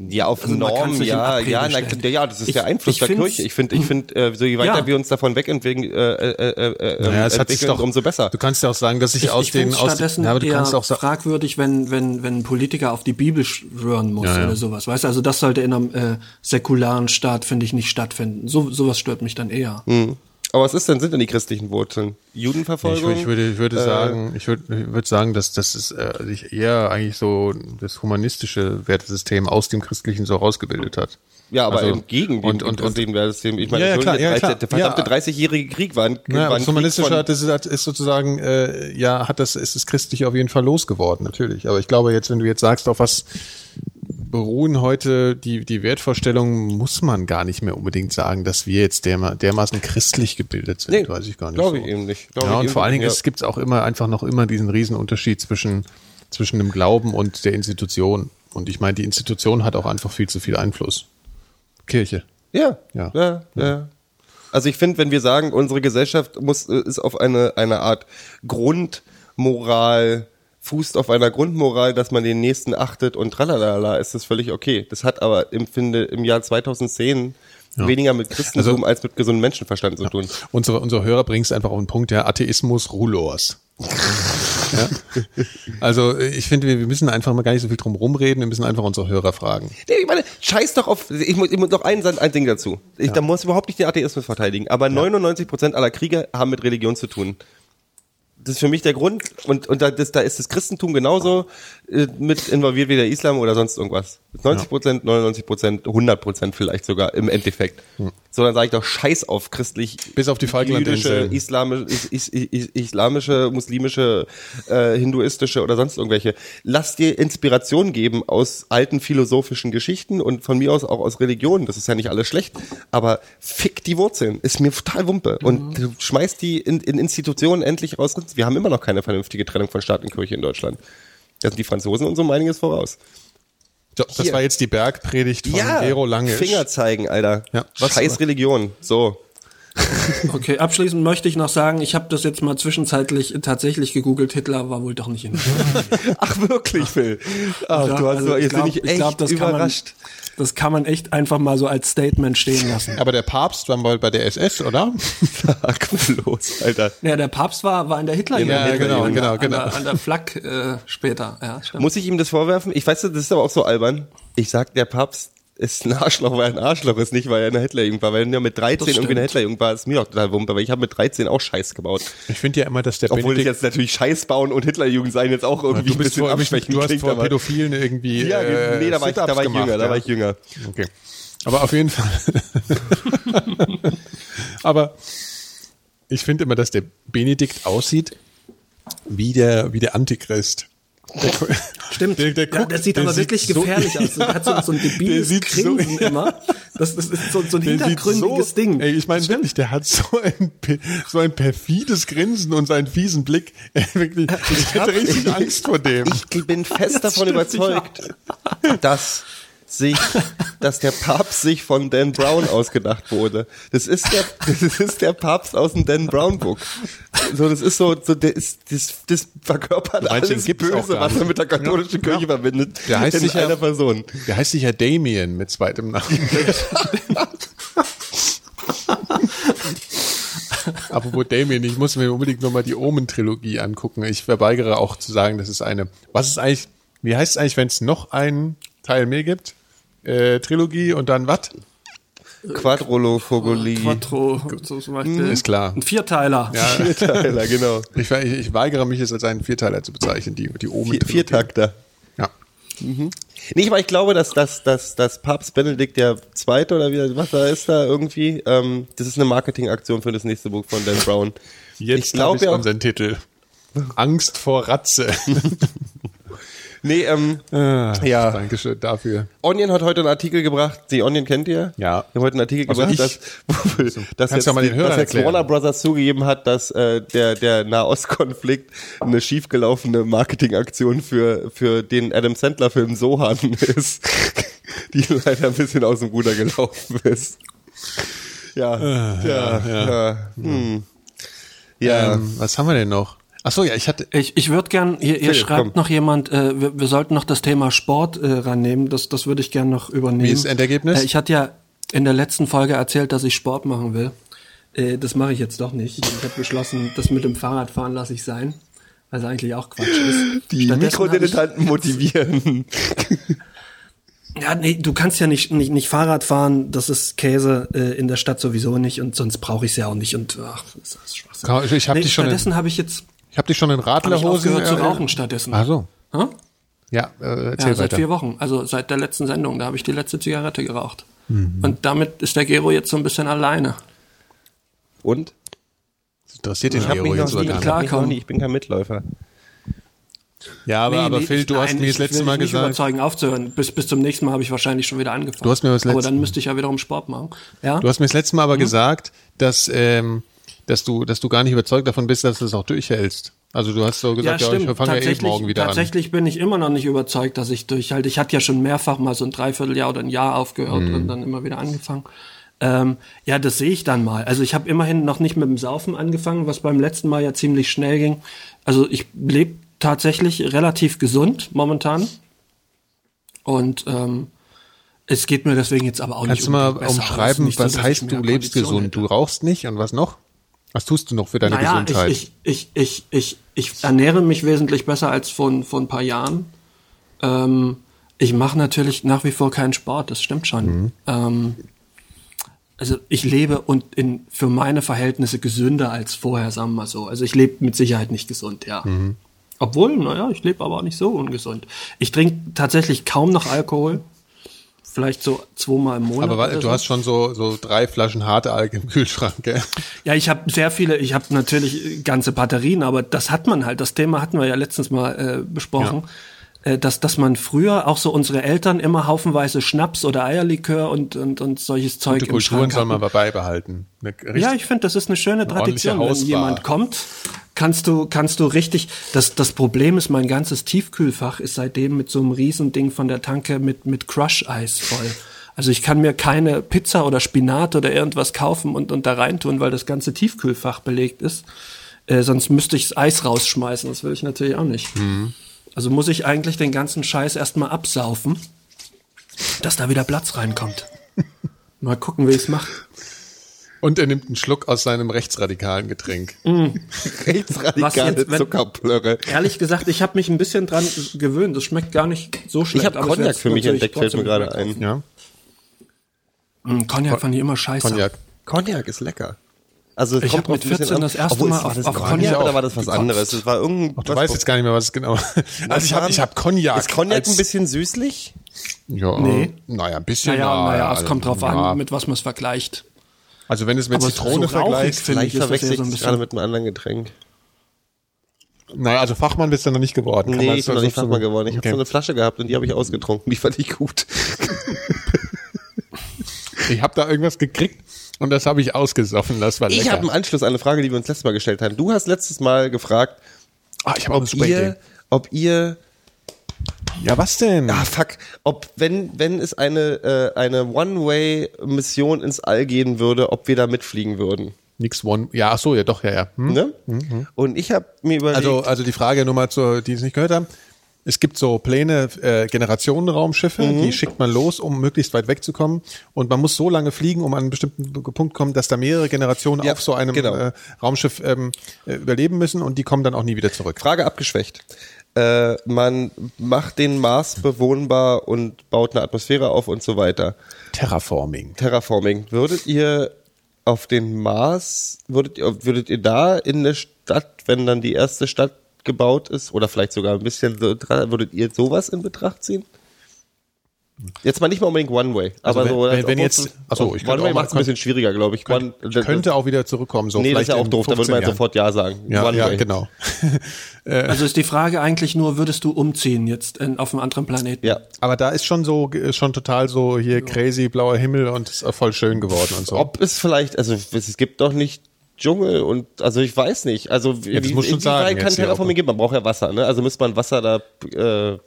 Ja, auf Also in ja, ja, na, ja, das ist Ich- der Einfluss ich der find's- Kirche. Ich finde, ich finde, äh, so je weiter Ja. wir uns davon wegentwickeln, äh, äh, äh, äh, Naja, es hat sich entwickeln, doch, umso besser. Du kannst ja auch sagen, dass sich Ich, aus ich den, aus stattdessen ja, aber du kannst auch sagen, fragwürdig, wenn, wenn, wenn ein Politiker auf die Bibel schwören muss Ja, ja. oder sowas. Weißt du, also das sollte in einem äh, säkularen Staat, finde ich, nicht stattfinden. So, sowas stört mich dann eher. Hm. Aber was ist denn, sind denn die christlichen Wurzeln? ich, Judenverfolgung? würde, ich würde, ich würde Äh, sagen, ich würde, ich würde sagen, dass das ist, äh, sich eher eigentlich so das humanistische Wertesystem aus dem Christlichen so rausgebildet hat. Ja, aber Also, im Gegen und- und- und- dem Wertesystem. Ich meine, Ja, ja, klar, ja, der, klar. der verdammte Ja. 30-jährige Krieg war ein, Ja, war ein das humanistische Krieg hat, das ist, ist sozusagen, äh, ja, hat das, ist das Christliche auf jeden Fall losgeworden, natürlich. Aber ich glaube jetzt, wenn du jetzt sagst, auf was beruhen heute die, die Wertvorstellungen, muss man gar nicht mehr unbedingt sagen, dass wir jetzt derma, dermaßen christlich gebildet sind, Nee, weiß ich gar nicht. glaube so. ich eben nicht. Glaube Ja, und vor allen Dingen es gibt auch immer einfach noch immer diesen Riesenunterschied zwischen, zwischen dem Glauben und der Institution. Und ich meine, die Institution hat auch einfach viel zu viel Einfluss. Kirche. Ja, Ja. ja, ja. ja. Also ich finde, wenn wir sagen, unsere Gesellschaft muss äh, ist auf eine eine Art Grundmoral fußt auf einer Grundmoral, dass man den Nächsten achtet und tralalala, ist das völlig okay. Das hat aber im finde im Jahr 2010 weniger mit Christentum Also- als mit gesundem Menschenverstand zu tun. Unsere, unsere Hörer bringen es einfach auf den Punkt, ja, Atheismus Rulors. ja? Also ich finde, wir wir müssen einfach mal gar nicht so viel drum rumreden, wir müssen einfach unsere Hörer fragen. Nee, ich meine, scheiß doch auf, ich muss, ich muss noch ein, ein Ding dazu. Ich, Da muss ich überhaupt nicht den Atheismus verteidigen, aber 99% aller Kriege haben mit Religion zu tun. Das ist für mich der Grund. Und, und da, das, da ist das Christentum genauso mit involviert wie der Islam oder sonst irgendwas. 90 Prozent, 99 Prozent, 100 Prozent vielleicht sogar im Endeffekt. So, dann sage ich doch Scheiß auf christlich, Bis auf die jüdische, islamische, is, is, is, islamische, muslimische, äh, hinduistische oder sonst irgendwelche. Lass dir Inspiration geben aus alten philosophischen Geschichten und von mir aus auch aus Religionen. Das ist ja nicht alles schlecht. Aber fick die Wurzeln. Ist mir total Wumpe. Und du schmeißt die in, in Institutionen endlich raus. Wir haben immer noch keine vernünftige Trennung von Staat und Kirche in Deutschland. Da sind die Franzosen und so um einiges voraus. So, das Hier. war jetzt die Bergpredigt von Gero Lange. Finger zeigen, Alter. Ja, was- Scheiß Religion. So. Okay, abschließend möchte ich noch sagen, ich habe das jetzt mal zwischenzeitlich tatsächlich gegoogelt. Hitler war wohl doch nicht in Ach wirklich, Phil? Ach, Ja, du hast also so, ich jetzt glaub- bin ich ich echt glaub, das kann man- überrascht. Das kann man echt einfach mal so als Statement stehen lassen. Aber der Papst war mal bei der SS, oder? Sag bloß, Alter. Ja, der Papst war, war in der hitler Ja, genau, genau, genau. An der, an der Flak äh, später. Ja, stimmt. Muss ich ihm das vorwerfen? Ich weiß, das ist aber auch so albern. Ich sag, der Papst ist ein Arschloch, weil er ein Arschloch ist, nicht weil er eine Hitlerjugend war. Weil er mit 13 Das irgendwie eine stimmt. Hitlerjugend war, ist mir auch total wumpe, weil ich habe mit 13 auch Scheiß gebaut. Ich finde ja immer, dass der Obwohl ich Benedikt, jetzt natürlich Scheiß bauen und Hitlerjugend sein jetzt auch irgendwie ein bisschen vor, abschwächend du hast klingt, vor aber- Pädophilen irgendwie Ja, äh, nee, da war ich, da war ich jünger, da ja. war ich jünger. Okay. Aber auf jeden Fall. Aber ich finde immer, dass der Benedikt aussieht wie der, wie der Antichrist. Der, Stimmt. Der, der, ja, guckt- das sieht der aber wirklich so- gefährlich aus. Der hat so, so ein Der debiles sieht so- Grinsen immer. Das, das ist so, so ein Der sieht hintergründiges Ding. Ey, ich meine wirklich, der hat so ein, so ein perfides Grinsen und seinen fiesen Blick. Ey, wirklich, ich hätte richtig Angst vor dem. Ich bin fest davon überzeugt, dass sich, dass der Papst sich von Dan Brown ausgedacht wurde. Das ist der, das ist der Papst aus dem Dan Brown Book. So, das ist so, so der ist, das, das verkörpert alles Böse, was man mit der katholischen Kirche verbindet. Der heißt in sicher- einer Person. Der heißt sicher Damien mit zweitem Namen. Apropos Damien, ich muss mir unbedingt nochmal die Omen-Trilogie angucken. Ich verweigere auch zu sagen, das ist eine. Was ist eigentlich, wie heißt es eigentlich, wenn es noch einen Teil mehr gibt? Äh, Trilogie und dann was? Quadrolophobie. Quattro, so zum Beispiel. Ist klar. Ein Vierteiler. Ja, Vierteiler, genau. ich, ich, ich weigere mich jetzt als einen Vierteiler zu bezeichnen, die, die Omen. Vier, Viertakter. Ja. Nee, aber ich glaube, dass, dass, dass, dass Papst Benedikt der Zweite oder wie, was da ist da irgendwie, ähm, das ist eine Marketingaktion für das nächste Buch von Dan Brown. Jetzt ich glaube ich ja auch, unseren Titel. Angst vor Ratze. nee, ähm, Ah, Ja. Dankeschön dafür. Onion hat heute einen Artikel gebracht, die Onion kennt ihr? Ja. Wir haben heute einen Artikel Also gebracht, dass, dass, Kannst jetzt, du mal den Hörern dass jetzt erklären. Warner Brothers zugegeben hat, dass äh, der, der Nahostkonflikt eine schiefgelaufene Marketingaktion für, für den Adam Sandler-Film Sohan ist, die leider ein bisschen aus dem Ruder gelaufen ist. Ja, ja, ja. Hm. Ja, Ähm, was haben wir denn noch? Ach so, ja, ich hatte. Ich, ich würde gern, hier, hier Philipp, schreibt komm. noch jemand, äh, wir, wir sollten noch das Thema Sport äh, rannehmen, das, das würde ich gern noch übernehmen. Wie ist das Endergebnis? Äh, ich hatte ja in der letzten Folge erzählt, dass ich Sport machen will. Äh, das mache ich jetzt doch nicht. Ich habe beschlossen, das mit dem Fahrradfahren lasse ich sein, es eigentlich auch Quatsch ist. die Mikrodilettanten motivieren. Ja, nee, du kannst ja nicht, nicht, nicht Fahrrad fahren, das ist Käse äh, in der Stadt sowieso nicht und sonst brauche ich es ja auch nicht und ach, das ist Schwachsinn. Ich hab nee, dich schon stattdessen habe ich jetzt Ich habe dich schon in hab ich Radlerhosen. aufgehört zu äh, rauchen stattdessen. Ach so. Hä? Ja, äh, erzähl Ja, seit weiter. vier Wochen, also seit der letzten Sendung, da habe ich die letzte Zigarette geraucht. Mhm. Und damit ist der Gero jetzt so ein bisschen alleine. Und? Das interessiert den Ich habe Gero mich jetzt noch aber ich, nicht. hab mich noch klarkommen. nie, ich bin kein Mitläufer. Ja, aber, Nee, aber nee, Phil, ich- du hast nein, mir das ich letzte Mal dich nicht gesagt. überzeugen, aufzuhören. Bis, bis zum nächsten Mal habe ich wahrscheinlich schon wieder angefangen. Du hast mir das Aber letzte- dann müsste ich ja wiederum Sport machen. Ja? Du hast mir das letzte Mal Mhm. aber gesagt, dass, ähm, dass du, dass du gar nicht überzeugt davon bist, dass du es auch durchhältst. Also du hast so gesagt, ja, ich fange ja eh morgen wieder an. tatsächlich bin ich immer noch nicht überzeugt, dass ich durchhalte. Ich hatte ja schon mehrfach mal so ein Dreivierteljahr oder ein Jahr aufgehört Mhm. und dann immer wieder angefangen. Ähm, ja, das sehe ich dann mal. Also ich habe immerhin noch nicht mit dem Saufen angefangen, was beim letzten Mal ja ziemlich schnell ging. Also ich lebe tatsächlich relativ gesund momentan. Und ähm, es geht mir deswegen jetzt aber auch Kannst nicht du mal umschreiben, was heißt, du lebst gesund? hätte. Du rauchst nicht und was noch? Was tust du noch für deine Naja, Gesundheit? Ich, ich, ich, ich, ich, ich ernähre mich wesentlich besser als vor, vor ein paar Jahren. Ähm, ich mache natürlich nach wie vor keinen Sport, das stimmt schon. Mhm. Ähm, also ich lebe und in, für meine Verhältnisse gesünder als vorher, sagen wir mal so. Also ich lebe mit Sicherheit nicht gesund, ja. Mhm. Obwohl, naja, ich lebe aber auch nicht so ungesund. Ich trinke tatsächlich kaum noch Alkohol. Vielleicht so zweimal im Monat. aber du so. hast schon so, so drei Flaschen harte Alk im Kühlschrank, gell? Ja, ich habe sehr viele, ich habe natürlich ganze Batterien, aber das hat man halt. Das Thema hatten wir ja letztens mal äh, besprochen. Äh, dass, dass man früher auch so unsere Eltern immer haufenweise Schnaps oder Eierlikör und, und, und solches Zeug Gute im Kulturen Schrank soll man aber beibehalten. Richtig- Ja, ich finde, das ist eine schöne Tradition. Wenn jemand kommt, kannst du, kannst du richtig, das, das Problem ist, mein ganzes Tiefkühlfach ist seitdem mit so einem Riesending von der Tanke mit, mit Crush-Eis voll. Also ich kann mir keine Pizza oder Spinat oder irgendwas kaufen und, und da reintun, weil das ganze Tiefkühlfach belegt ist. Äh, sonst müsste ich das Eis rausschmeißen. Das will ich natürlich auch nicht. Also muss ich eigentlich den ganzen Scheiß erstmal absaufen, dass da wieder Platz reinkommt. Mal gucken, wie ich es mache. Und er nimmt einen Schluck aus seinem rechtsradikalen Getränk. Was Rechtsradikale jetzt, wenn- Zuckerplörre. Ehrlich gesagt, ich habe mich ein bisschen dran gewöhnt. Das schmeckt gar nicht so schlecht. Ich habe Cognac für mich entdeckt, fällt mir gerade ein. Ja, Mm, Cognac fand ich immer scheiße. Cognac. Cognac ist lecker. Also es Ich kommt mit drauf ein bisschen 14 an. das erste Obwohl, Mal war auf- das auf Cognac oder war das was gekotzt. anderes? Es war irgendein. Du weißt jetzt gar nicht mehr, was es genau Also ich habe ich hab Cognac. Ist Cognac ein bisschen süßlich? Ja, Nee. naja, ein bisschen. Naja, na, naja, es kommt drauf ja. an, mit was man es vergleicht. Also wenn es mit Aber Zitrone so vergleichst, finde ich, Vielleicht ist das verwechsel ich so ein das bisschen- gerade mit einem anderen Getränk. naja, also Fachmann bist du noch nicht geworden. Kann Nee, ich bin so- noch nicht so- Fachmann geworden. Ich Okay. habe so eine Flasche gehabt und die habe ich ausgetrunken. Die fand ich gut. Ich habe da irgendwas gekriegt und das habe ich ausgesoffen. Das war lecker. Ich habe im Anschluss eine Frage, die wir uns letztes Mal gestellt haben. Du hast letztes Mal gefragt, ah, ich ob ihr, ob ihr Ja, was denn? Ah, fuck. Ob, wenn, wenn es eine, äh, eine One-Way-Mission ins All gehen würde, ob wir da mitfliegen würden. Nix One. Ja, ach so, ja doch, ja, ja. Hm? Ne? Und ich habe mir überlegt, Also, also die Frage nur mal zur, die es nicht gehört haben. Es gibt so Pläne, äh, Generationenraumschiffe, Mhm. die schickt man los, um möglichst weit wegzukommen. Und man muss so lange fliegen, um an einen bestimmten Punkt kommen, dass da mehrere Generationen Ja, auf so einem genau. äh, Raumschiff ähm, äh, überleben müssen und die kommen dann auch nie wieder zurück. Frage abgeschwächt. Äh, man macht den Mars bewohnbar und baut eine Atmosphäre auf und so weiter. Terraforming. Terraforming. Würdet ihr auf den Mars, würdet ihr, würdet ihr da in der Stadt, wenn dann die erste Stadt gebaut ist oder vielleicht sogar ein bisschen so, dran- würdet ihr sowas in Betracht ziehen? Jetzt mal nicht mal unbedingt One-Way, Also aber wenn- so, wenn- wenn jetzt- es- ach so, ich könnte auch mal- macht es ein bisschen schwieriger, glaube ich. One, Ich könnte auch wieder zurückkommen. So nee, das ist ja auch doof, da würde 15 man ja sofort Ja sagen. Ja, ja, One-Way. genau. Also ist die Frage eigentlich nur, würdest du umziehen jetzt in, auf einem anderen Planeten? Ja. Aber da ist schon so, ist schon total so hier crazy blauer Himmel und ist voll schön geworden und so. Ob es vielleicht, also es gibt doch nicht Dschungel und also ich weiß nicht. Also wie, Ja, das muss schon sagen kann Terraforming geben? Man braucht ja Wasser, ne? Also müsste man Wasser da äh,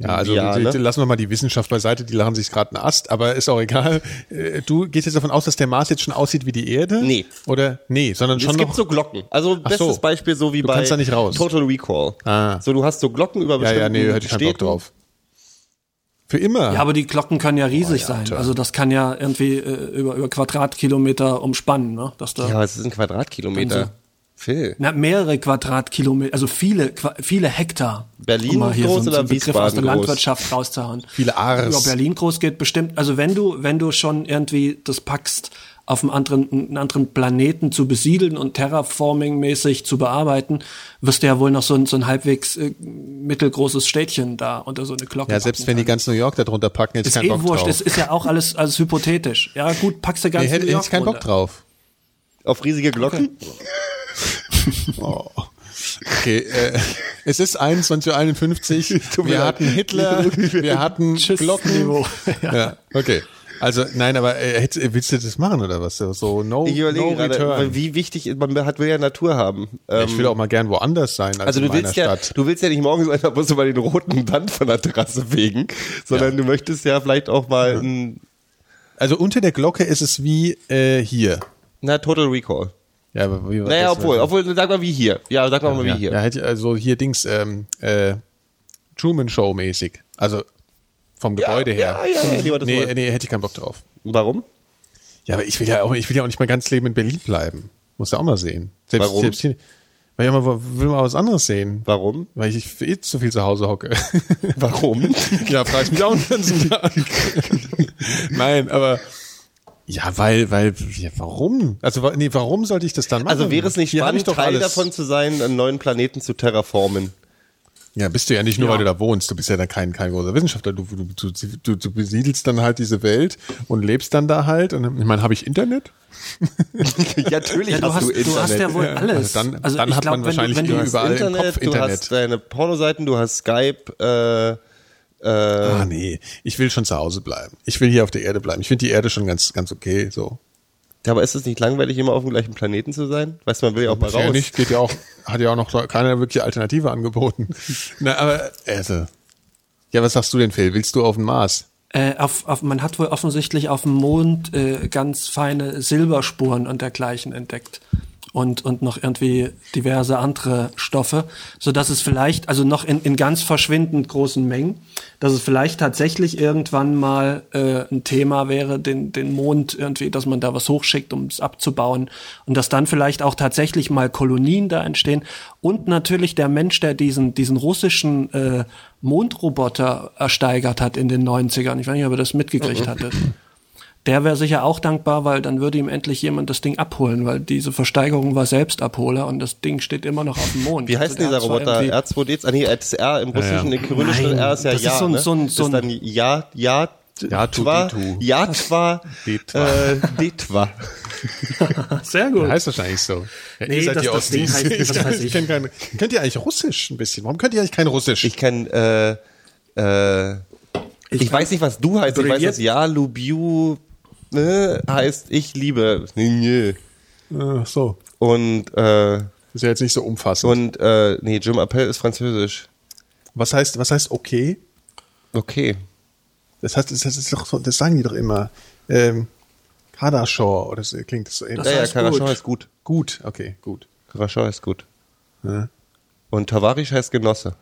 Ja, also ja, ne? lassen wir mal die Wissenschaft beiseite, die lachen sich gerade einen Ast, aber ist auch egal. Äh, Du gehst jetzt davon aus, dass der Mars jetzt schon aussieht wie die Erde? Nee. Oder nee, sondern Es schon gibt noch so Glocken. Also Ach bestes so. Beispiel so wie Du bei kannst da nicht raus. Total Recall. Ah. So du hast so Glocken über Ja, bestimmten ja, nee, hätte ich keinen Bock drauf. Für immer. Ja, aber die Glocken können ja riesig ja, sein. Alter. Also das kann ja irgendwie äh, über, über Quadratkilometer umspannen, ne? Dass da Ja, aber es ist ein Quadratkilometer. Also- Phil. na, mehrere Quadratkilometer, also viele, viele Hektar. Berlin Um hier groß so, oder so einen Begriff aus der groß? Landwirtschaft rauszuhauen. Viele Ars. Ja, Berlin groß geht bestimmt. Also wenn du, wenn du schon irgendwie das packst, auf einem anderen, einen anderen Planeten zu besiedeln und Terraforming-mäßig zu bearbeiten, wirst du ja wohl noch so ein, so ein halbwegs äh, mittelgroßes Städtchen da unter so eine Glocke. ja, selbst wenn die können. ganz New York da drunter packen, hätte ich ist keinen eh Bock wurscht, drauf. es ist ja auch alles, alles hypothetisch. Ja, gut, packst du ganz Nee, hätte, New hätte York ich keinen Bock runter. drauf. Auf riesige Glocken? Oh. Okay, äh, es ist 21.51 Uhr. Wir hatten Hitler, wir hatten Tschüss, Glocken. Niveau. ja. Ja, okay. Also nein, aber äh, hättest- willst du das machen oder was? So no, Ich überlege no gerade, return. wie wichtig man hat will ja Natur haben. Ähm, ich will auch mal gern woanders sein als also in du willst meiner ja, Stadt. du willst ja nicht morgens einfach bloß über den roten Band von der Terrasse fegen, sondern Ja. du möchtest ja vielleicht auch mal ein, Also unter der Glocke ist es wie äh, hier. na Total Recall. Ja, aber wie, Naja, das- obwohl, obwohl, sag mal wie hier. Ja, sag mal, mal wie ja, hier. Ja, hätte, also hier Dings, ähm, äh, Truman Show mäßig. Also vom Gebäude her. Ja, ja, ja, nee, nee, hätte ich keinen Bock drauf. Warum? Ja, aber ich will ja auch, ich will ja auch nicht mein ganzes Leben in Berlin bleiben. Muss ja auch mal sehen. Selbst, Warum? Selbst hier, weil ich mal, will mal was anderes sehen. Warum? Weil ich eh zu viel zu Hause hocke. Warum? ja, frage ich mich auch den ganzen Tag. Nein, aber ja, weil, weil, ja, warum? Also, nee, warum sollte ich das dann machen? Also wäre es nicht spannend, Teil alles. davon zu sein, einen neuen Planeten zu terraformen? Ja, bist du ja nicht nur, Ja. weil du da wohnst. Du bist ja dann kein, kein großer Wissenschaftler. Du, du, du, du, du besiedelst dann halt diese Welt und lebst dann da halt. Und ich meine, habe ich Internet? ja, natürlich Ja, du, hast, du du hast ja wohl alles. Also dann- dann hat man wahrscheinlich du, du, überall im Internet, Kopf du Internet. hast deine Pornoseiten, du hast Skype, äh, äh, Ah, nee. Ich will schon zu Hause bleiben. Ich will hier auf der Erde bleiben. Ich finde die Erde schon ganz, ganz okay, so. Aber ist es nicht langweilig, immer auf dem gleichen Planeten zu sein? Weißt du, man will ja auch mal raus. nicht, geht ja auch, hat ja auch noch keine wirkliche Alternative angeboten. Na, aber, also. Ja, was sagst du denn, Phil? Willst du auf den Mars? äh, auf, auf, man hat wohl offensichtlich auf dem Mond äh, ganz feine Silberspuren und dergleichen entdeckt. Und, und noch irgendwie diverse andere Stoffe, so dass es vielleicht, also noch in, in ganz verschwindend großen Mengen, dass es vielleicht tatsächlich irgendwann mal äh, ein Thema wäre, den, den Mond irgendwie, dass man da was hochschickt, um es abzubauen und dass dann vielleicht auch tatsächlich mal Kolonien da entstehen und natürlich der Mensch, der diesen, diesen russischen äh, Mondroboter ersteigert hat in den 90ern, ich weiß nicht, ob er das mitgekriegt hatte, der wäre sicher auch dankbar, weil dann würde ihm endlich jemand das Ding abholen, weil diese Versteigerung war Selbstabholer und das Ding steht immer noch auf dem Mond. Wie heißt Also dieser Roboter? irgendwie- R2D2? Ah, nee, das R im russischen, ja. im kyrillischen Nein, R ist ja das ist Ja, so ein- ne? so ein- so ist ein- dann Ja, Ja, Ja. Ja, Twa, Detwa. äh, Detwa. Sehr gut. Heißt wahrscheinlich so. Ja, Nee, das- das Ding Ostis. heißt- was weiß ich ich. keine, könnt ihr eigentlich Russisch ein bisschen? Warum könnt ihr eigentlich kein Russisch? Ich kann, äh, äh, ich, kann- weiß nicht, was du heißt. Ich weiß, dass Ja, Lubiu, ne, heißt ich liebe. Nee. Ach so. Und, äh, Ist ja jetzt nicht so umfassend. und, äh, nee, Jim Appel ist französisch. was heißt, was heißt okay? Okay. Das heißt, das, ist doch, so- das sagen die doch immer. Ähm, Kardashaw, oder so klingt das so ähnlich. Das ja, ja, gut. heißt gut. Gut, okay, gut. Karaschow heißt gut. Ja, Und Tavarisch heißt Genosse.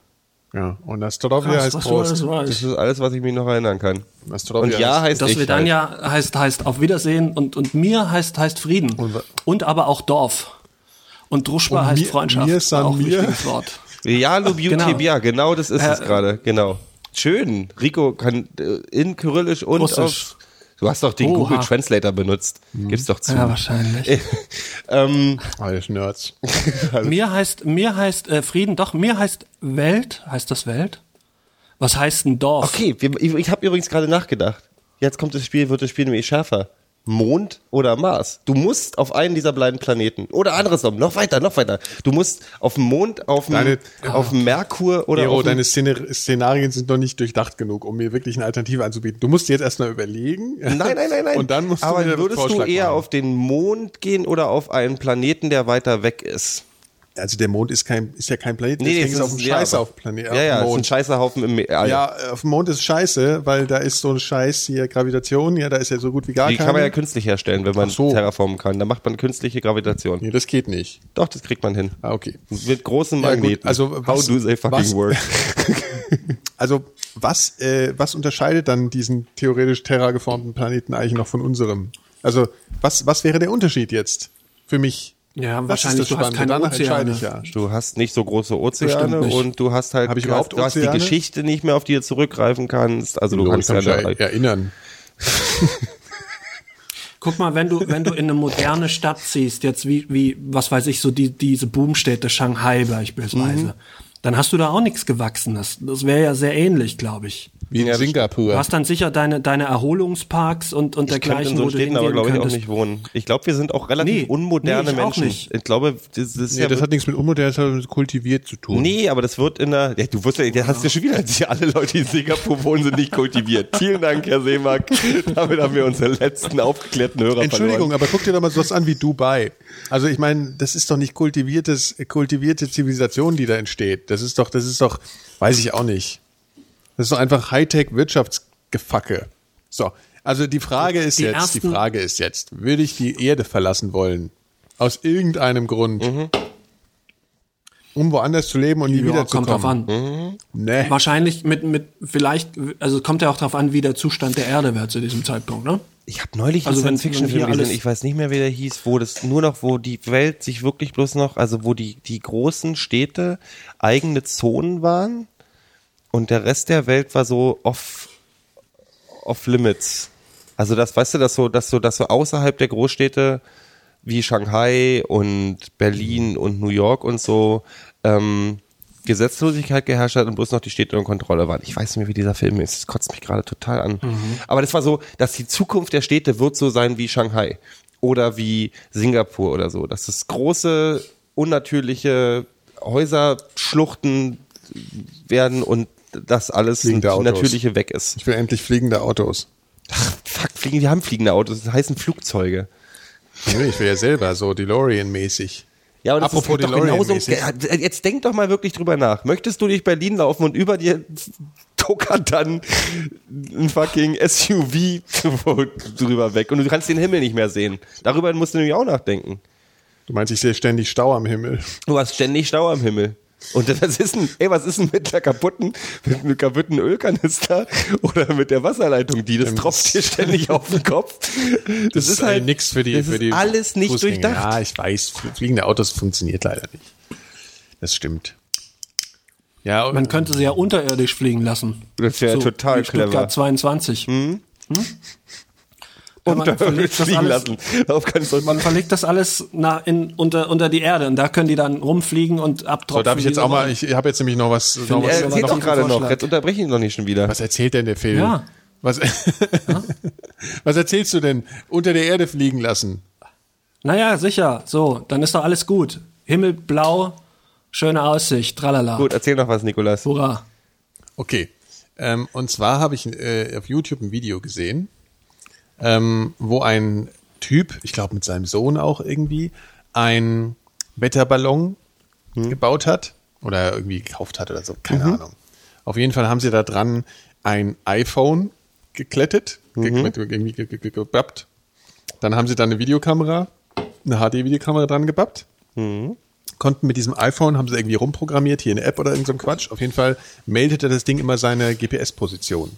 Ja. und Nastorovia Krass, heißt alles weißt. Das ist alles, was ich mich noch erinnern kann. Nastorovia Und ja heißt Das ich wir dann halt. ja heißt, heißt auf Wiedersehen und, und mir heißt, heißt Frieden. Und Und, aber auch Dorf. Und Druschba heißt mir- Freundschaft. mir san auch ein mir. wichtiges Wort. Ja, Lubiu Genau. Genau das ist es Äh, gerade, genau. Schön. Rico kann äh, in Kyrillisch und Russisch. auf Du hast doch den Oha. Google Translator benutzt. Gib's doch zu. Ja, wahrscheinlich. ähm, Alles Nerds. mir heißt, mir heißt äh, Frieden, doch, mir heißt Welt. Heißt das Welt? Was heißt ein Dorf? okay, wir, ich, ich habe übrigens gerade nachgedacht. Jetzt kommt das Spiel, wird das Spiel nämlich schärfer. Mond oder Mars. Du musst auf einen dieser beiden Planeten. Oder andersrum, noch weiter, noch weiter. Du musst auf dem Mond, auf dem, auf dem Merkur oder Nero, auf deine Szenarien sind noch nicht durchdacht genug, um mir wirklich eine Alternative anzubieten. Du musst dir jetzt erstmal überlegen. Nein, nein, nein, nein. Und dann musst Aber du mir einen würdest du eher machen. auf den Mond gehen oder auf einen Planeten, der weiter weg ist? Also der Mond ist kein, ist ja kein Planet, Nee, deswegen es ist auf dem ja, aber- auf Planet. Ja, ja, es ist ein Mond. Scheißerhaufen im All. Ja, auf dem Mond ist scheiße, weil da ist so ein Scheiß hier Gravitation, ja, da ist ja so gut wie gar Die keine. kann man ja künstlich herstellen, wenn man so. terraformen kann. Da macht man künstliche Gravitation. nee, das geht nicht. Doch, das kriegt man hin. Ah, okay. Mit großen Ja, gut, Magneten. also How was- do they fucking was- work? Also was, äh, was unterscheidet dann diesen theoretisch terrageformten Planeten eigentlich noch von unserem? Also was, was wäre der Unterschied jetzt für mich? Ja, Das wahrscheinlich, ist das du hast keine Danach Ozeane. ich ja. Du hast nicht so große Ozeane und du hast halt Hab ich du überhaupt hast, du hast die? Geschichte nicht mehr, auf die du zurückgreifen kannst. Also du So, kannst ich ja kann da, mich ja erinnern. Guck mal, wenn du, wenn du in eine moderne Stadt ziehst, jetzt wie, wie, was weiß ich, so die, diese Boomstädte, Shanghai beispielsweise, Mhm. dann hast du da auch nichts Gewachsenes. Das wäre ja sehr ähnlich, glaube ich. Wie in Ja, Singapur. Du hast dann sicher deine, deine Erholungsparks und, und ich könnte dergleichen, in so wo du Städten aber, glaube ich, auch nicht wohnen. Ich glaube, wir sind auch relativ Nee, unmoderne nee, ich auch Menschen. nicht. Ich glaube, das, das ist Nee, ja das hat nichts mit unmodern, das hat mit kultiviert zu tun. Nee, aber das wird in der. Ja, du wirst ja, ja hast ja schon wieder, die alle Leute, die in Singapur wohnen, sind nicht kultiviert. Vielen Dank, Herr Seemark. Damit haben wir unsere letzten aufgeklärten Hörer Entschuldigung, verloren. aber guck dir doch mal sowas an wie Dubai. Also ich meine, das ist doch nicht kultiviertes, kultivierte Zivilisation, die da entsteht. Das ist doch, das ist doch, weiß ich auch nicht. Das ist doch einfach Hightech-Wirtschaftsgefacke. So, also die Frage ist Die jetzt, ersten- die Frage ist jetzt, würde ich die Erde verlassen wollen? Aus irgendeinem Grund. Mhm. Um woanders zu leben und nie Ja, wiederzukommen. kommt drauf an. Mhm. Nee. Wahrscheinlich mit, mit, vielleicht, also kommt ja auch drauf an, wie der Zustand der Erde wäre zu diesem Zeitpunkt, ne? Ich habe neulich Also einen Science-Fiction-Film gesehen, ich weiß nicht mehr, wie der hieß, wo das nur noch, wo die Welt sich wirklich bloß noch, also wo die, die großen Städte eigene Zonen waren und der Rest der Welt war so off, off limits. Also das, weißt du, dass so, dass so, dass so außerhalb der Großstädte wie Shanghai und Berlin und New York und so ähm, Gesetzlosigkeit geherrscht hat und bloß noch die Städte unter Kontrolle waren. Ich weiß nicht mehr, wie dieser Film ist. Das kotzt mich gerade total an. Aber das war so, dass die Zukunft der Städte wird so sein wie Shanghai oder wie Singapur oder so. Dass es große, unnatürliche Häuserschluchten werden und das alles. Natürliche weg ist. Ich will endlich fliegende Autos. Fuck, fliegen, wir haben fliegende Autos, das heißen Flugzeuge. Nee, ich will ja selber so DeLorean-mäßig. Ja, und das Apropos ist genauso. Jetzt denk doch mal wirklich drüber nach. Möchtest du durch Berlin laufen und über dir tuckert dann ein fucking SUV drüber weg und du kannst den Himmel nicht mehr sehen. Darüber musst du nämlich auch nachdenken. Du meinst, ich sehe ständig Stau am Himmel. Du hast ständig Stau am Himmel. Und was ist denn, ey, was ist denn mit der kaputten, mit einem kaputten Ölkanister oder mit der Wasserleitung, die das Ähm, tropft dir ständig auf den Kopf? Das, ist halt nix für die, das für ist die alles nicht Fußgänger. durchdacht. Ja, ich weiß, fliegende Autos funktioniert leider nicht. Das stimmt. Ja, und Man könnte sie ja unterirdisch fliegen lassen. Das wäre total wie Stuttgart clever. 22. Hm? Ja, man, Und verlegt das fliegen alles, lassen. Man verlegt das alles na, in, unter, unter die Erde und da können die dann rumfliegen und abtropfen. so, darf ich jetzt auch mal, ich habe jetzt nämlich noch was, noch was, Er erzählt noch doch gerade noch. Jetzt unterbreche ich ihn doch nicht schon wieder. was erzählt denn der Film? Ja. Was, was erzählst du denn? Unter der Erde fliegen lassen. Naja, sicher. So, dann ist doch alles gut. Himmel blau, schöne Aussicht, tralala. Gut, erzähl noch was, Nikolas. Hurra. Okay. Ähm, und zwar habe ich äh, auf YouTube ein Video gesehen, ähm, wo ein Typ, ich glaube mit seinem Sohn auch irgendwie, ein Wetterballon gebaut hat oder irgendwie gekauft hat oder so, keine Ahnung. Auf jeden Fall haben sie da dran ein iPhone geklettet, ge mit- irgendwie ge ge ge gebappt. Dann haben sie da eine Videokamera, eine HD-Videokamera dran gebappt konnten mit diesem iPhone, haben sie irgendwie rumprogrammiert, hier eine App oder irgendein so ein Quatsch. Auf jeden Fall meldete das Ding immer seine GPS-Position.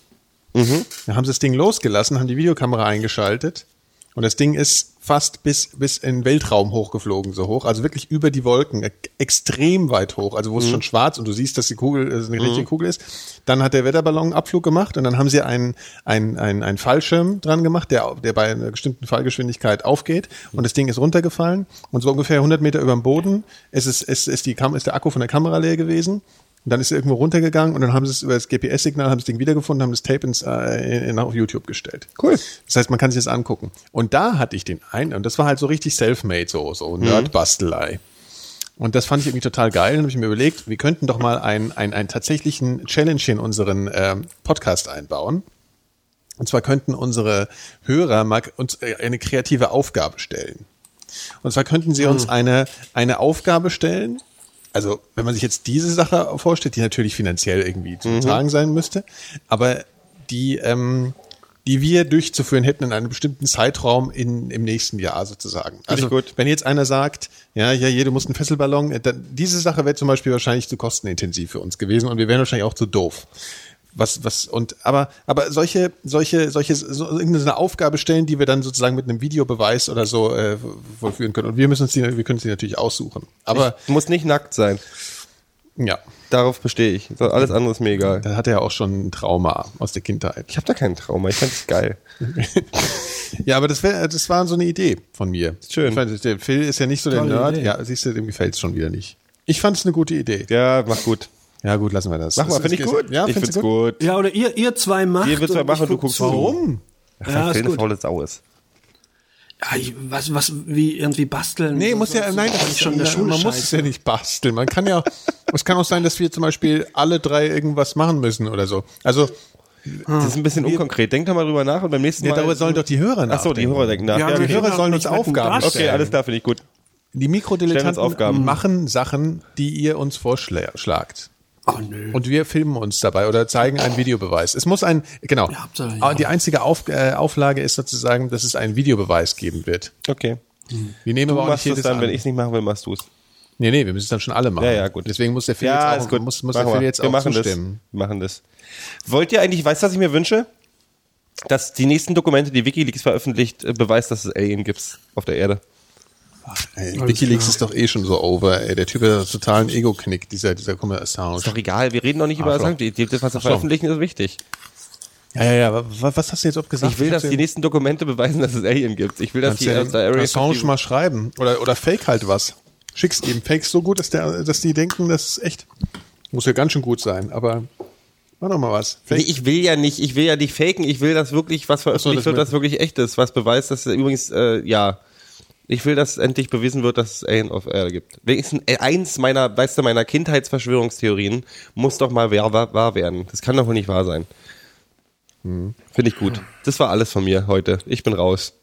Dann haben sie das Ding losgelassen, haben die Videokamera eingeschaltet Und das Ding ist fast bis, bis in den Weltraum hochgeflogen, so hoch. Also wirklich über die Wolken, extrem weit hoch. Also wo es schon schwarz und du siehst, dass die Kugel äh, eine richtige Kugel ist. Dann hat der Wetterballon einen Abflug gemacht und dann haben sie einen, einen, einen, einen Fallschirm dran gemacht, der, der bei einer bestimmten Fallgeschwindigkeit aufgeht. Und das Ding ist runtergefallen. Und so ungefähr 100 Meter über dem Boden ist, es, ist, ist, die Kam ist der Akku von der Kamera leer gewesen. Und dann ist er irgendwo runtergegangen und dann haben sie es über das GPS-Signal, haben das Ding wiedergefunden, haben das Tape ins, äh, in, auf YouTube gestellt. Cool. Das heißt, man kann sich das angucken. Und da hatte ich den einen, und das war halt so richtig self-made, so, so Nerd-Bastelei. Und das fand ich irgendwie total geil. Und habe ich mir überlegt, wir könnten doch mal einen, einen, einen tatsächlichen Challenge in unseren ähm, Podcast einbauen. Und zwar könnten unsere Hörer mal uns äh, eine kreative Aufgabe stellen. Und zwar könnten sie uns eine, eine Aufgabe stellen. Also, wenn man sich jetzt diese Sache vorstellt, die natürlich finanziell irgendwie zu tragen sein müsste, aber die, ähm, die wir durchzuführen hätten in einem bestimmten Zeitraum in, im nächsten Jahr sozusagen. Also, gut. wenn jetzt einer sagt, ja, ja, du musst einen Fesselballon, dann, diese Sache wäre zum Beispiel wahrscheinlich zu kostenintensiv für uns gewesen und wir wären wahrscheinlich auch zu doof. Was, was, und, aber, aber solche, solche, solche, so irgendeine Aufgabe stellen, die wir dann sozusagen mit einem Videobeweis oder so, äh, vollführen können. Und wir müssen uns die, wir können sie natürlich aussuchen. Aber, Muss nicht nackt sein. ja, Darauf bestehe ich. Alles andere ist mir egal. da hat er ja auch schon ein Trauma aus der Kindheit. Ich habe da keinen Trauma. Ich fand es geil. Ja, aber das wäre, das war so eine Idee von mir. Schön. Ich fand, der Phil ist ja nicht so der Tolle Nerd. Idee. Ja, siehst du, dem gefällt es schon wieder nicht. Ich fand es eine gute Idee. Ja, mach gut. Ja, gut, lassen wir das. Mach mal, Das finde ich gut. Ja, ich find's du gut. Ja, oder ihr, ihr zwei macht. Ihr und machen, ich du guck guckst. Warum? Ach, Ja, ist gut. faule Sau ist. Ja, ich, was, was, wie irgendwie basteln. Nee, so- muss ja, so- nein, das ist schon in der Schule Man muss es ja nicht basteln. Man kann ja, es kann auch sein, dass wir zum Beispiel alle drei irgendwas machen müssen oder so. Also, Das ist ein bisschen unkonkret. Denk doch mal drüber nach und beim nächsten ja, Mal. darüber sollen doch die Hörer Ach so, die nachdenken. Hörer denken nach. Ja, Ja, die okay. Hörer sollen uns Aufgaben Gas- okay, alles klar, finde ich gut. Die Stellen Mikrodilettanten machen Sachen, die ihr uns vorschlagt. Oh, nö. Und wir filmen uns dabei oder zeigen einen Videobeweis. Es muss ein, genau. Ja, ja. Aber Die einzige Auf, äh, Auflage ist sozusagen, dass es einen Videobeweis geben wird. Okay. Wir nehmen Du aber auch machst nicht es jedes dann, an. wenn ich es nicht machen will, machst du es. Nee, nee, wir müssen es dann schon alle machen. Ja, ja, gut. Deswegen muss der Phil Ja, jetzt auch, gut. muss, muss der Phil wir. jetzt wir auch machen zustimmen. das. Wir machen das. Wollt ihr eigentlich, weißt du, was ich mir wünsche? Dass die nächsten Dokumente, die Wikileaks veröffentlicht, äh, beweist, dass es Alien gibt auf der Erde. Ey, Wikileaks klar. ist doch eh schon so over. Ey. Der Typ hat einen totalen Ego-Knick, dieser, dieser Assange. Ist doch egal, wir reden doch nicht über die- Das, was wir so. veröffentlichen, ist wichtig. Ja, ja, ja. Was, was hast du jetzt auch gesagt? Ich will, dass die nächsten Dokumente beweisen, dass es Alien gibt. Ich will, dass die aus der Area Assange 51 mal schreiben. Oder, oder fake halt was. Schickst ihm Fakes so gut, dass, der, dass die denken, das ist echt. Muss ja ganz schön gut sein, aber mach doch mal was. Nee, ich will ja nicht, ich will ja nicht faken, ich will, dass wirklich was veröffentlicht das wird, das wirklich echt ist, was beweist, dass übrigens, äh, ja, ich will, dass endlich bewiesen wird, dass es Alien auf Erde gibt. Wenigstens äh, eins meiner, weißt du, meiner Kindheitsverschwörungstheorien muss doch mal wahr, wahr, wahr werden. Das kann doch wohl nicht wahr sein. Hm. Finde ich gut. Das war alles von mir heute. Ich bin raus.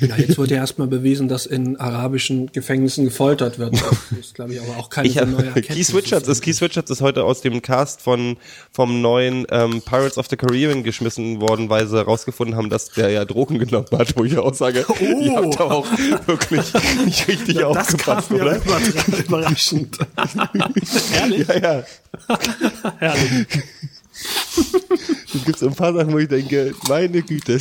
Ja, jetzt wurde ja erstmal bewiesen, dass in arabischen Gefängnissen gefoltert wird. Das ist, glaube ich, aber auch keine Ich so hab, neue Erkenntnis. Keith Richards ist Keith Richards ist heute aus dem Cast von vom neuen ähm, Pirates of the Caribbean geschmissen worden, weil sie herausgefunden haben, dass der ja Drogen genommen hat, wo ich auch sage, ihr habt da auch wirklich nicht richtig Das aufgepasst, oder? über- überraschend. Ehrlich? Ja, ja. Herrlich. Es gibt so ein paar Sachen, wo ich denke, meine Güte,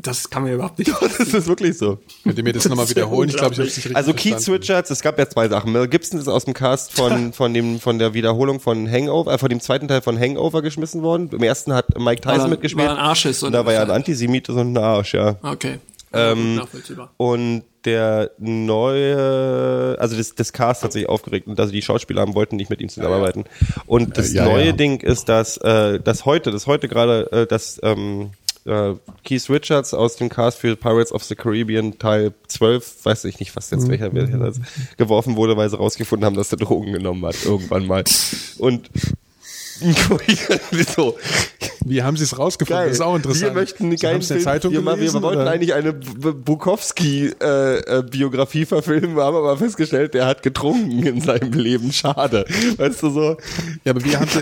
das kann man ja überhaupt nicht. das ist wirklich so. Könnt ihr mir das nochmal Das ja wiederholen? Ich glaube, ich habe es nicht richtig Also Keith verstanden. Richards, es gab ja zwei Sachen. Mel Gibson ist aus dem Cast von von dem von der Wiederholung von Hangover, äh, von dem zweiten Teil von Hangover geschmissen worden. Im ersten hat Mike Tyson er- mitgespielt. er ein Arsch ist, Und da war ja ein Antisemit und ein Arsch, ja. Okay. Ähm, Nachvollziehbar. Und der neue, also das, das Cast hat sich aufgeregt und also die Schauspieler haben, wollten nicht mit ihm zusammenarbeiten. Und das Ja, neue ja. Ding ist, dass, äh, dass heute, das heute gerade, äh, dass ähm, äh, Keith Richards aus dem Cast für Pirates of the Caribbean Teil 12, weiß ich nicht, was jetzt welcher welcher das geworfen wurde, weil sie rausgefunden haben, dass er Drogen genommen hat, irgendwann mal. Und so, Wie haben sie es rausgefunden? Geil. Das ist auch interessant. Wir möchten in der Film. Zeitung wir, mal- wir gelesen, wollten oder? eigentlich eine Bukowski-Biografie verfilmen, haben aber festgestellt, der hat getrunken in seinem Leben. Schade. Weißt du so? Ja, aber wir haben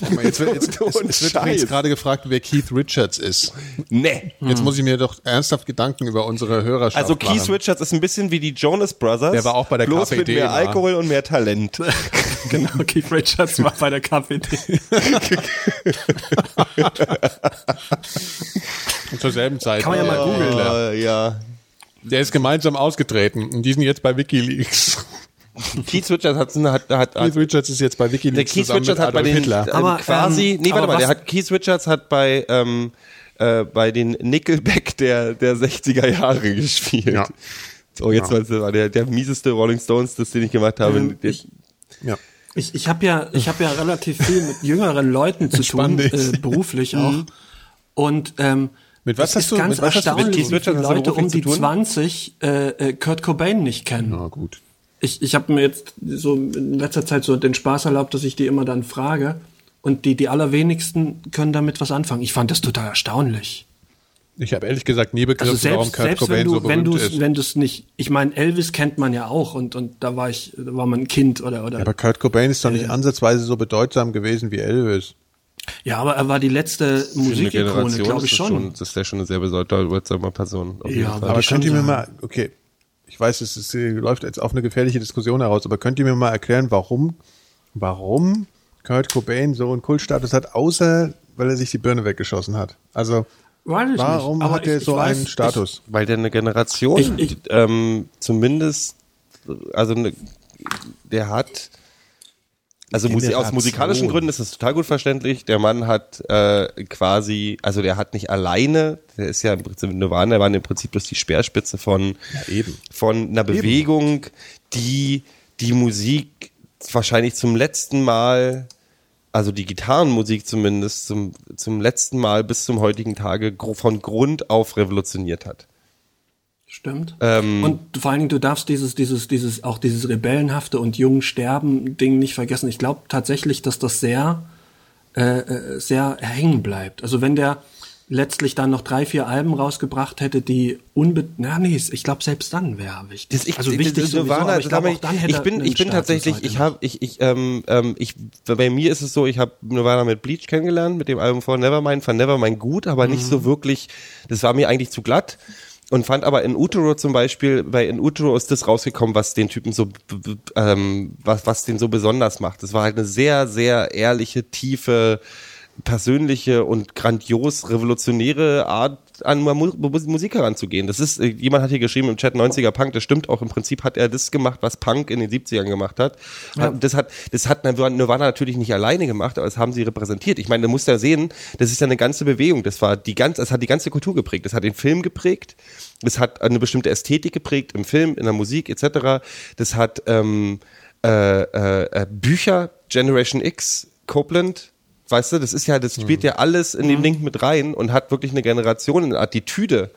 Guck mal, jetzt wird, jetzt, es, es wird übrigens gerade gefragt, wer Keith Richards ist. Nee. Jetzt muss ich mir doch ernsthaft Gedanken über unsere Hörerschaft Also Keith machen. Richards ist ein bisschen wie die Jonas Brothers. Der war auch bei der bloß mit KPD, mehr war. Alkohol und mehr Talent. Genau, Keith Richards war bei der KPD. Zur selben Zeit. Kann man ja mal googeln. Äh, ja. Der ist gemeinsam ausgetreten und die sind jetzt bei WikiLeaks. Keith Richards hat, hat, hat, Keith Richards ist jetzt bei der WikiLeaks Keith zusammen Richards mit hat bei den Hitler. ähm, Aber, quasi, ähm, nee, warte aber mal, der hat Keith Richards hat bei ähm, äh, bei den Nickelback der der 60er Jahre gespielt. Ja. So, jetzt war war der der mieseste Rolling Stones, das den ich gemacht habe. Ähm, Der- ich- Ja. Ich, ich habe ja, ich habe ja relativ viel mit jüngeren Leuten zu tun, äh, beruflich auch. Und ähm, Mit was es hast ist du- ganz mit was mit erstaunlich, Keith wie Leute um die tun? 20 äh, äh, Kurt Cobain nicht kennen. Na gut. Ich, ich habe mir jetzt so in letzter Zeit so den Spaß erlaubt, dass ich die immer dann frage. Und die, die allerwenigsten können damit was anfangen. Ich fand das total erstaunlich. Ich habe ehrlich gesagt nie begriffen, Also warum selbst, Kurt selbst Cobain wenn du, so wenn berühmt du ist. wenn du es nicht, ich meine, Elvis kennt man ja auch und, und da war ich, da war man ein Kind oder, oder. Aber Kurt Cobain ist doch nicht ansatzweise so bedeutsam gewesen wie Elvis. Ja, aber er war die letzte Musikikone, Generation glaube ich das schon. Das ist ja schon eine sehr bedeutsame Person. Auf jeden Ja, Fall. aber- könnt ihr schon mir mal, okay, ich weiß, es ist, äh, läuft jetzt auf eine gefährliche Diskussion heraus, aber könnt ihr mir mal erklären, warum, warum Kurt Cobain so einen Kultstatus hat, außer weil er sich die Birne weggeschossen hat? Also, Weiß ich warum nicht. Aber hat er ich- so ich weiß, einen Status? Weil der eine Generation, Ich- ich- ähm, zumindest, also eine, der hat, also Musi aus musikalischen Gründen ist das total gut verständlich. Der Mann hat äh, quasi, also der hat nicht alleine, der ist ja im Prinzip Nirvana, der war im Prinzip bloß die Speerspitze von, Ja, eben. von einer Bewegung, die die Musik wahrscheinlich zum letzten Mal also die Gitarrenmusik zumindest zum, zum letzten Mal bis zum heutigen Tage von Grund auf revolutioniert hat. Stimmt. Ähm, und vor allen Dingen, du darfst dieses, dieses, dieses, auch dieses rebellenhafte und jungen Sterben Ding nicht vergessen. Ich glaube tatsächlich, dass das sehr, äh, äh, sehr hängen bleibt. Also wenn der letztlich dann noch drei, vier Alben rausgebracht hätte, die unbe, na nee, ich glaube selbst dann wäre wichtig. Das ich, also das- wichtig das sowieso, Nirvana, aber ich glaube auch dann hätte ich bin, ich bin tatsächlich, ich habe, ich, ich, ähm, ähm, ich, bei mir ist es so, ich habe Nirvana mit Bleach kennengelernt, mit dem Album von Nevermind, fand Nevermind gut, aber nicht Mhm. so wirklich, das war mir eigentlich zu glatt. Und fand aber in Utero zum Beispiel, bei in Utero ist das rausgekommen, was den Typen so, ähm, was, was den so besonders macht. Das war halt eine sehr, sehr ehrliche, tiefe, persönliche und grandios revolutionäre Art an Mu Mu- Musik heranzugehen. Das ist, äh, jemand hat hier geschrieben im Chat 90er Punk, das stimmt auch. Im Prinzip hat er das gemacht, was Punk in den 70ern gemacht hat. Hat- Das hat, das hat Nirvana natürlich nicht alleine gemacht, aber das haben sie repräsentiert. Ich meine, du musst ja sehen, das ist ja eine ganze Bewegung. Das war die ganze, das hat die ganze Kultur geprägt. Das hat den Film geprägt. Das hat eine bestimmte Ästhetik geprägt im Film, in der Musik etc. Das hat ähm, äh, äh, äh, Bücher, Generation X, Copeland, weißt du, das ist ja, das spielt ja alles in den Link mit rein und hat wirklich eine Generation, eine Attitüde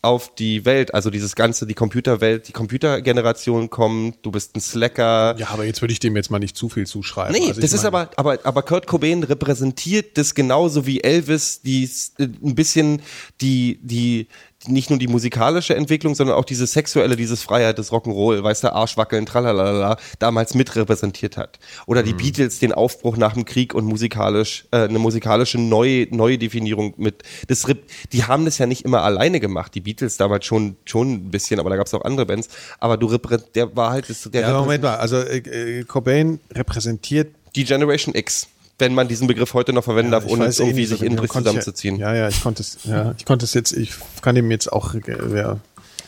auf die Welt, also dieses ganze, die Computerwelt, die Computergeneration kommt, du bist ein Slacker. Ja, aber jetzt würde ich dem jetzt mal nicht zu viel zuschreiben. Nee, Also das ist aber, aber, aber Kurt Cobain repräsentiert das genauso wie Elvis, die äh, ein bisschen die, die, nicht nur die musikalische Entwicklung, sondern auch diese sexuelle, dieses Freiheit, das Rock'n'Roll, weißt du, Arschwackeln, tralalala, damals mit repräsentiert hat. Oder Mhm. die Beatles, den Aufbruch nach dem Krieg und musikalisch, äh, eine musikalische neue, neue Definierung mit, das, die haben das ja nicht immer alleine gemacht, die Beatles damals schon, schon ein bisschen, aber da gab es auch andere Bands, aber du, der war halt, das, der Ja, Moment mal, also äh, äh, Cobain repräsentiert die Generation X, wenn man diesen Begriff heute noch verwenden darf, Ich ohne jetzt eh irgendwie sich aber innerlich zusammenzuziehen. Ja, ja, ich konnte es, ja, ich konnte es jetzt, ich kann dem jetzt auch, ja.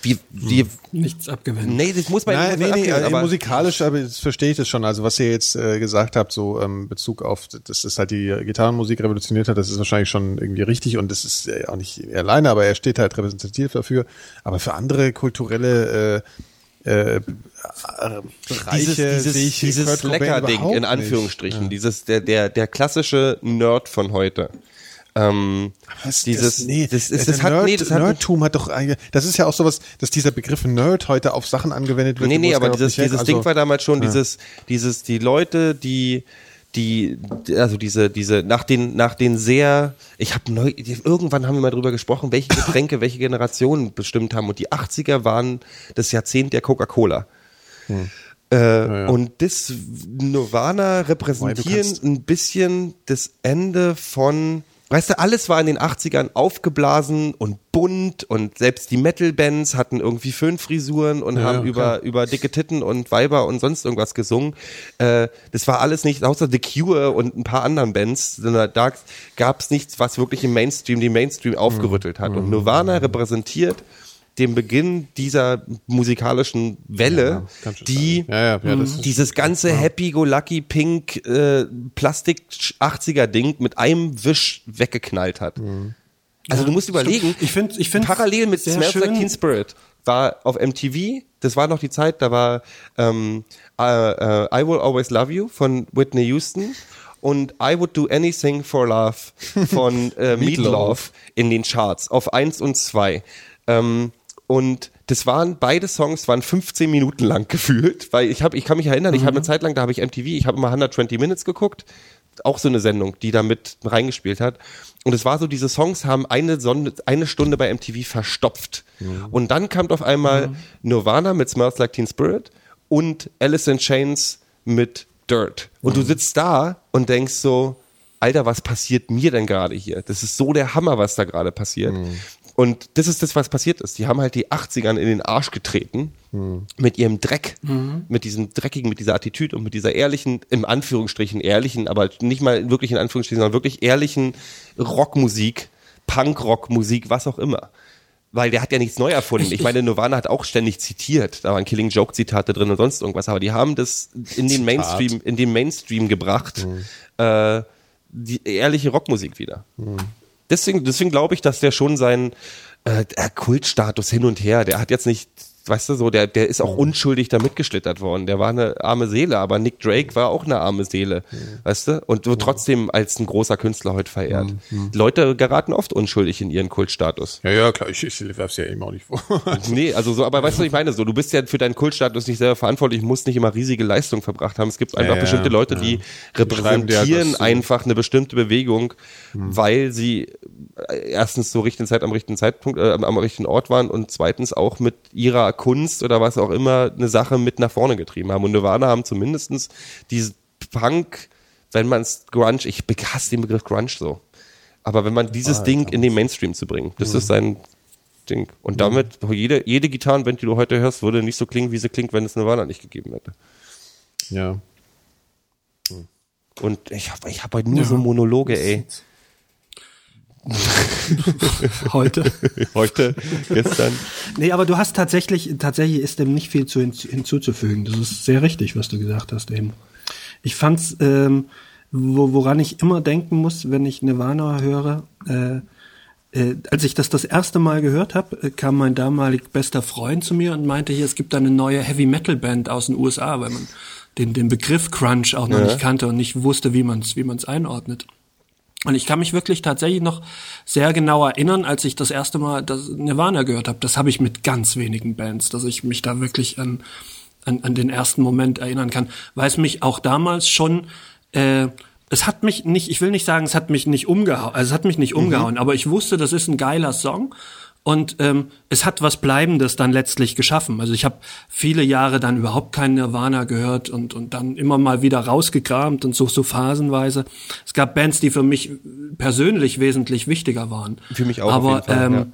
Wie, wie, Nichts abgewinnen. nee, das muss man Nein, nee, nee, abgeben, äh, aber musikalisch, aber jetzt verstehe ich das schon. Also was ihr jetzt äh, gesagt habt, so ähm, Bezug auf, dass es halt die Gitarrenmusik revolutioniert hat, das ist wahrscheinlich schon irgendwie richtig und das ist äh, auch nicht er alleine, aber er steht halt repräsentativ dafür. Aber für andere kulturelle äh, äh, Bereiche dieses, dieses, dieses überhaupt in. Anführungsstrichen, dieses, der, der, der klassische Nerd von heute. Ähm, Was, dieses, das, nee, das, ist, das hat, Nerd, nee, das hat, Nerdtum hat doch, eigentlich- das ist ja auch sowas, dass dieser Begriff Nerd heute auf Sachen angewendet wird. Nee, nee, aber dieses, dieses also- Ding war damals schon dieses, dieses, die Leute, die, die, also diese, diese, nach den, nach den sehr, ich habe neu, irgendwann haben wir mal drüber gesprochen, welche Getränke, welche Generationen bestimmt haben. Und die 80er waren das Jahrzehnt der Coca-Cola. Äh, Und das Nirvana repräsentieren kannst- ein bisschen das Ende von weißt du, alles war in den 80ern aufgeblasen und bunt und selbst die Metal-Bands hatten irgendwie Föhnfrisuren und Ja, haben ja, über, über dicke Titten und Weiber und sonst irgendwas gesungen. Äh, das war alles nicht, außer The Cure und ein paar anderen Bands, sondern da gab es nichts, was wirklich im Mainstream, den Mainstream aufgerüttelt hat. Und Nirvana repräsentiert den Beginn dieser musikalischen Welle, schon die. Ja, ja, ja, ist- dieses ganze Happy-Go-Lucky Pink äh, Plastik 80er Ding mit einem Wisch weggeknallt hat. Also du musst überlegen, Ich find- ich parallel mit Smells Like schön- Teen Spirit war auf MTV, das war noch die Zeit, da war ähm, äh, äh, I Will Always Love You von Whitney Houston und I Would Do Anything for Love von äh, Meatloaf in den Charts auf eins und zwei. Ähm, und das waren beide Songs waren 15 Minuten lang gefühlt, weil ich habe ich kann mich erinnern, ich habe eine Zeit lang, da habe ich MTV, ich habe immer 120 Minutes geguckt, auch so eine Sendung, die da mit reingespielt hat. Und es war so, diese Songs haben eine, Sonne, eine Stunde bei MTV verstopft. Und dann kam auf einmal Nirvana mit Smells Like Teen Spirit und Alice in Chains mit Dirt. Und du sitzt da und denkst so, Alter, was passiert mir denn gerade hier? Das ist so der Hammer, was da gerade passiert. Und das ist das, was passiert ist. Die haben halt die 80ern in den Arsch getreten mit ihrem Dreck, mit diesem dreckigen, mit dieser Attitüde und mit dieser ehrlichen, im Anführungsstrichen ehrlichen, aber nicht mal wirklich in Anführungsstrichen, sondern wirklich ehrlichen Rockmusik, Punkrockmusik, was auch immer. Weil der hat ja nichts neu erfunden. Ich meine, Nirvana hat auch ständig zitiert. Da waren Killing Joke Zitate drin und sonst irgendwas. Aber die haben das in den Mainstream, in den Mainstream gebracht. Äh, die ehrliche Rockmusik wieder. Deswegen, deswegen glaube ich, dass der schon seinen äh, Kultstatus hin und her, der hat jetzt nicht, weißt du, so, der, der ist auch unschuldig da mitgeschlittert worden. Der war eine arme Seele, aber Nick Drake war auch eine arme Seele, weißt du? Und wird trotzdem als ein großer Künstler heute verehrt. Leute geraten oft unschuldig in ihren Kultstatus. Ja, ja, klar, ich, ich werf's ja eben auch nicht vor. Nee, also so, aber weißt du, was ich meine? So, du bist ja für deinen Kultstatus nicht selber verantwortlich, musst nicht immer riesige Leistung verbracht haben. Es gibt einfach ja, bestimmte Leute, die repräsentieren zu. einfach eine bestimmte Bewegung, weil sie äh, erstens zur richtigen Zeit am richtigen Zeitpunkt, äh, am richtigen Ort waren und zweitens auch mit ihrer Kunst oder was auch immer eine Sache mit nach vorne getrieben haben. Und Nirvana haben zumindestens diesen Punk, wenn man es Grunge, ich hasse den Begriff Grunge so. Aber wenn man dieses Ding in den Mainstream zu bringen, das ist sein Ding. Und damit, jede, jede Gitarrenband, die du heute hörst, würde nicht so klingen, wie sie klingt, wenn es Nirvana nicht gegeben hätte. ja. Und ich habe ich hab heute nur so Monologe, ey. Heute. Heute, gestern. Nee, aber du hast tatsächlich, tatsächlich ist dem nicht viel zu hinzu, hinzuzufügen. Das ist sehr richtig, was du gesagt hast eben. Ich fand's, ähm, wo, woran ich immer denken muss, wenn ich Nirvana höre, äh, äh, als ich das das erste Mal gehört habe, kam mein damalig bester Freund zu mir und meinte hier, es gibt eine neue Heavy Metal Band aus den USA, weil man den, den Begriff Crunch auch noch Ja. nicht kannte und nicht wusste, wie man es wie man's einordnet. Und ich kann mich wirklich tatsächlich noch sehr genau erinnern, als ich das erste Mal das Nirvana gehört habe. Das habe ich mit ganz wenigen Bands, dass ich mich da wirklich an, an, an den ersten Moment erinnern kann, weil es mich auch damals schon, äh, es hat mich nicht, ich will nicht sagen, es hat mich nicht umgehauen, also es hat mich nicht umgehauen, aber ich wusste, das ist ein geiler Song und ähm, es hat was Bleibendes dann letztlich geschaffen. Also ich habe viele Jahre dann überhaupt kein Nirvana gehört und, und dann immer mal wieder rausgekramt und so, so phasenweise. Es gab Bands, die für mich persönlich wesentlich wichtiger waren. Für mich auch Aber Fall, ähm, ja.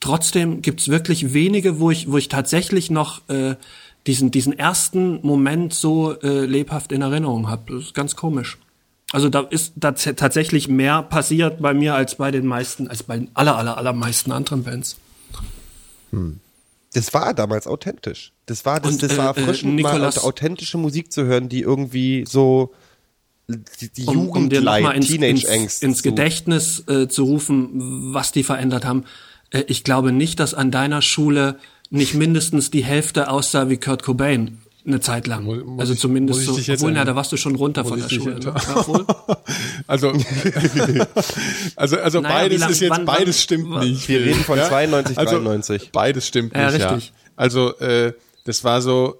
trotzdem gibt's wirklich wenige, wo ich, wo ich tatsächlich noch äh, diesen, diesen ersten Moment so äh, lebhaft in Erinnerung habe. Das ist ganz komisch. Also da ist da tatsächlich mehr passiert bei mir als bei den meisten, als bei den aller, aller, allermeisten anderen Bands. Das war damals authentisch. Das war, das, Und, das war äh, äh, erfrischend, mal Nicolas- authentische Musik zu hören, die irgendwie so die, die um, um dir nochmal ins, ins, ins Gedächtnis äh, zu rufen, was die verändert haben. Äh, ich glaube nicht, dass an deiner Schule nicht mindestens die Hälfte aussah wie Kurt Cobain eine Zeit lang. Muss- muss also zumindest ich so. Obwohl, na, da warst du schon runter von der Schule. Ne? Ja. Also, also, also Naja, beides lang- ist jetzt, wann- beides stimmt wann- nicht. Wir reden von 92, also, 93. Beides stimmt Ja, nicht, ja. richtig. Also, äh, das war so,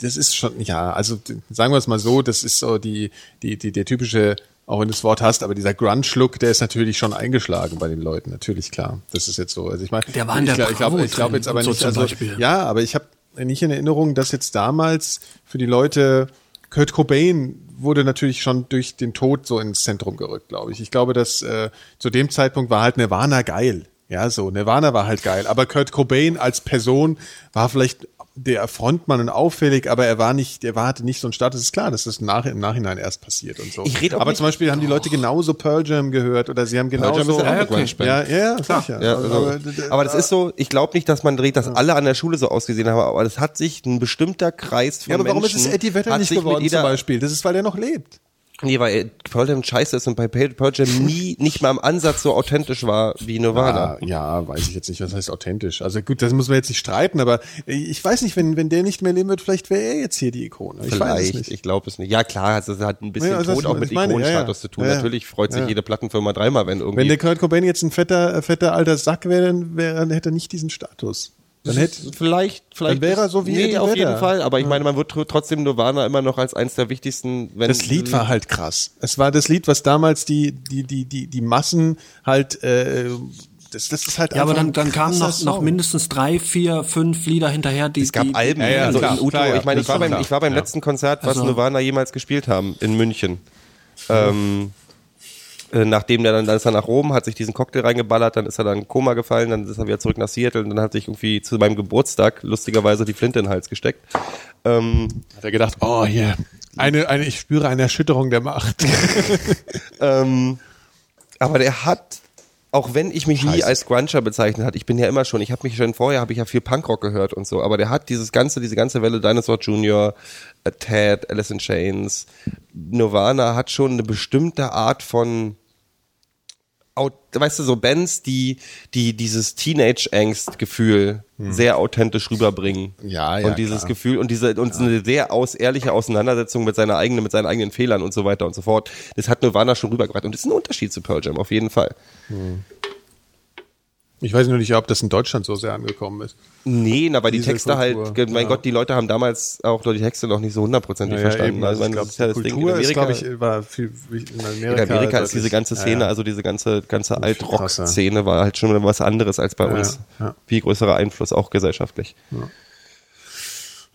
das ist schon, ja, also sagen wir es mal so, das ist so die, die, die, der typische, auch wenn du das Wort hast, aber dieser Grunge-Look, der ist natürlich schon eingeschlagen bei den Leuten, natürlich klar. Das ist jetzt so. Also ich meine, Der war in der ich glaube, ich glaube drin jetzt aber nicht, zum also, Beispiel. ja, aber ich habe nicht in Erinnerung, dass jetzt damals für die Leute Kurt Cobain wurde natürlich schon durch den Tod so ins Zentrum gerückt, glaube ich. Ich glaube, dass äh, zu dem Zeitpunkt war halt Nirvana geil. Ja, so, Nirvana war halt geil. Aber Kurt Cobain als Person war vielleicht der Frontmann und auffällig, aber er war nicht, er war, hatte nicht so einen Status. Ist klar, dass das nach, im Nachhinein erst passiert und so. Ich red auch aber nicht- zum Beispiel haben die Leute genauso Pearl Jam gehört oder sie haben Jam genauso. ist ja auch eine okay. Grunge-Band. ja, ja, ja, sicher. Ja, also, aber, aber das ist so, ich glaube nicht, dass man dreht, dass alle an der Schule so ausgesehen haben, aber es hat sich ein bestimmter Kreis von ja, aber warum ist Menschen es Eddie Vedder hat nicht geworden jeder- zum Beispiel? Das ist, weil er noch lebt. Nee, weil Pearl Jam scheiße ist und bei Pearl Jam nie, nicht mal im Ansatz so authentisch war wie Nirvana. Ja, ja, weiß ich jetzt nicht, was heißt authentisch. Also gut, das muss man jetzt nicht streiten, aber ich weiß nicht, wenn, wenn der nicht mehr leben wird, vielleicht wäre er jetzt hier die Ikone. Ich weiß es Vielleicht, ich glaube es nicht. Ja klar, also es hat ein bisschen Ja, also Tod auch mit Ikonenstatus ja, zu tun. Natürlich freut sich jede Plattenfirma dreimal, wenn irgendwie Wenn der Kurt Cobain jetzt ein fetter, äh, fetter alter Sack wäre, dann, wäre, dann hätte er nicht diesen Status. Dann hätte, vielleicht, vielleicht. Dann wäre er so wie nee, Eddie auf Vedder. jeden Fall. Aber ich meine, man wird tr- trotzdem Nirvana immer noch als eins der wichtigsten, wenn das Lied war halt krass. Es war das Lied, was damals die, die, die, die, die Massen halt, äh, das, das ist halt Ja, aber dann, dann kamen noch, noch mindestens drei, vier, fünf Lieder hinterher, die Es gab die, Alben, Ja, ja, also klar, in Uto. klar, ja. ich meine, ich war beim, ich war beim Ja. letzten Konzert, was Also- Nirvana jemals gespielt haben, in München. Ähm, äh, nachdem der dann, dann ist er nach Rom, hat sich diesen Cocktail reingeballert, dann ist er dann in Koma gefallen, dann ist er wieder zurück nach Seattle und dann hat sich irgendwie zu meinem Geburtstag lustigerweise die Flinte in den Hals gesteckt. Ähm, Hat er gedacht, oh hier, eine, eine, ich spüre eine Erschütterung der Macht. Ähm, aber der hat, auch wenn ich mich nie Scheiße. als Gruncher bezeichnet hat, ich bin ja immer schon, ich habe mich schon vorher, habe ich ja viel Punkrock gehört und so, aber der hat dieses ganze, diese ganze Welle Dinosaur Jr., äh, Ted, Alice in Chains, Nirvana hat schon eine bestimmte Art von weißt du, so Bands, die, die dieses Teenage-Angst-Gefühl sehr authentisch rüberbringen. Hm. Ja, ja, Und dieses klar. Gefühl und diese, und eine sehr aus, ehrliche Auseinandersetzung mit seiner eigenen, mit seinen eigenen Fehlern und so weiter und so fort. Das hat Nirvana schon rübergebracht. Und das ist ein Unterschied zu Pearl Jam, auf jeden Fall. Ich weiß nur nicht, ob das in Deutschland so sehr angekommen ist. Nee, na, weil die Texte halt, Kultur, mein ja. Gott, die Leute haben damals auch die Texte noch nicht so hundertprozentig verstanden. Also ich meine, das ist ja das Ding in Amerika. glaube ich, war viel, in Amerika. in Amerika ist diese ganze ja, Szene, ja. also diese ganze, ganze. Alt-Rock-Szene war halt schon was anderes als bei Ja, uns. ja. Viel größerer Einfluss, auch gesellschaftlich.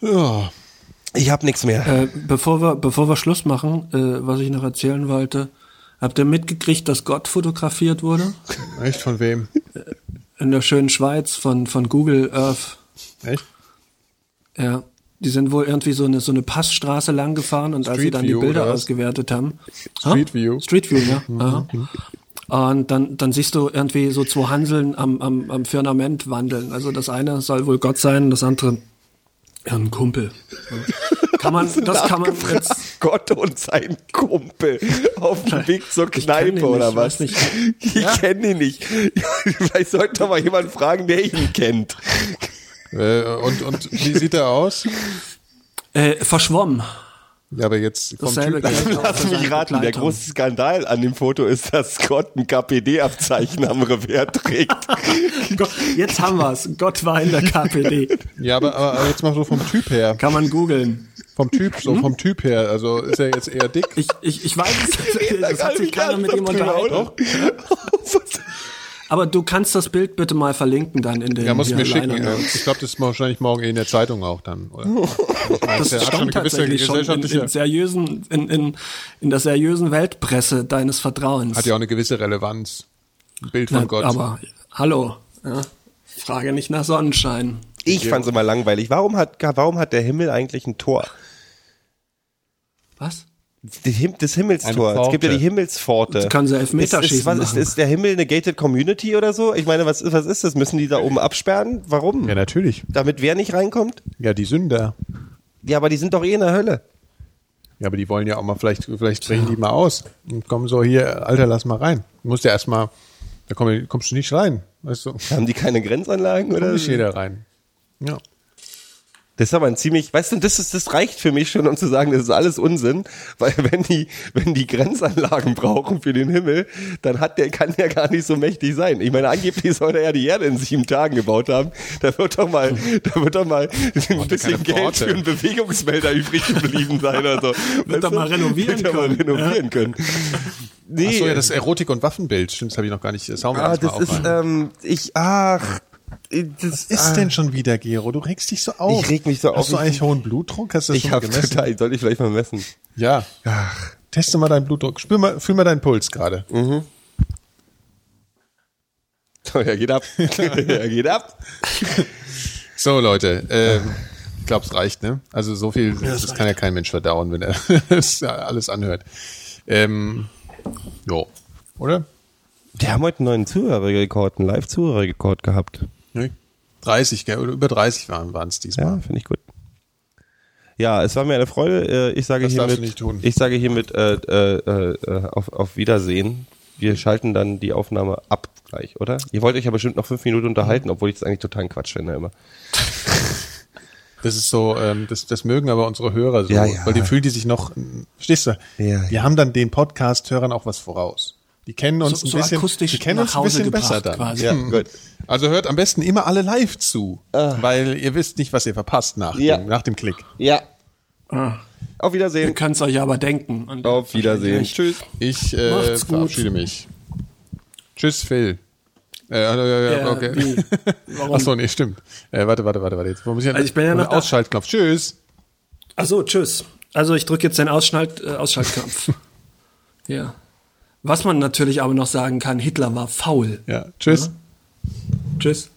Ja. Ich hab nichts mehr. Äh, bevor wir, bevor wir Schluss machen, äh, was ich noch erzählen wollte, habt ihr mitgekriegt, dass Gott fotografiert wurde? Echt von wem? In der schönen Schweiz von, von Google Earth. Echt? Ja. Die sind wohl irgendwie so eine, so eine Passstraße lang gefahren und als sie Street dann die View, Bilder oder was? ausgewertet haben. Street Ha? View. Street View, ja. Aha. Und dann, dann siehst du irgendwie so zwei Hanseln am, am, am Firmament wandeln. Also das eine soll wohl Gott sein, das andere ja, ein Kumpel. Kann man, das kann man jetzt, Gott und sein Kumpel auf dem Weg zur Kneipe oder nicht, was? nicht. Ich Ja. kenne ihn nicht. Vielleicht sollte doch mal jemand fragen, der ihn kennt. Äh, und, und wie sieht er aus? äh, verschwommen. Ja, aber jetzt Dasselbe Typ. Lass für mich raten, der große Skandal an dem Foto ist, dass Gott ein KPD-Abzeichen am Revers trägt. Jetzt haben wir's. Gott war in der KPD. Ja, aber, aber jetzt mal so vom Typ her. Kann man googeln. Vom Typ, Hm? so vom Typ her. Also ist er jetzt eher dick? Ich, ich, ich weiß es. Das hat sich keiner mit ihm unterhalten. Aber du kannst das Bild bitte mal verlinken dann in den Ja, muss mir schicken. Äh. Ich glaube, das ist wahrscheinlich morgen eh in der Zeitung auch dann, oder? Das eine stand tatsächlich schon in, in seriösen, in, in, in der seriösen Weltpresse deines Vertrauens. Hat ja auch eine gewisse Relevanz. Ein Bild von Na, Gott. Aber hallo, ja, frage nicht nach Sonnenschein. Ich fand's immer langweilig. Warum hat, warum hat der Himmel eigentlich ein Tor? Was? Das Himmelstor. Es gibt ja die Pforte. Himmelsforte. Du kannst ja Elfmeter ist, ist, schießen was, ist, ist der Himmel eine gated Community oder so? Ich meine, was, ist- was ist das? Müssen die da oben absperren? Warum? ja, natürlich. Damit wer nicht reinkommt? Ja, die Sünder. Ja, aber die sind doch eh in der Hölle. Ja, aber die wollen ja auch mal, vielleicht, vielleicht brechen die mal aus und kommen so hier, Alter, lass mal rein. Du musst ja erstmal, da komm, kommst du nicht rein. Weißt du, Haben die keine Grenzanlagen kommt oder? nicht jeder rein. Ja. Das ist aber ein ziemlich, weißt du, das ist, das reicht für mich schon, um zu sagen, das ist alles Unsinn, weil wenn die, wenn die Grenzanlagen brauchen für den Himmel, dann hat der, kann der gar nicht so mächtig sein. Ich meine, angeblich soll er ja die Erde in sieben Tagen gebaut haben. Da wird doch mal, da wird doch mal ein bisschen Geld für einen Bewegungsmelder übrig geblieben sein oder so. Weißt doch mal renovieren Wird doch mal können. renovieren können. Nee. Ach so, ja, das Erotik- und Waffenbild, stimmt, das habe ich noch gar nicht, das hauen wir Ah, erst mal das ist, ähm, ich, ach, Was ist denn schon wieder, Gero? Du regst dich so auf. Ich reg mich so auf. Hast du Ich- eigentlich hohen Blutdruck? Hast du das Ich schon gemessen? total, soll ich vielleicht mal messen? Ja. Teste mal deinen Blutdruck. Spür mal, fühl mal deinen Puls gerade. So, er geht ab. er geht ab. So, Leute. Ähm, ich glaube, es reicht, ne? Also so viel, das, kann ja kein Mensch verdauen, wenn er das alles anhört. Ähm, jo. Oder? Wir haben heute einen neuen Zuhörerrekord, einen Live-Zuhörerrekord gehabt. Nee. 30, gell? Oder über 30 waren es diesmal. Ja, finde ich gut. Ja, es war mir eine Freude. Äh, Ich sage Das hiermit, ich sage hiermit äh, äh, äh, auf, auf Wiedersehen. Wir schalten dann die Aufnahme ab gleich, oder? Ihr wollt euch ja bestimmt noch fünf Minuten unterhalten, obwohl ich das eigentlich totalen Quatsch finde immer. Das ist so, ähm, das, das mögen aber unsere Hörer so, Ja, ja. weil die fühlen die sich noch, verstehst du? Ja, Wir haben dann den Podcast-Hörern auch was voraus. Die kennen uns So- ein so bisschen, akustisch die kennen nach uns ein Hause bisschen besser dann. quasi. Ja, gut. Also hört am besten immer alle live zu, weil ihr wisst nicht, was ihr verpasst nach, Ja. dem, nach dem Klick. Ja. Ah, Auf ihr Wiedersehen. könnt es euch aber denken. Und Auf Wiedersehen. Tschüss. Ich äh, verabschiede mich. Tschüss, Phil. Äh, ja, ja, ja, Ja, okay. wie? Warum? Ach so, nee, stimmt. Äh, warte, warte, warte, warte. Jetzt muss ich, Also ich bin ja noch da. Ausschaltknopf. Tschüss. Ach so, tschüss. Also ich drücke jetzt den Ausschalt, äh, Ausschaltknopf. ja. Was man natürlich aber noch sagen kann, Hitler war faul. Ja, tschüss. Tschüss.